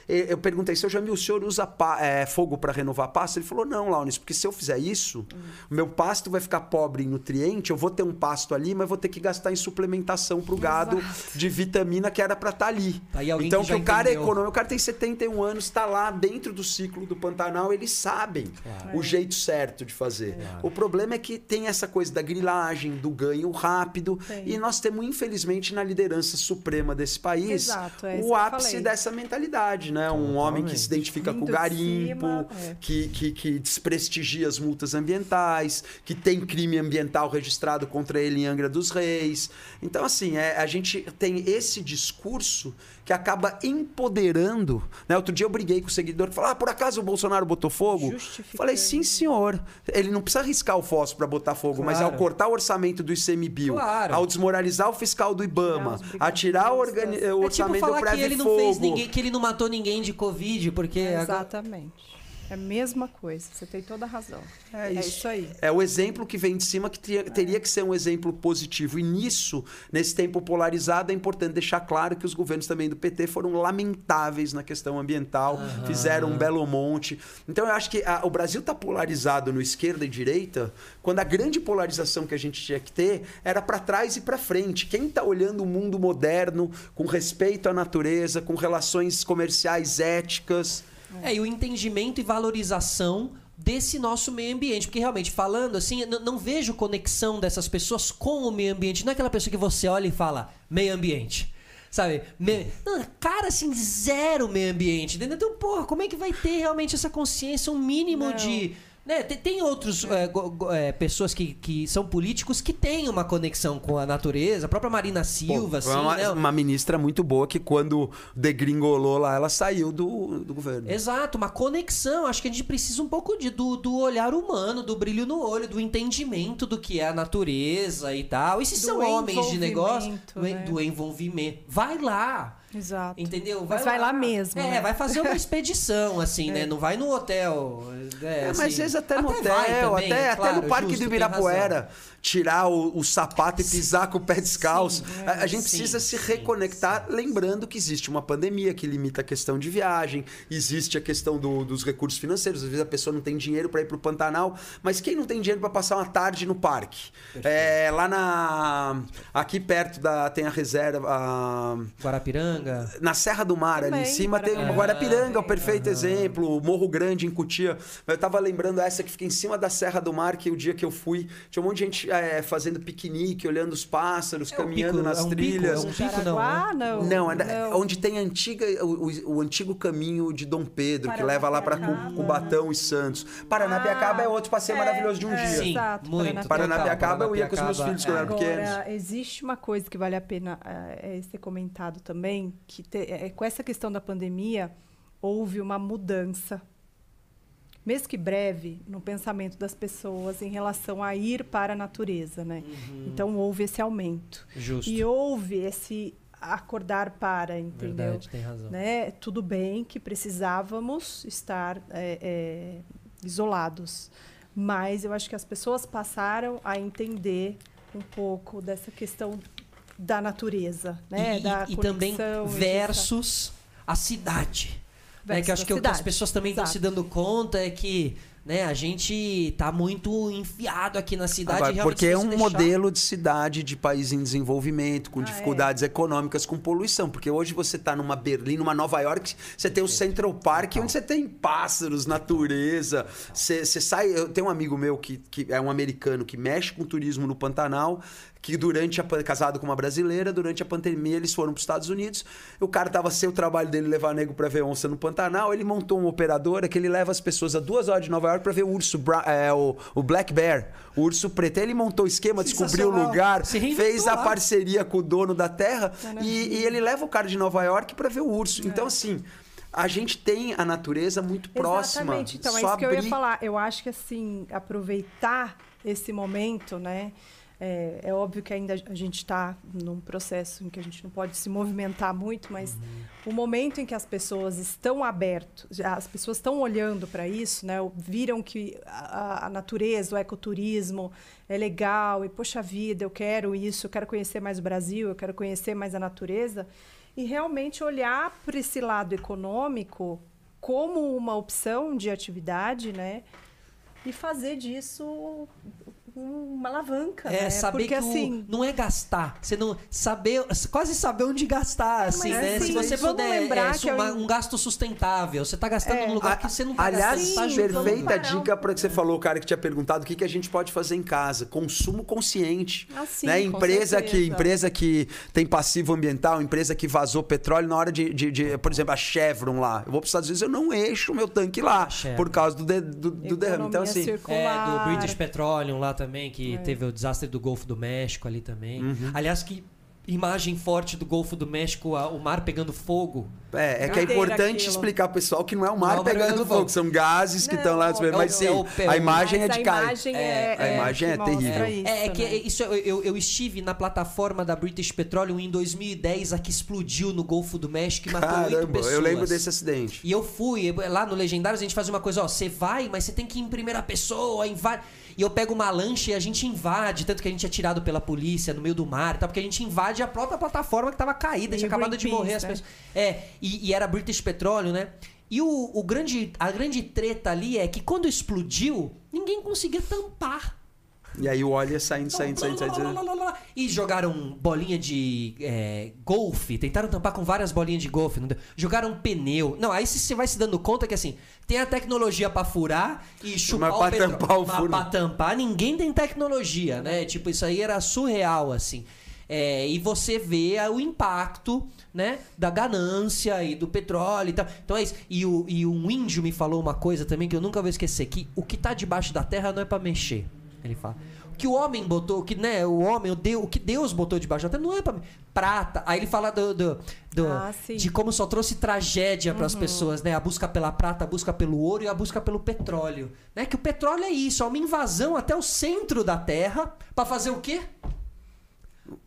E- Eu perguntei, seu Jamil, o senhor usa é, fogo para renovar pasto? Ele falou, não, Launis, porque se eu fizer isso, o meu pasto vai ficar pobre em nutriente, eu vou ter um pasto ali, mas vou ter que gastar em suplementação pro gado de vitamina que era para estar ali. Aí alguém então, que que, o cara é econômico, o cara tem 71 anos, está lá dentro do ciclo do Pantanal, eles sabem o jeito certo de fazer. O problema é que tem essa coisa da grilagem, do ganho rápido, Tem. e nós temos, infelizmente, na liderança suprema desse país, Exato, é o ápice dessa mentalidade, né? Um homem que se identifica com o Vindo garimpo, cima, é. que, que, que desprestigia as multas ambientais, que tem crime ambiental registrado contra ele em Angra dos Reis. Então, assim, é, a gente tem esse discurso que acaba empoderando. Né? Outro dia eu briguei com o seguidor que falou: ah, por acaso o Bolsonaro botou fogo? Falei, sim, senhor. Ele não precisa riscar o fósforo para botar fogo, mas Claro. ao cortar o orçamento do ICMBio, Claro. ao desmoralizar o fiscal do IBAMA, a tirar o, organi- o É tipo orçamento falar do que ele não Fogo. fez ninguém, que ele não matou ninguém de Covid, porque agora- Exatamente. É a mesma coisa. Você tem toda a razão. É É isso. isso aí. É o exemplo que vem de cima que teria, teria que ser um exemplo positivo. E nisso, nesse tempo polarizado, é importante deixar claro que os governos também do PT foram lamentáveis na questão ambiental, fizeram um belo monte. Então eu acho que a- o Brasil está polarizado no esquerda e direita, quando a grande polarização que a gente tinha que ter era para trás e para frente. Quem está olhando o mundo moderno, com respeito à natureza, com relações comerciais éticas. É, e o entendimento e valorização desse nosso meio ambiente. Porque realmente, falando assim, não vejo conexão dessas pessoas com o meio ambiente. Não é aquela pessoa que você olha e fala, meio ambiente. Sabe? Me... Não, Cara, assim, zero meio ambiente. Entendeu? Então, porra, como é que vai ter realmente essa consciência, um mínimo Não. de. Né? Tem, tem outros é, go- go- é, pessoas que, que são políticos que têm uma conexão com a natureza, a própria Marina Silva, Pô, assim, uma, né? uma ministra muito boa que quando degringolou lá, ela saiu do, do governo. Exato, uma conexão. Acho que a gente precisa um pouco de, do, do olhar humano, do brilho no olho, do entendimento do que é a natureza e tal. E se Do são homens de negócio, né? do envolvimento. Vai lá. Exato. Entendeu? Mas vai lá mesmo, É, né? vai fazer uma expedição, assim, né? Não vai no hotel. É, É, assim. mas às vezes até no vai hotel, também, até, é até claro, no Parque justo, do. Ibirapuera, tirar o, o sapato e pisar com o pé descalço. a, a gente Sim, precisa se sim, reconectar, lembrando que existe uma pandemia que limita a questão de viagem, existe a questão do- dos recursos financeiros. Às vezes a pessoa não tem dinheiro para ir para o Pantanal, mas quem não tem dinheiro para passar uma tarde no parque? É, lá na. Aqui perto da. Tem a reserva. a- Guarapiranga. na Serra do Mar, ali Também, em cima, tem uma Guarapiranga. Guarapiranga, é o perfeito exemplo. o Morro Grande, em Cutia. Eu tava lembrando essa que fica em cima da Serra do Mar, que o dia que eu fui, tinha um monte de gente é, fazendo piquenique, olhando os pássaros, É caminhando pico- nas é um pico, trilhas. é um pico, não, Jaraguá, não. Não, é onde tem a antiga, o, o- o antigo caminho de Dom Pedro, que leva lá para. Cubatão e Santos. Paranapiacaba Ah, é outro passeio é, maravilhoso de um é, dia. Sim, Exato, muito. Paranapiacaba eu ia com os meus filhos quando eu era pequenos. Agora, existe uma coisa que vale a pena ser comentado também, que te- com essa questão da pandemia, houve uma mudança, mesmo que breve, no pensamento das pessoas em relação a ir para a natureza, né? Então, houve esse aumento. Justo. E houve esse acordar para, entendeu? Verdade, tem razão. né? Tudo bem que precisávamos estar é, é, isolados, mas eu acho que as pessoas passaram a entender um pouco dessa questão da natureza, né? E, da e também e versus a cidade. Né, que eu acho que que as pessoas também estão se dando conta é que né, a gente tá muito enfiado aqui na cidade. Agora, realmente porque é um deixar- modelo de cidade de país em desenvolvimento, com Ah, dificuldades econômicas, com poluição. Porque hoje você está numa Berlim, numa Nova York, você tem o Central Park, onde você tem pássaros, natureza. Você, você sai. Eu tenho um amigo meu que, que é um americano que mexe com turismo no Pantanal. Que durante a casado com uma brasileira, durante a pandemia eles foram para os Estados Unidos. O cara tava sem o trabalho dele levar nego para ver onça no Pantanal. Ele montou uma operadora que ele leva as pessoas a duas horas de Nova York para ver o urso, é, o, o Black Bear, o urso preto. Ele montou o esquema, descobriu o lugar, fez a parceria com o dono da terra e, e ele leva o cara de Nova York para ver o urso. É. Então, assim, a gente tem a natureza muito próxima. Exatamente. Então, é isso que eu ia abrir- falar. Eu acho que, assim, aproveitar esse momento, né? É, é óbvio que ainda a gente está num processo em que a gente não pode se movimentar muito, mas o momento em que as pessoas estão abertas, as pessoas estão olhando para isso, né? Viram que a, a natureza, o ecoturismo é legal e, poxa vida, eu quero isso, eu quero conhecer mais o Brasil, eu quero conhecer mais a natureza. E realmente olhar para esse lado econômico como uma opção de atividade, né? E fazer disso uma alavanca, É, né? saber Porque que o- assim, não é gastar. Você não saber, quase saber onde gastar, assim, mas né? assim, Se você puder lembrar é, que eu- sumar um gasto sustentável, você tá gastando É. num lugar A- que você não tá Aliás, gastando. tá ajudando. vamos perfeita dica para que você falou, o cara que tinha perguntado o que, que a gente pode fazer em casa. Consumo consciente. Ah, sim, né? com Empresa que, empresa que tem passivo ambiental, empresa que vazou petróleo na hora de, de- de- por exemplo, a Chevron lá. Eu vou para os Estados Unidos, eu não encho o meu tanque lá por causa do, de- do, do derrame. Então, assim, É, circular. do British Petroleum lá também, que É. teve o desastre do Golfo do México ali também. Uhum. Aliás, que imagem forte do Golfo do México, a- o mar pegando fogo. É, é que é importante aquilo. explicar pro pessoal que não é o mar Não é pegando fogo, fogo. são gases que Não, estão lá. é o- mas sim, é é a imagem é de cara. É, é, a imagem que é terrível. Isso, é, é que né? isso eu, eu, estive na plataforma da British Petroleum em 2010, a que explodiu no Golfo do México e matou oito pessoas. eu lembro desse acidente. E eu fui, lá no Legendários a gente faz uma coisa, ó, você vai, mas você tem que ir em primeira pessoa, invade. E eu pego uma lancha e a gente invade, tanto que a gente é tirado pela polícia no meio do mar e tal, porque a gente invade a própria plataforma que tava caída, tinha Meio acabado de morrer as né? pessoas. É, e, e era British Petroleum, né? E o, o grande, a grande treta ali é que quando explodiu, ninguém conseguia tampar. E aí o óleo ia saindo, saindo, saindo, saindo. saindo. E jogaram bolinha de é, golfe, tentaram tampar com várias bolinhas de golfe, não deu. jogaram pneu. Não, aí você vai se dando conta que assim, tem a tecnologia pra furar e chupar Mas o petróleo. tampar o Mas furo. Pra tampar, ninguém tem tecnologia, né? Tipo, isso aí era surreal, assim. É, e você vê o impacto né, da ganância e do petróleo e tal. Então é isso. E, o, e um índio me falou uma coisa também que eu nunca vou esquecer: que o que tá debaixo da terra não é para mexer. Ele fala. O que o homem botou, o que, né, o homem, o, Deus, o que Deus botou debaixo da terra não é pra prata. Aí ele fala do, do, do- Ah, de como só trouxe tragédia para as pessoas, né? A busca pela prata, a busca pelo ouro e a busca pelo petróleo, né? Que o petróleo é isso, é uma invasão até o centro da terra para fazer o quê?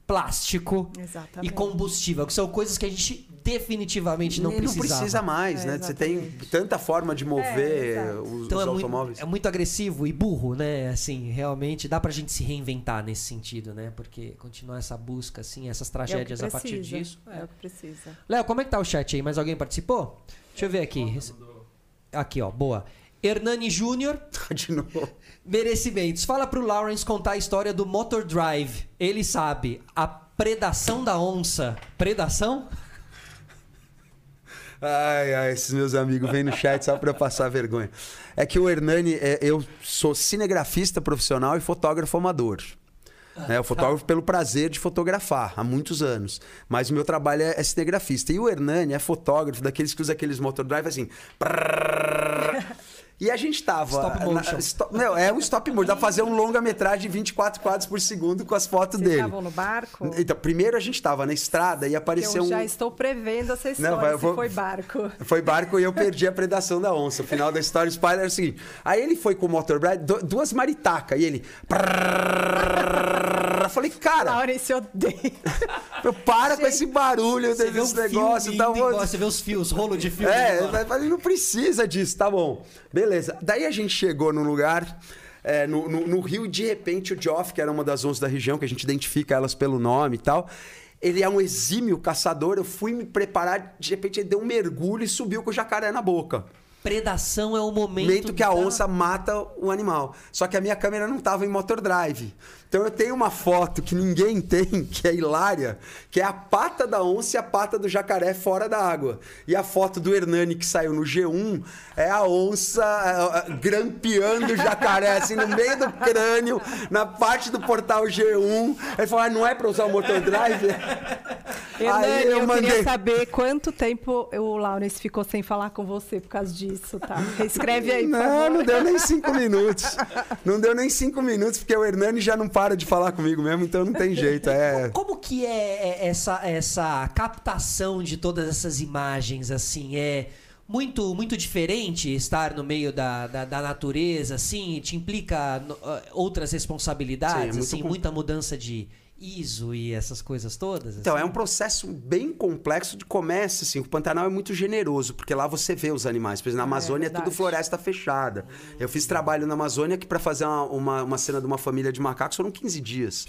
Plástico e Exatamente. combustível, que são coisas que a gente definitivamente não E precisava. precisa mais, É, né? Você tem exatamente. tanta forma de mover É, exato. os, Então os é muito, automóveis. é muito agressivo e burro, né? Assim, realmente dá pra gente se reinventar nesse sentido, né? Porque continuar essa busca, assim, essas É tragédias a partir precisa, disso. É o que precisa. Léo, como é que tá o chat aí? Mais alguém participou? Deixa eu ver aqui. Aqui, ó, boa. Hernani Júnior, De novo. merecimentos. Fala pro Lawrence contar a história do Motor Drive. Ele sabe. A predação da onça. Predação? Ai, ai, esses meus amigos vêm no chat só pra passar vergonha. É que o Hernani, é, eu sou cinegrafista profissional e fotógrafo amador. né? Eu fotógrafo pelo prazer de fotografar há muitos anos. Mas o meu trabalho é, é cinegrafista. E o Hernani é fotógrafo daqueles que usa aqueles motor drive assim. prrrr. E a gente tava. Stop motion. stop- não, é um stop motion. Dá pra fazer um longa-metragem de 24 quadros por segundo com as fotos Vocês dele. estavam no barco? Então, primeiro a gente tava na estrada e apareceu eu já um. estou prevendo essa história, vai, eu se vou- foi barco. Foi barco e eu perdi a predação da onça. O final da história, o spoiler era o seguinte. Aí ele foi com o motorbike, du- duas maritacas, e ele... Eu falei, cara, odeia. eu para com esse barulho desse negócio. Tá bom? Você vê os fios, rolo de fio. É, embora. mas não precisa disso, tá bom. Beleza. Daí a gente chegou num lugar, é, no, no- no rio, e de repente o Joff, que era uma das onças da região, que a gente identifica elas pelo nome e tal, ele é um exímio caçador. Eu fui me preparar, de repente ele deu um mergulho e subiu com o jacaré na boca. Predação é o momento. momento que a da- onça mata o animal. Só que a minha câmera não estava em motor drive. Então eu tenho uma foto que ninguém tem, que é hilária, que é a pata da onça e a pata do jacaré fora da água. E a foto do Hernani que saiu no G1 é a onça eh, eh, grampeando o jacaré, assim, no meio do crânio, na parte do portal G1. Ele falou, ah, não é para usar o motor drive? Hernani, eu, queria saber quanto tempo o Laurence ficou sem falar com você por causa disso, tá? Reescreve aí, Não, não deu nem cinco minutos. Não deu nem cinco minutos, porque o Hernani já não para de falar comigo mesmo, então não tem jeito. É. Como que é é, essa, essa captação de todas essas imagens, assim? É muito muito diferente estar no meio da, da, da natureza, assim? Te implica ah, outras Sim, responsabilidades, é muito assim? com- Muita mudança de ISO e essas coisas todas? Então, assim? é um processo bem complexo de comércio, assim. O Pantanal é muito generoso, porque lá você vê os animais. Por exemplo, na Amazônia é, tudo verdade. floresta fechada. Eu fiz trabalho na Amazônia que para fazer uma, uma, uma cena de uma família de macacos foram 15 dias.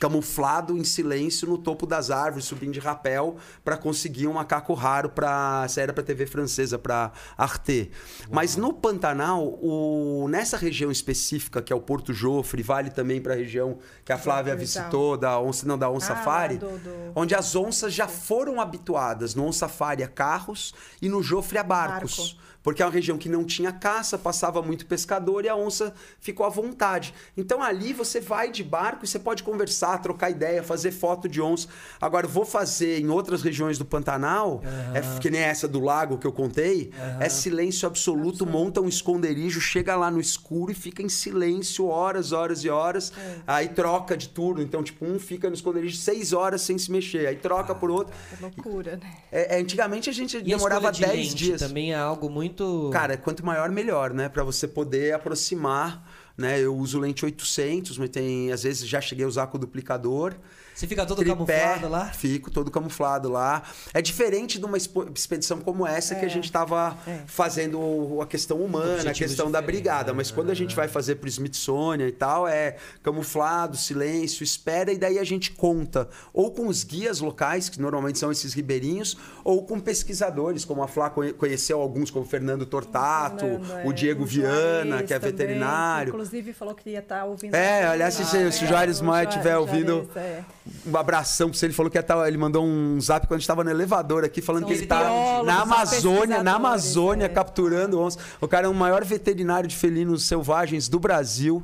Camuflado em silêncio no topo das árvores, subindo de rapel para conseguir um macaco raro para era para TV francesa, para Arte. Mas no Pantanal, o, nessa região específica que é o Porto Jofre, vale também para a região que a Flávia visitou da onça não da onça Ah, do- do- onde as onças já foram habituadas no Safari a carros e no Jofre a barcos. Barco. Porque é uma região que não tinha caça, passava muito pescador e a onça ficou à vontade. Então ali você vai de barco e você pode conversar, trocar ideia, fazer foto de onça. Agora, vou fazer em outras regiões do Pantanal, é, que nem essa do lago que eu contei, é silêncio absoluto, monta um esconderijo, chega lá no escuro e fica em silêncio horas, horas e horas. Aí troca de turno. Então, tipo, um fica no esconderijo seis horas sem se mexer, aí troca por outro. É loucura, né? É, é, antigamente a gente E demorava escolha de 10 lente dias. também é algo muito... Cara, quanto maior, melhor, né? Pra você poder aproximar, né? Eu uso lente 800, mas tem... Às vezes já cheguei a usar com o duplicador. Você fica todo Tripé, camuflado lá? Fico todo camuflado lá. É diferente de uma expedição como essa que a gente estava fazendo o- a questão humana, a questão da brigada. Mas quando a gente vai fazer pro Smithsonian e tal, é camuflado, silêncio, espera, e daí a gente conta. Ou com os guias locais, que normalmente são esses ribeirinhos, ou com pesquisadores, como a Flá conhe- conheceu alguns, como o Fernando Tortato, Fernando, o é, Diego o Viana, que é também, veterinário. que inclusive falou que ia estar ouvindo. É, aliás, se- se o Juarez Maia estiver ouvindo- é. Um abração pra você. Ele falou que ia tá- ele mandou um zap quando a gente tava no elevador aqui, falando São que ele tá na Amazônia, na Amazônia, é. capturando onça. O cara é o maior veterinário de felinos selvagens do Brasil.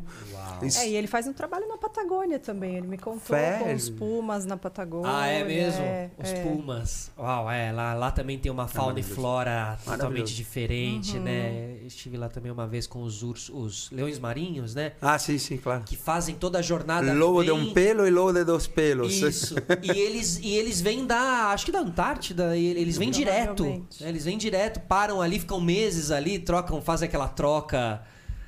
Isso- É, e ele faz um trabalho na Patagônia também. Ele me contou Velho. com os pumas na Patagônia. Ah, é mesmo? é, Os é. pumas. Uau, é. Lá, lá também tem uma fauna e flora totalmente diferente, Uhum. né? Estive lá também uma vez com os ursos, os leões marinhos, né? Ah, sim, sim, claro. Que fazem toda a jornada. Lobo de vêm- um pelo e lobo de dois pelos. Isso. e eles e eles vêm da, acho que da Antártida, e eles vêm direto. Né? Eles vêm direto, param ali, ficam meses ali, trocam, fazem aquela troca.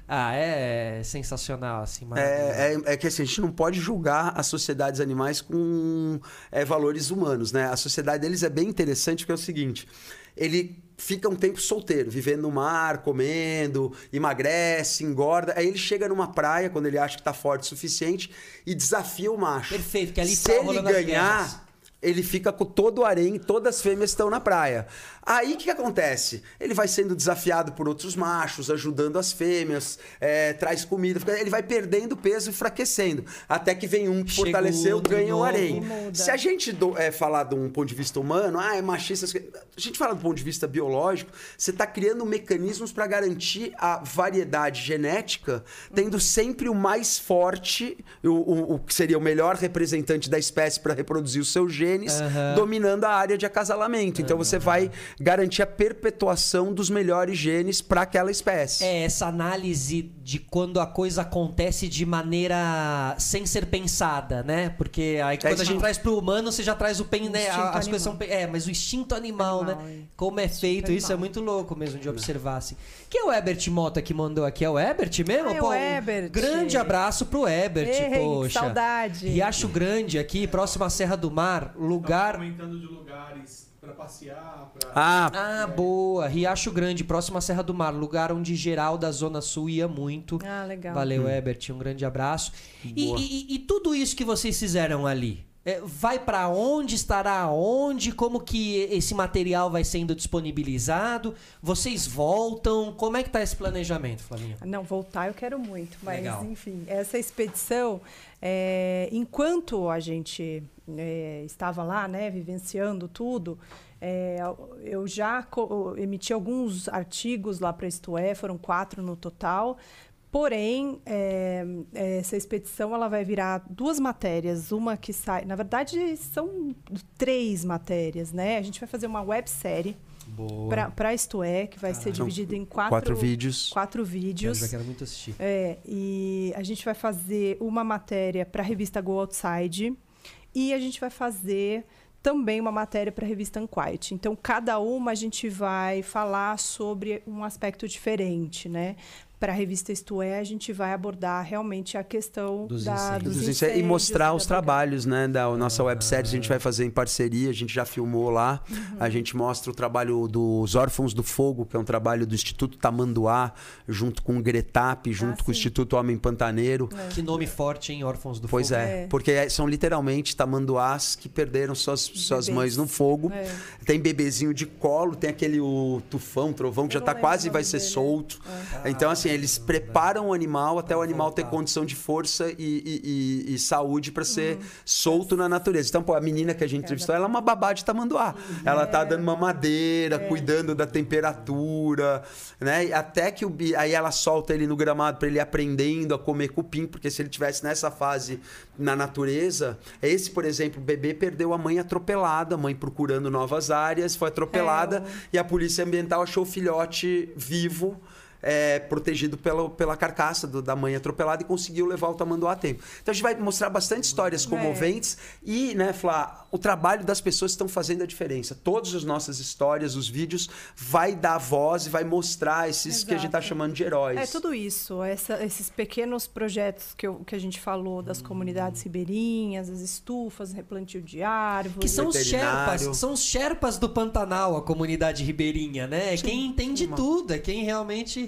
Ah, é sensacional, assim. maravilhoso. É, é, é que assim, a gente não pode julgar as sociedades animais com é, valores humanos, né? A sociedade deles é bem interessante porque é o seguinte: ele fica um tempo solteiro, vivendo no mar, comendo, emagrece, engorda. Aí ele chega numa praia, quando ele acha que tá forte o suficiente, e desafia o macho. Perfeito, que ali Se tá ele ganhar. Ele fica com todo o harém, todas as fêmeas estão na praia. Aí o que, que acontece? Ele vai sendo desafiado por outros machos, ajudando as fêmeas, é, traz comida, ele vai perdendo peso e enfraquecendo. Até que vem um que fortaleceu, ganha o harém. Se a gente do- é, falar de um ponto de vista humano, ah, é machista. A gente fala do ponto de vista biológico, você está criando mecanismos para garantir a variedade genética, tendo sempre o mais forte, o, o- o que seria o melhor representante da espécie para reproduzir os seus genes, Aham. dominando a área de acasalamento. Então você vai garantir a perpetuação dos melhores genes para aquela espécie. É essa análise de quando a coisa acontece de maneira sem ser pensada, né? Porque aí quando a isso. gente traz pro humano, você já traz o pen, né? As coisas são é, mas o instinto animal, Animal, né? é. Como é feito isso é muito louco mesmo de observar assim. Quem é o Ebert Mota que mandou aqui? É o Ebert mesmo? Ah, é Pô, o um Ebert. Grande abraço pro Ebert, Ei, que poxa. saudade. Riacho Grande aqui, próximo à Serra do Mar, lugar Tava comentando de lugares pra passear, pra... Ah, Ah, boa. Riacho Grande, próximo à Serra do Mar, lugar onde geral da Zona Sul ia muito. Ah, legal. Valeu, Ebert, um grande abraço. E, e- e tudo isso que vocês fizeram ali, é, vai pra onde, estará onde, como que esse material vai sendo disponibilizado? Vocês voltam? Como é que tá esse planejamento, Flavinha? Não, voltar eu quero muito, mas Legal. enfim, essa expedição, é, enquanto a gente é, estava lá, né, vivenciando tudo, é, eu já emiti alguns artigos lá para Isto É, foram quatro no total. Porém, é, essa expedição ela vai virar duas matérias, uma que sai, na verdade são três matérias, né? A gente vai fazer uma websérie Boa. para Isto É, que vai ser dividida em quatro, quatro vídeos. quatro Eu vídeos. já quero muito assistir. É, e a gente vai fazer uma matéria para a revista Go Outside e a gente vai fazer também uma matéria para a revista Unquiet. Então, cada uma a gente vai falar sobre um aspecto diferente, né? Para a revista Isto É, a gente vai abordar realmente a questão Dos da, incêndios. dos Dos incê- e mostrar incêndios, os trabalhos, né? Da nossa websérie a gente vai fazer em parceria, a gente já filmou lá. A gente mostra o trabalho dos Órfãos do Fogo, que é um trabalho do Instituto Tamanduá, junto com o Gretap, junto com o. Instituto Homem Pantaneiro. Que nome forte, hein? Órfãos do Pois Fogo. é, É. porque é- são literalmente tamanduás que perderam suas, suas Bebês. mães no fogo. É. Tem bebezinho de colo, tem aquele o tufão, trovão, que Eu já tá lembro quase vai ser dele. solto. Então, assim, eles preparam o animal até o animal ter condição de força e, e- e- e saúde para ser Uhum. solto na natureza. Então, pô, a menina que a gente entrevistou, ela é uma babá de tamanduá. Ela tá dando mamadeira, É. cuidando da temperatura, né? Até que o aí ela solta ele no gramado para ele ir aprendendo a comer cupim, porque se ele tivesse nessa fase na natureza, esse, por exemplo, o bebê perdeu a mãe atropelada, a mãe procurando novas áreas, foi atropelada É, e a polícia ambiental achou o filhote vivo. É, protegido pela, pela carcaça do- da mãe atropelada e conseguiu levar o tamanduá a tempo. Então a gente vai mostrar bastante histórias É. comoventes e, né, Flá, o trabalho das pessoas estão fazendo a diferença. Todas as nossas histórias, os vídeos, vai dar voz e vai mostrar esses que a gente está Exato. chamando de heróis. É tudo isso, essa- esses pequenos projetos que, eu- que a gente falou das comunidades ribeirinhas, as estufas, replantio de árvores. Que são os. Sherpas, são os Sherpas do Pantanal, a comunidade ribeirinha, né? É quem entende tudo, é quem realmente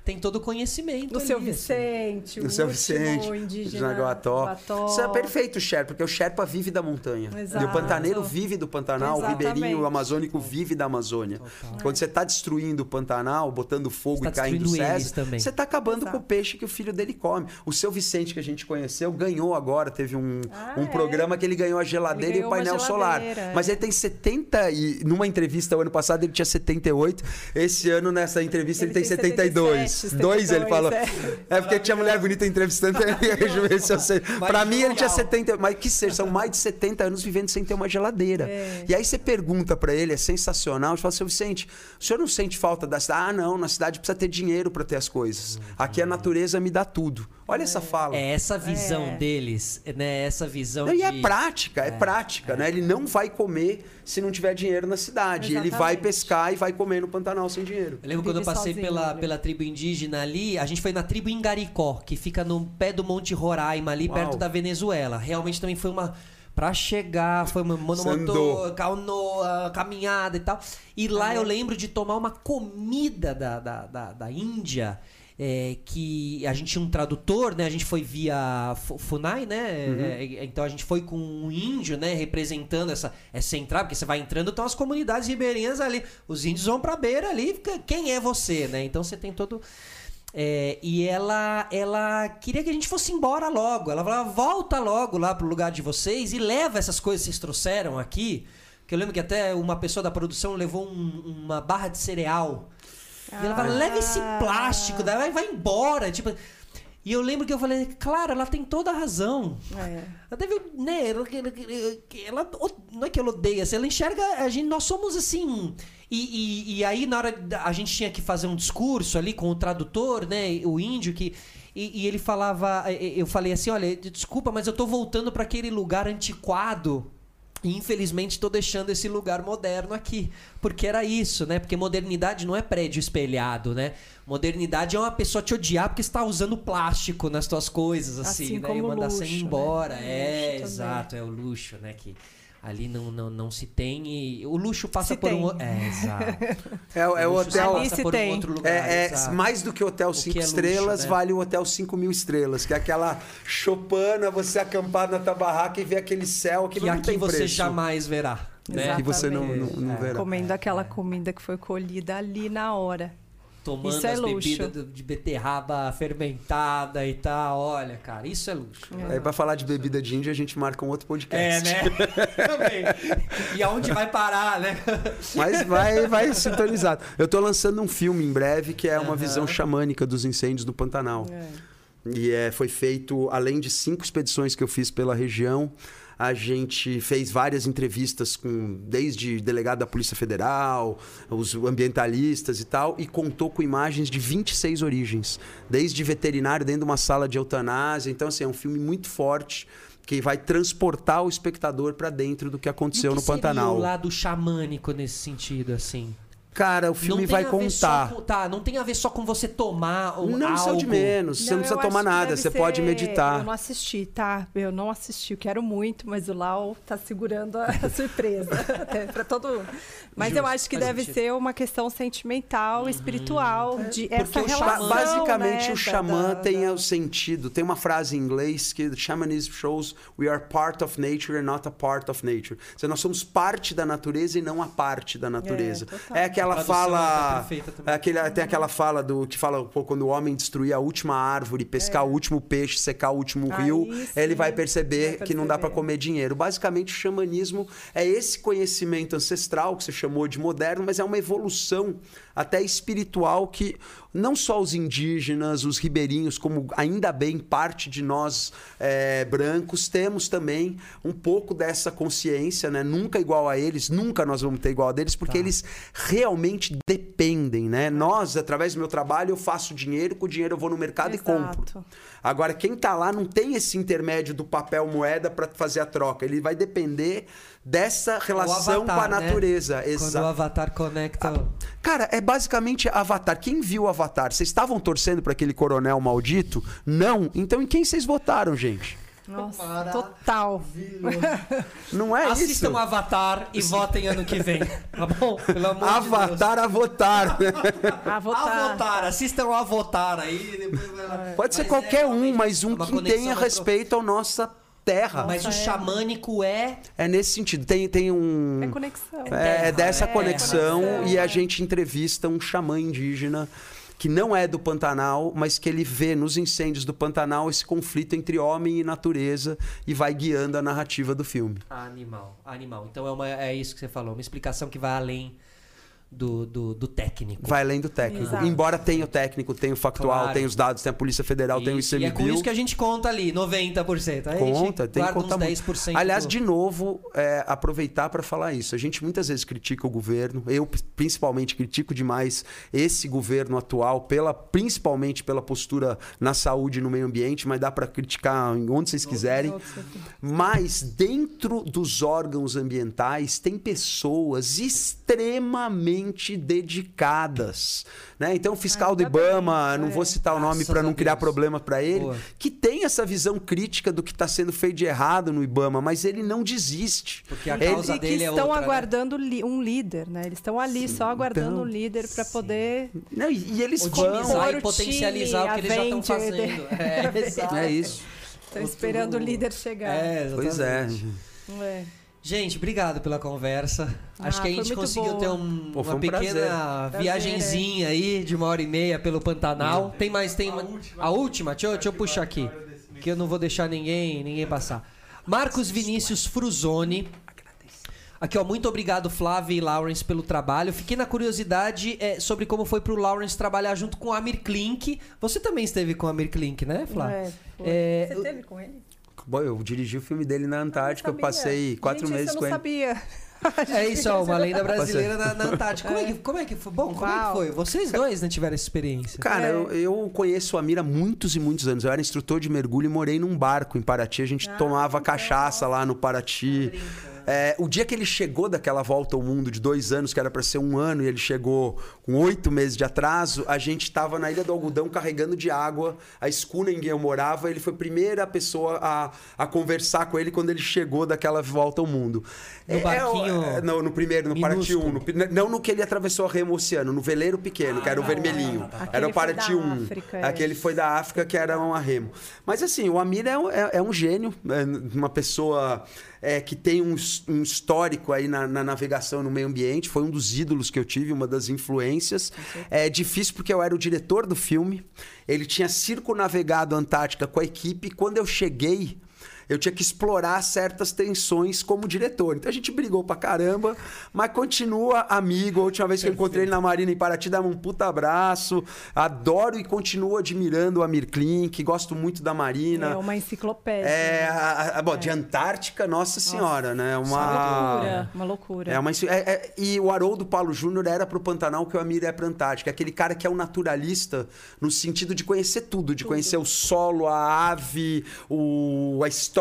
tem todo o conhecimento. O ali, seu assim. Vicente, o, O seu Vicente, indígena. Guató. Isso é perfeito, o Sherpa, porque o Sherpa vive da montanha. Exato. E o pantaneiro vive do Pantanal, o Exatamente. ribeirinho, o amazônico vive da Amazônia. Quando você está destruindo o Pantanal, botando fogo Você e tá caindo César, também. você está acabando Exato. com o peixe que o filho dele come. O seu Vicente, que a gente conheceu, ganhou agora, teve um, Ah, um é? programa que ele ganhou a geladeira Ele e o ganhou painel solar. geladeira, Mas é. ele tem 70 e numa entrevista o ano passado ele tinha 78, esse ano nessa entrevista ele, Ele tem tem 72. Dois, ele falou. é. É porque tinha mulher bonita entrevistando. Pra mim, ele tinha jovial. 70. Mas que seja, são mais de 70 anos vivendo sem ter uma geladeira. É. E aí você pergunta pra ele, é sensacional. Você fala, seu Vicente, o senhor não sente falta da cidade? Ah, não, na cidade precisa ter dinheiro pra ter as coisas. Aqui a natureza me dá tudo. Olha essa fala. É essa visão É. deles, né? Essa visão Não, de... E é prática, é, prática, né? Ele não vai comer se não tiver dinheiro na cidade. Ele vai Exatamente. pescar e vai comer no Pantanal sem dinheiro. Eu lembro quando eu passei sozinho, pela, né? pela tribo indígena ali, a gente foi na tribo Ingaricó, que fica no pé do Monte Roraima, ali Uau. perto da Venezuela. Realmente também foi uma. Pra chegar, foi uma canoa, caminhada e tal. E lá eu lembro de tomar uma comida da, da, da, da Índia. É, que a gente tinha um tradutor, né? A gente foi via Fu- Funai, né? É, então a gente foi com um índio, né? Representando essa, essa entrada, porque você vai entrando, estão as comunidades ribeirinhas ali. Os índios vão pra beira ali, fica, quem é você, né? Então você tem todo. É, e ela, ela queria que a gente fosse embora logo. Ela falava, volta logo lá pro lugar de vocês e leva essas coisas que vocês trouxeram aqui. Que eu lembro que até uma pessoa da produção levou um- uma barra de cereal. E ela fala, leva esse plástico, daí vai, embora. Tipo, e eu lembro que eu falei, claro, ela tem toda a razão. É. Ela deve, né, ela, ela- não é que ela odeia, assim, ela enxerga, a gente, nós somos assim. E, e, e aí, na hora, a gente tinha que fazer um discurso ali com o tradutor, né, o índio, que. E, e ele falava, eu falei assim: olha, desculpa, mas eu tô voltando para aquele lugar antiquado. E infelizmente tô deixando esse lugar moderno aqui. Porque era isso, né? Porque modernidade não é prédio espelhado, né? Modernidade é uma pessoa te odiar porque está usando plástico nas tuas coisas, assim, Assim né? e mandar luxo, você ir né? embora. Luxo É, também. exato, é o luxo, né? Que ali não, não, não se tem e o luxo passa Se por um. tem. É, exato. É, é o luxo hotel. Passa se por um tem. outro lugar. É, é mais do que hotel que 5 é luxo, estrelas, né? vale o hotel 5 mil estrelas, que é aquela chopana, você acampar na tua barraca e ver aquele céu que que não aqui tem você preço. jamais verá. Né? Que você não, não, não É. verá. Comendo aquela comida que foi colhida ali na hora. Tomando Isso é as luxo. bebidas de- de beterraba fermentada e tal. Olha, cara, isso é luxo. Aí pra falar de bebida de índia, a gente marca um outro podcast. É, né? Também. E aonde vai parar, né? Mas vai, vai sintonizado. Eu tô lançando um filme em breve que é uma Aham. visão xamânica dos incêndios do Pantanal. E é, foi feito, além de cinco expedições que eu fiz pela região, a gente fez várias entrevistas com desde delegado da Polícia Federal, os ambientalistas e tal, e contou com imagens de 26 origens, desde veterinário dentro de uma sala de eutanásia. Então, assim, é um filme muito forte que vai transportar o espectador para dentro do que aconteceu E o no que seria Pantanal. o lado xamânico nesse sentido, assim? Cara, o filme não vai tem a ver só contar. com- tá, não tem a ver só com você tomar um, Não algo. de menos, você não eu precisa tomar que nada, você pode ser- meditar. Eu não assisti, tá? Eu não assisti. Eu quero muito, mas o Lau tá segurando a surpresa. Até pra todo Mas eu Justo, acho que faz deve sentido. ser uma questão sentimental, espiritual, de essa o relação, Ba- basicamente, né, o xamã da- tem da- o sentido. Tem uma frase em inglês que shamanism shows we are part of nature and not a part of nature. Ou seja, nós somos parte da natureza e não a parte da natureza. total. É, aquela tá fala. também. aquele, tem aquela fala do que fala pô, quando o homem destruir a última árvore, pescar o último peixe, secar o último Aí rio, sim, ele vai perceber, vai que não dá para perceber. comer dinheiro. Basicamente, o xamanismo é esse conhecimento ancestral que você chamou de moderno, mas é uma evolução até espiritual que não só os indígenas, os ribeirinhos, como ainda bem parte de nós é, brancos, temos também um pouco dessa consciência, né? Nunca igual a eles, nunca nós vamos ter igual a deles, porque Tá. eles realmente dependem, né? Nós, através do meu trabalho, eu faço dinheiro, com o dinheiro eu vou no mercado e compro. Exato. Agora, quem tá lá não tem esse intermédio do papel moeda para fazer a troca. Ele vai depender dessa relação Avatar, com a né? natureza. Quando o Exato. Avatar conecta. Cara, é basicamente Avatar. Quem viu Avatar? Vocês estavam torcendo para aquele coronel maldito? Não. Então em quem vocês votaram, gente? Nossa, total. Não é Assistam isso. Avatar e votem ano que vem. Tá bom? Pelo amor Avatar a votar. A de Deus. A votar. votar, assistam a votar aí. vai. Pode ser Mas qualquer é um, mas um que tenha respeito à nossa terra. Mas o xamânico é. É nesse sentido. Tem, tem um. É conexão. É, terra, é dessa é, conexão, conexão, e a é. gente entrevista um xamã indígena que não é do Pantanal, mas que ele vê nos incêndios do Pantanal esse conflito entre homem e natureza e vai guiando a narrativa do filme. Animal, animal. Então é, uma, é isso que você falou, uma explicação que vai além do, do, do técnico. Vai além do técnico. Exato. Embora tenha o técnico, tenha o factual, Claro. tenha os dados, tenha a Polícia Federal, tenha o Isso, e é com ICMBio. isso que a gente conta ali, 90%. Aí a gente Conta, tem que contar uns muito. 10%. Aliás, do- de novo, é, aproveitar para falar isso. A gente muitas vezes critica o governo. Eu, principalmente, critico demais esse governo atual, pela, principalmente pela postura na saúde e no meio ambiente, mas dá para criticar em onde vocês quiserem. Mas dentro dos órgãos ambientais tem pessoas extremamente dedicadas. Né? Então, o fiscal do Ainda bem, Ibama, não é. vou citar o nome para não criar Deus. problema para ele, Boa. que tem essa visão crítica do que está sendo feito de errado no Ibama, mas ele não desiste. Porque a Ele- causa e que dele é estão outra, né? aguardando li- um líder, né? Eles estão ali só aguardando Então, um líder para poder Não, e, e eles Otimizar vão. E o potencializar time, o que eles já estão fazendo. É, exato. É isso. estão esperando o líder chegar. É, Pois é. É. Gente, obrigado pela conversa. Acho Ah, que a gente conseguiu boa. ter um- Pô, uma um pequena Prazer, viagenzinha aí de uma hora e meia pelo Pantanal. Tem mais, tem uma- última. a última. Deixa eu, deixa eu puxar aqui, que eu não vou deixar ninguém, ninguém passar. Marcos Vinícius Fruzoni. Aqui, ó, muito obrigado, Flávia e Lawrence, pelo trabalho. Fiquei na curiosidade é, sobre como foi pro Lawrence trabalhar junto com o Amir Klink. Você também esteve com o Amir Klink, né, Flávia? É. É, Você teve com ele? Bom, eu dirigi o filme dele na Antártica, eu Sabia. passei quatro Gente, meses isso eu com não ele. sabia. É isso, ó, uma lenda brasileira na, na Antártica. Como é. que, como é que foi? Bom, como é que Uau. foi? Vocês dois né, tiveram essa experiência. Cara, É. eu, eu conheço a Mira há muitos e muitos anos. Eu era instrutor de mergulho e morei num barco em Paraty. A gente Ah, tomava cachaça lá no Paraty. É, o dia que ele chegou daquela volta ao mundo de dois anos, que era para ser um ano, e ele chegou com oito meses de atraso, a gente estava na Ilha do Algodão carregando de água a escuna em que eu morava. Ele foi a primeira pessoa a, a conversar com ele quando ele chegou daquela volta ao mundo. No barquinho é, no, no primeiro, no Paraty 1. minúsculo. no- não no que ele atravessou o remo oceano, no veleiro pequeno, que era o vermelhinho. Aquele Era o foi da Paraty 1. África, é. Aquele foi da África, que era um arremo. Mas assim, o Amir é, um- é- é um gênio, é uma pessoa é, que tem um, um histórico aí na, na navegação no meio ambiente. Foi um dos ídolos que eu tive, uma das influências. É difícil porque eu era o diretor do filme. Ele tinha circunavegado a Antártica com a equipe. Quando eu cheguei, eu tinha que explorar certas tensões como diretor. Então a gente brigou pra caramba, mas continua amigo. A última vez que eu encontrei ele na Marina em Paraty, dava um puta abraço. Adoro e continuo admirando o Amir Klink, gosto muito da Marina. É uma enciclopédia. É, a- a- bom, de Antártica, nossa senhora, né? Uma Uma loucura, uma loucura. é uma, é- é- e o Haroldo Paulo Júnior era pro Pantanal que o Amir é pra Antártica. Aquele cara que é um naturalista no sentido de conhecer tudo, de conhecer o solo, a ave, o, a história,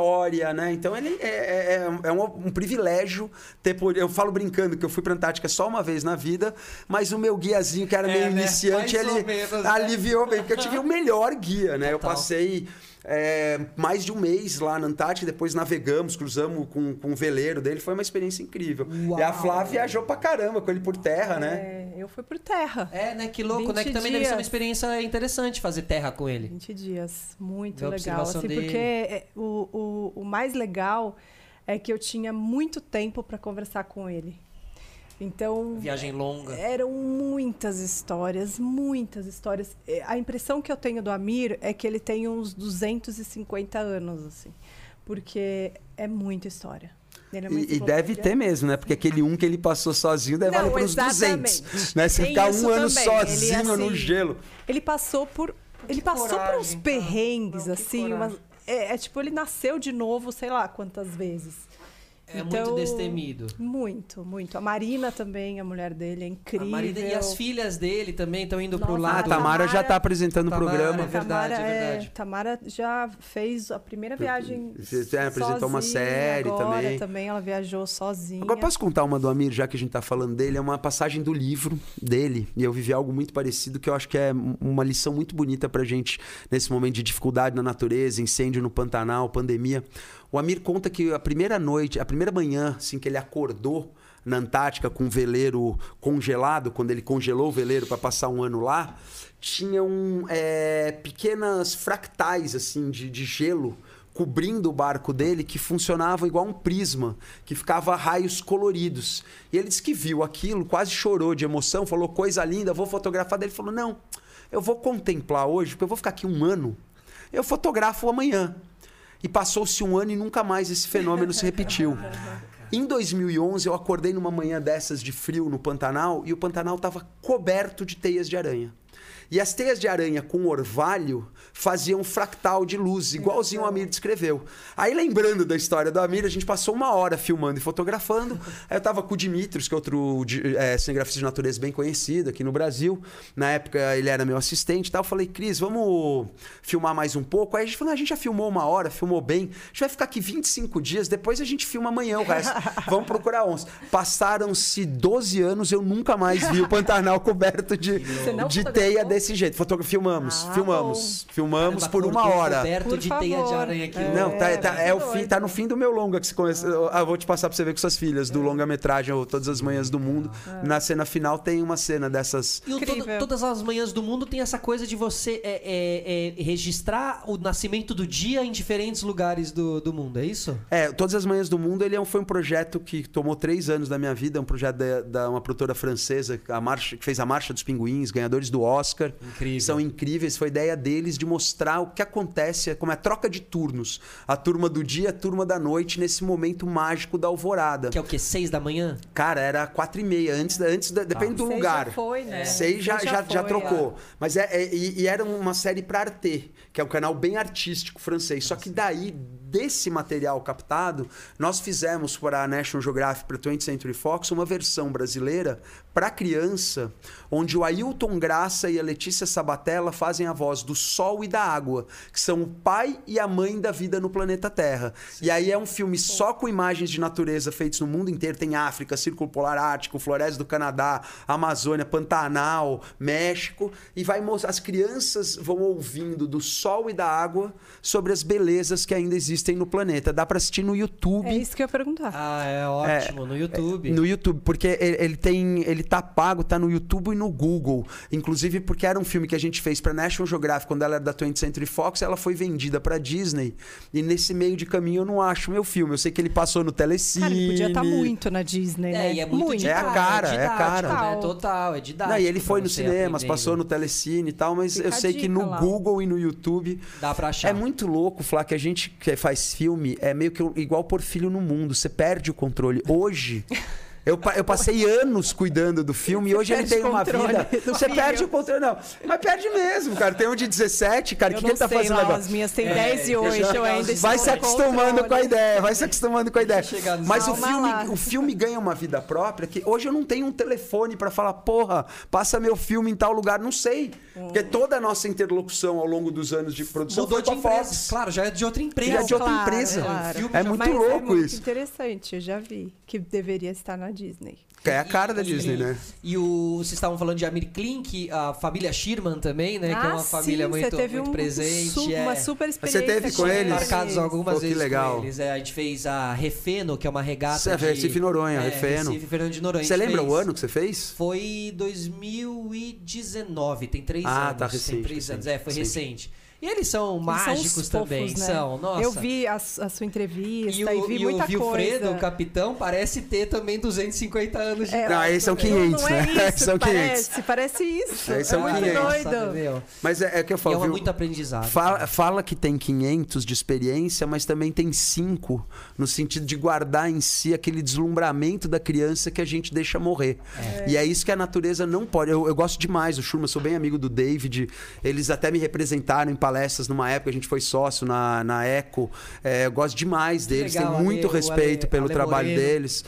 né? Então ele é, é- é- é um, um privilégio ter por. Eu falo brincando que eu fui pra Antártica só uma vez na vida, mas o meu guiazinho, que era É, meio né? iniciante, Mais ele menos, né? aliviou bem, porque eu tive o melhor guia, né? Eu Total. passei é, mais de um mês lá na Antártica, depois navegamos, cruzamos com, com o veleiro dele, foi uma experiência incrível. E a Uau. Flávia viajou pra caramba com ele por terra, né? É, eu fui por terra. É, né? Que louco, né? Que 20 também deve ser uma dias. experiência interessante fazer terra com ele. 20 dias. Muito a legal. Assim, dele. porque é, o, o, o mais legal é que eu tinha muito tempo para conversar com ele. Então, Viagem longa. eram muitas histórias, muitas histórias. É, A impressão que eu tenho do Amir é que ele tem uns 250 anos, assim. Porque é muita história. Ele é E, e deve ter mesmo, né? Porque aquele um que ele passou sozinho deve Não, valer para uns exatamente. 200. Né? Se Tem ficar um ano também. sozinho Ele, no assim, gelo. Ele passou por. Ele passou por uns coragem, perrengues, Não, que assim. coragem. Umas, é, é tipo, ele nasceu de novo, sei lá quantas vezes. É Então, muito destemido. Muito, muito. A Marina também, a mulher dele, é incrível. A Marina e as filhas dele também estão indo pro Nossa, Ah, a lado. Tamara já Tamara- tá apresentando o Tamara, programa. é verdade, Tamara, é verdade. Tamara já fez a primeira viagem. Você apresentou uma série agora, também. também ela viajou sozinha. Agora, posso contar uma do Amir, já que a gente tá falando dele? É uma passagem do livro dele. E eu vivi algo muito parecido que eu acho que é uma lição muito bonita pra gente nesse momento de dificuldade na natureza, incêndio no Pantanal, pandemia. O Amir conta que a primeira noite, a primeira manhã, assim, que ele acordou na Antártica com o veleiro congelado, quando ele congelou o veleiro para passar um ano lá, tinham é, pequenas fractais, assim, de, de gelo cobrindo o barco dele que funcionava igual um prisma, que ficava raios coloridos. E ele disse que viu aquilo, quase chorou de emoção, falou coisa linda, vou fotografar. Ele falou: "Não, eu vou contemplar hoje, porque eu vou ficar aqui um ano. Eu fotografo amanhã". E passou-se um ano e nunca mais esse fenômeno se repetiu. Em 2011, eu acordei numa manhã dessas de frio no Pantanal e o Pantanal estava coberto de teias de aranha. E as teias de aranha com orvalho faziam um fractal de luz, igualzinho o Amir descreveu. Aí, lembrando da história do Amir, a gente passou uma hora filmando e fotografando. Aí eu tava com o Dimitrios, que é outro é, cinegrafista de natureza bem conhecido aqui no Brasil. Na época, ele era meu assistente e tal. Eu falei, Cris, vamos filmar mais um pouco? Aí a gente falou, "Não, a gente já filmou uma hora, filmou bem. A gente vai ficar aqui 25 dias, depois a gente filma amanhã o resto. vamos procurar onça. Passaram-se 12 anos, eu nunca mais vi o Pantanal coberto de, de teia desse jeito. Fotogra filmamos, Ah, filmamos. Filmamos Caramba, por uma hora. coberto Por de teia de favor. aranha aqui. É. Não, tá, tá- é o fim, tá no fim do meu longa que você conhece. Ah, vou te passar pra você ver com suas filhas, do longa-metragem, ou Todas as Manhãs do Mundo. Na cena final tem uma cena dessas. E o todo- todas as manhãs do mundo tem essa coisa de você é, é, é, registrar o nascimento do dia em diferentes lugares do, do mundo, é isso? É, Todas as Manhãs do Mundo ele é um- foi um projeto que tomou três anos da minha vida, um projeto da, da uma produtora francesa a marcha, que fez a Marcha dos Pinguins, ganhadores do Oscar. Incrível. São incríveis, foi ideia deles de mostrar o que acontece, como é a troca de turnos. A turma do dia, a turma da noite, nesse momento mágico da alvorada. Que é o quê? Seis da manhã? Cara, era quatro e meia, antes, da- antes da, depende do Seis lugar. já foi, né? Seis já, já, já já foi, trocou. Mas é, é- e, e era uma série para Arte, que é um canal bem artístico francês. Só que daí, desse material captado, nós fizemos para a National Geographic, para a 20th Century Fox, uma versão brasileira para criança, onde o Ailton Graça e a Letícia Sabatella fazem a voz do Sol e da Água, que são o pai e a mãe da vida no planeta Terra. E aí é um filme só com imagens de natureza feitos no mundo inteiro. Tem África, Círculo Polar Ártico, Floresta do Canadá, Amazônia, Pantanal, México. E vai mostrar. As crianças vão ouvindo do sol e da água sobre as belezas que ainda existem no planeta. Dá para assistir no YouTube. É isso que eu ia perguntar. Ah, é ótimo, no YouTube. No YouTube, porque ele, ele tem. Ele tá pago, tá no YouTube e no Google. Inclusive, porque era um filme que a gente fez pra National Geographic quando ela era da 20th Century Fox, ela foi vendida pra Disney. E nesse meio de caminho eu não acho meu filme. Eu sei que ele passou no Telecine. Cara, ele podia estar muito na Disney, né? É, e é muito, É a cara, é a didático, cara. Né? Total, é didático. Não, e ele foi nos cinemas, aprendendo. passou no Telecine e tal, mas Fica eu a sei que no lá. Google e no YouTube Dá pra achar. É muito louco, Flá, que a gente que faz filme é meio que igual pôr filho no mundo. Você perde o controle. Hoje. Eu, eu passei anos cuidando do filme e hoje ele tem uma vida. Você filho. perde o controle, não. Mas perde mesmo, cara. Tem um de 17, cara. O que, que ele tá fazendo lá, agora? as minhas têm É, 10 e deixa 8, eu eu ainda Vai se acostumando com a ideia, vai se acostumando com a ideia. Mas o lá. filme, o filme ganha uma vida própria que hoje eu não tenho um telefone pra falar, porra, passa meu filme em tal lugar, não sei. Porque toda a nossa interlocução ao longo dos anos de produção Mudou foi de empresa. Fox. Claro, já é de outra empresa. Já é de outra Claro, empresa. claro. Filme É já- muito Mas louco é muito isso. interessante, eu já vi que deveria estar na Disney. É a cara da Disney, né? E o, vocês estavam falando de Amir Klink, a família Sherman também, né? que é uma Ah, família sim, muito, você teve muito um presente. su- é. uma super Você experiência teve com eles? Marcados algumas Pô, que vezes legal. com eles. É, a gente fez a Refeno, que é uma regata Isso é de... Recife Noronha, é, Refeno. Recife, Fernando de Noronha. Você lembra fez. o ano que você fez? Foi 2019, tem três Ah, anos. tá tem recente, três recente, anos, é, foi recente. recente. E eles são Eles mágicos são também, fofos, né? são, nossa. Eu vi a, a sua entrevista E e, o, vi e muita o Vilfredo, coisa. o capitão, parece ter também 250 anos de É, Não, aí são 500, não é né? isso, São 500. parece, parece isso. Aí são é muito 500. doido. Entendeu? Mas é, é que eu E falo, é uma viu? muito aprendizado. Fala, fala que tem 500 de experiência, mas também tem 5 no sentido de guardar em si aquele deslumbramento da criança que a gente deixa morrer. E é isso que a natureza não pode. Eu, eu gosto demais do Schurman, sou bem amigo do David. Eles até me representaram em palestras numa época, a gente foi sócio na, na Eco. É, eu gosto demais deles, tenho muito Ale- respeito Ale- pelo Ale trabalho Moreno. deles.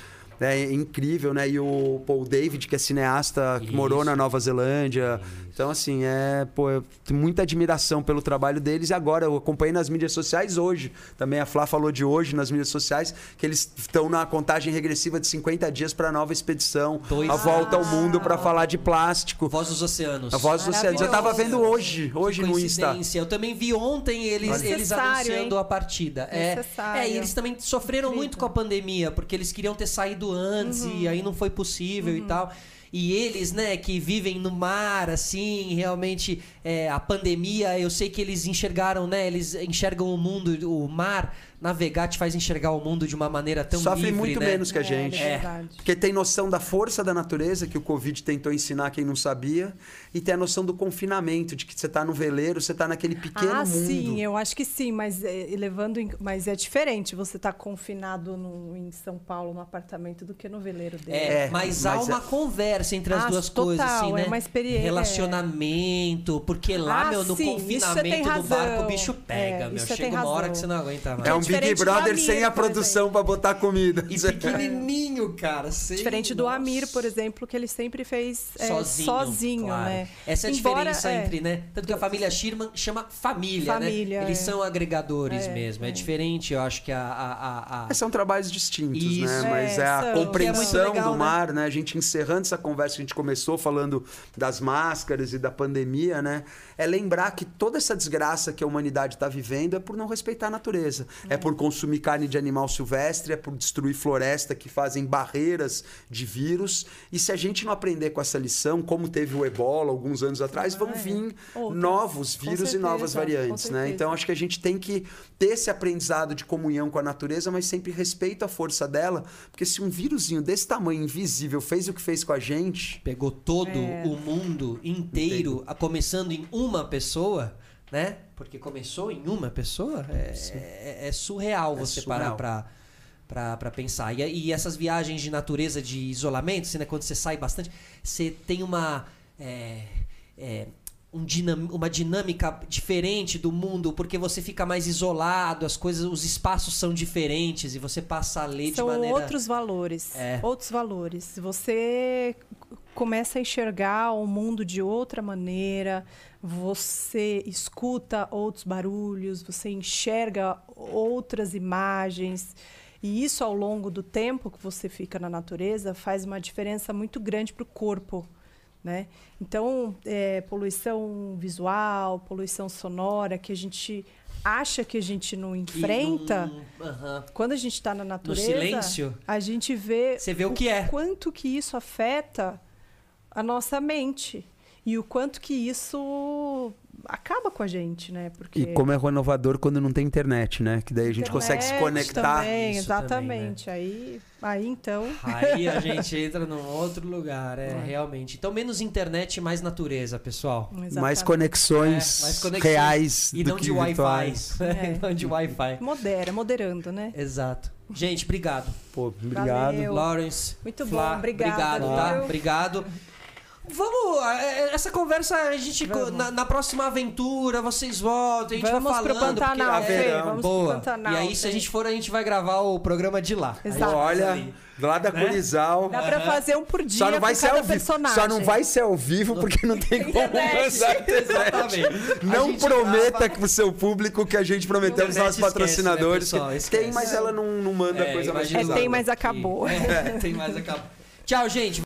É incrível, né? E o Paul David, que é cineasta, que morou Isso. na Nova Zelândia. Então, assim, é, pô, eu tenho muita admiração pelo trabalho deles. E agora, eu acompanhei nas mídias sociais hoje. Também a Flá falou de hoje nas mídias sociais, que eles estão na contagem regressiva de 50 dias para a nova expedição. Dois a volta ao mundo para falar de plástico. Voz dos Oceanos. A voz dos oceanos. Eu tava vendo hoje, hoje no Insta. Eu também vi ontem eles, eles anunciando hein? a partida. É, Necessário. é, e eles também sofreram Incrível. muito com a pandemia, porque eles queriam ter saído antes Uhum. e aí não foi possível e tal. e eles, né, que vivem no mar, assim, realmente é, a pandemia, eu sei que eles enxergaram, né, eles enxergam o mundo, o mar, navegar te faz enxergar o mundo de uma maneira tão Sofre livre, muito né? menos que a É, gente. é verdade. Porque tem noção da força da natureza, que o Covid tentou ensinar quem não sabia, e tem a noção do confinamento, de que você tá no veleiro, você tá naquele pequeno ah, mundo. sim, eu acho que sim, mas é, levando em- mas é diferente você estar confinado no- em São Paulo, no apartamento, do que no veleiro dele. É, É, mas, há mas uma é- conversa entre as Ah, duas total, coisas, assim, é né? uma experiência- Relacionamento, porque lá, Ah, meu, no sim, confinamento do barco, o bicho pega, É, meu. Chega uma hora que você não aguenta mais. É um Big do Brother Amir, sem a produção pra botar comida. E pequenininho, cara. sem- Diferente do Nossa. Amir, por exemplo, que ele sempre fez é, sozinho, sozinho, claro. né? Essa é a Embora, diferença é, entre, né? Tanto que a família Schirman chama família, Família, né? Eles é. são agregadores É, mesmo. É, é. diferente, eu acho que a... a, a, a- Mas São trabalhos distintos, Isso. né? É, Mas é a é compreensão legal, do mar, né? A gente encerrando essa conversa que a gente começou falando das máscaras e da pandemia, né? É lembrar que toda essa desgraça que a humanidade está vivendo é por não respeitar a natureza. É. por consumir carne de animal silvestre, é por destruir floresta que fazem barreiras de vírus. E se a gente não aprender com essa lição, como teve o ebola alguns anos atrás, vão Ah, é. vir novos vírus e novas certeza, variantes, né? certeza. Então acho que a gente tem que ter esse aprendizado de comunhão com a natureza, mas sempre respeito a força dela, porque se um vírusinho desse tamanho, invisível, fez o que fez com a gente, Pegou todo É. o mundo inteiro, a- começando em uma pessoa, né? Porque começou em uma pessoa, é, é- é surreal É você surreal. parar pra, pra, pra pensar. E, e essas viagens de natureza, de isolamento, assim, né? quando você sai bastante, você tem uma. é, é, um dinam- uma dinâmica diferente do mundo, porque você fica mais isolado, as coisas, os espaços são diferentes e você passa a ler São de maneira. outros valores. É. Outros valores. Você começa a enxergar o mundo de outra maneira, você escuta outros barulhos, você enxerga outras imagens. E isso, ao longo do tempo que você fica na natureza, faz uma diferença muito grande para o corpo. Né? Então, é, poluição visual, poluição sonora, que a gente acha que a gente não enfrenta. Quando a gente está na natureza, silêncio, a gente vê, você vê o que é. quanto que isso afeta a nossa mente e o quanto que isso acaba com a gente, né? Porque e como é renovador quando não tem internet, né? Que daí a gente consegue se internet conectar. Também, exatamente. Aí, aí então. Aí a gente entra num outro lugar, é, É. realmente. Então, menos internet e mais natureza, pessoal. exatamente. Mais conexões, É, mais conexões reais E do não que de Wi-Fi. virtuais. É. não de Wi-Fi. Modera, moderando, né? Exato. Gente, obrigado. Pô, obrigado. Valeu. Lawrence. Muito Flá, bom, obrigada, Obrigado, tá? Obrigado. Vamos, é, essa conversa a gente na, na próxima aventura vocês voltam, a gente Vamos vai pro falando Pantanal, porque- Fê, é, vamos pro boa. Pantanal, e aí se a gente for a gente vai gravar o programa de lá. Exato. Olha, lá da Né? Curizal. Dá pra fazer um por dia Só não vai ser ao vivo. personagem. Só não vai ser ao vivo porque não tem como. Exatamente. Não prometa grava- pro seu público que a gente prometeu aos nossos esquece, patrocinadores. né, pessoal? Esquece. tem, mas ela não, não manda É, coisa mais É, pesada. tem, mas acabou. É, tem mais acabou. Tchau, gente.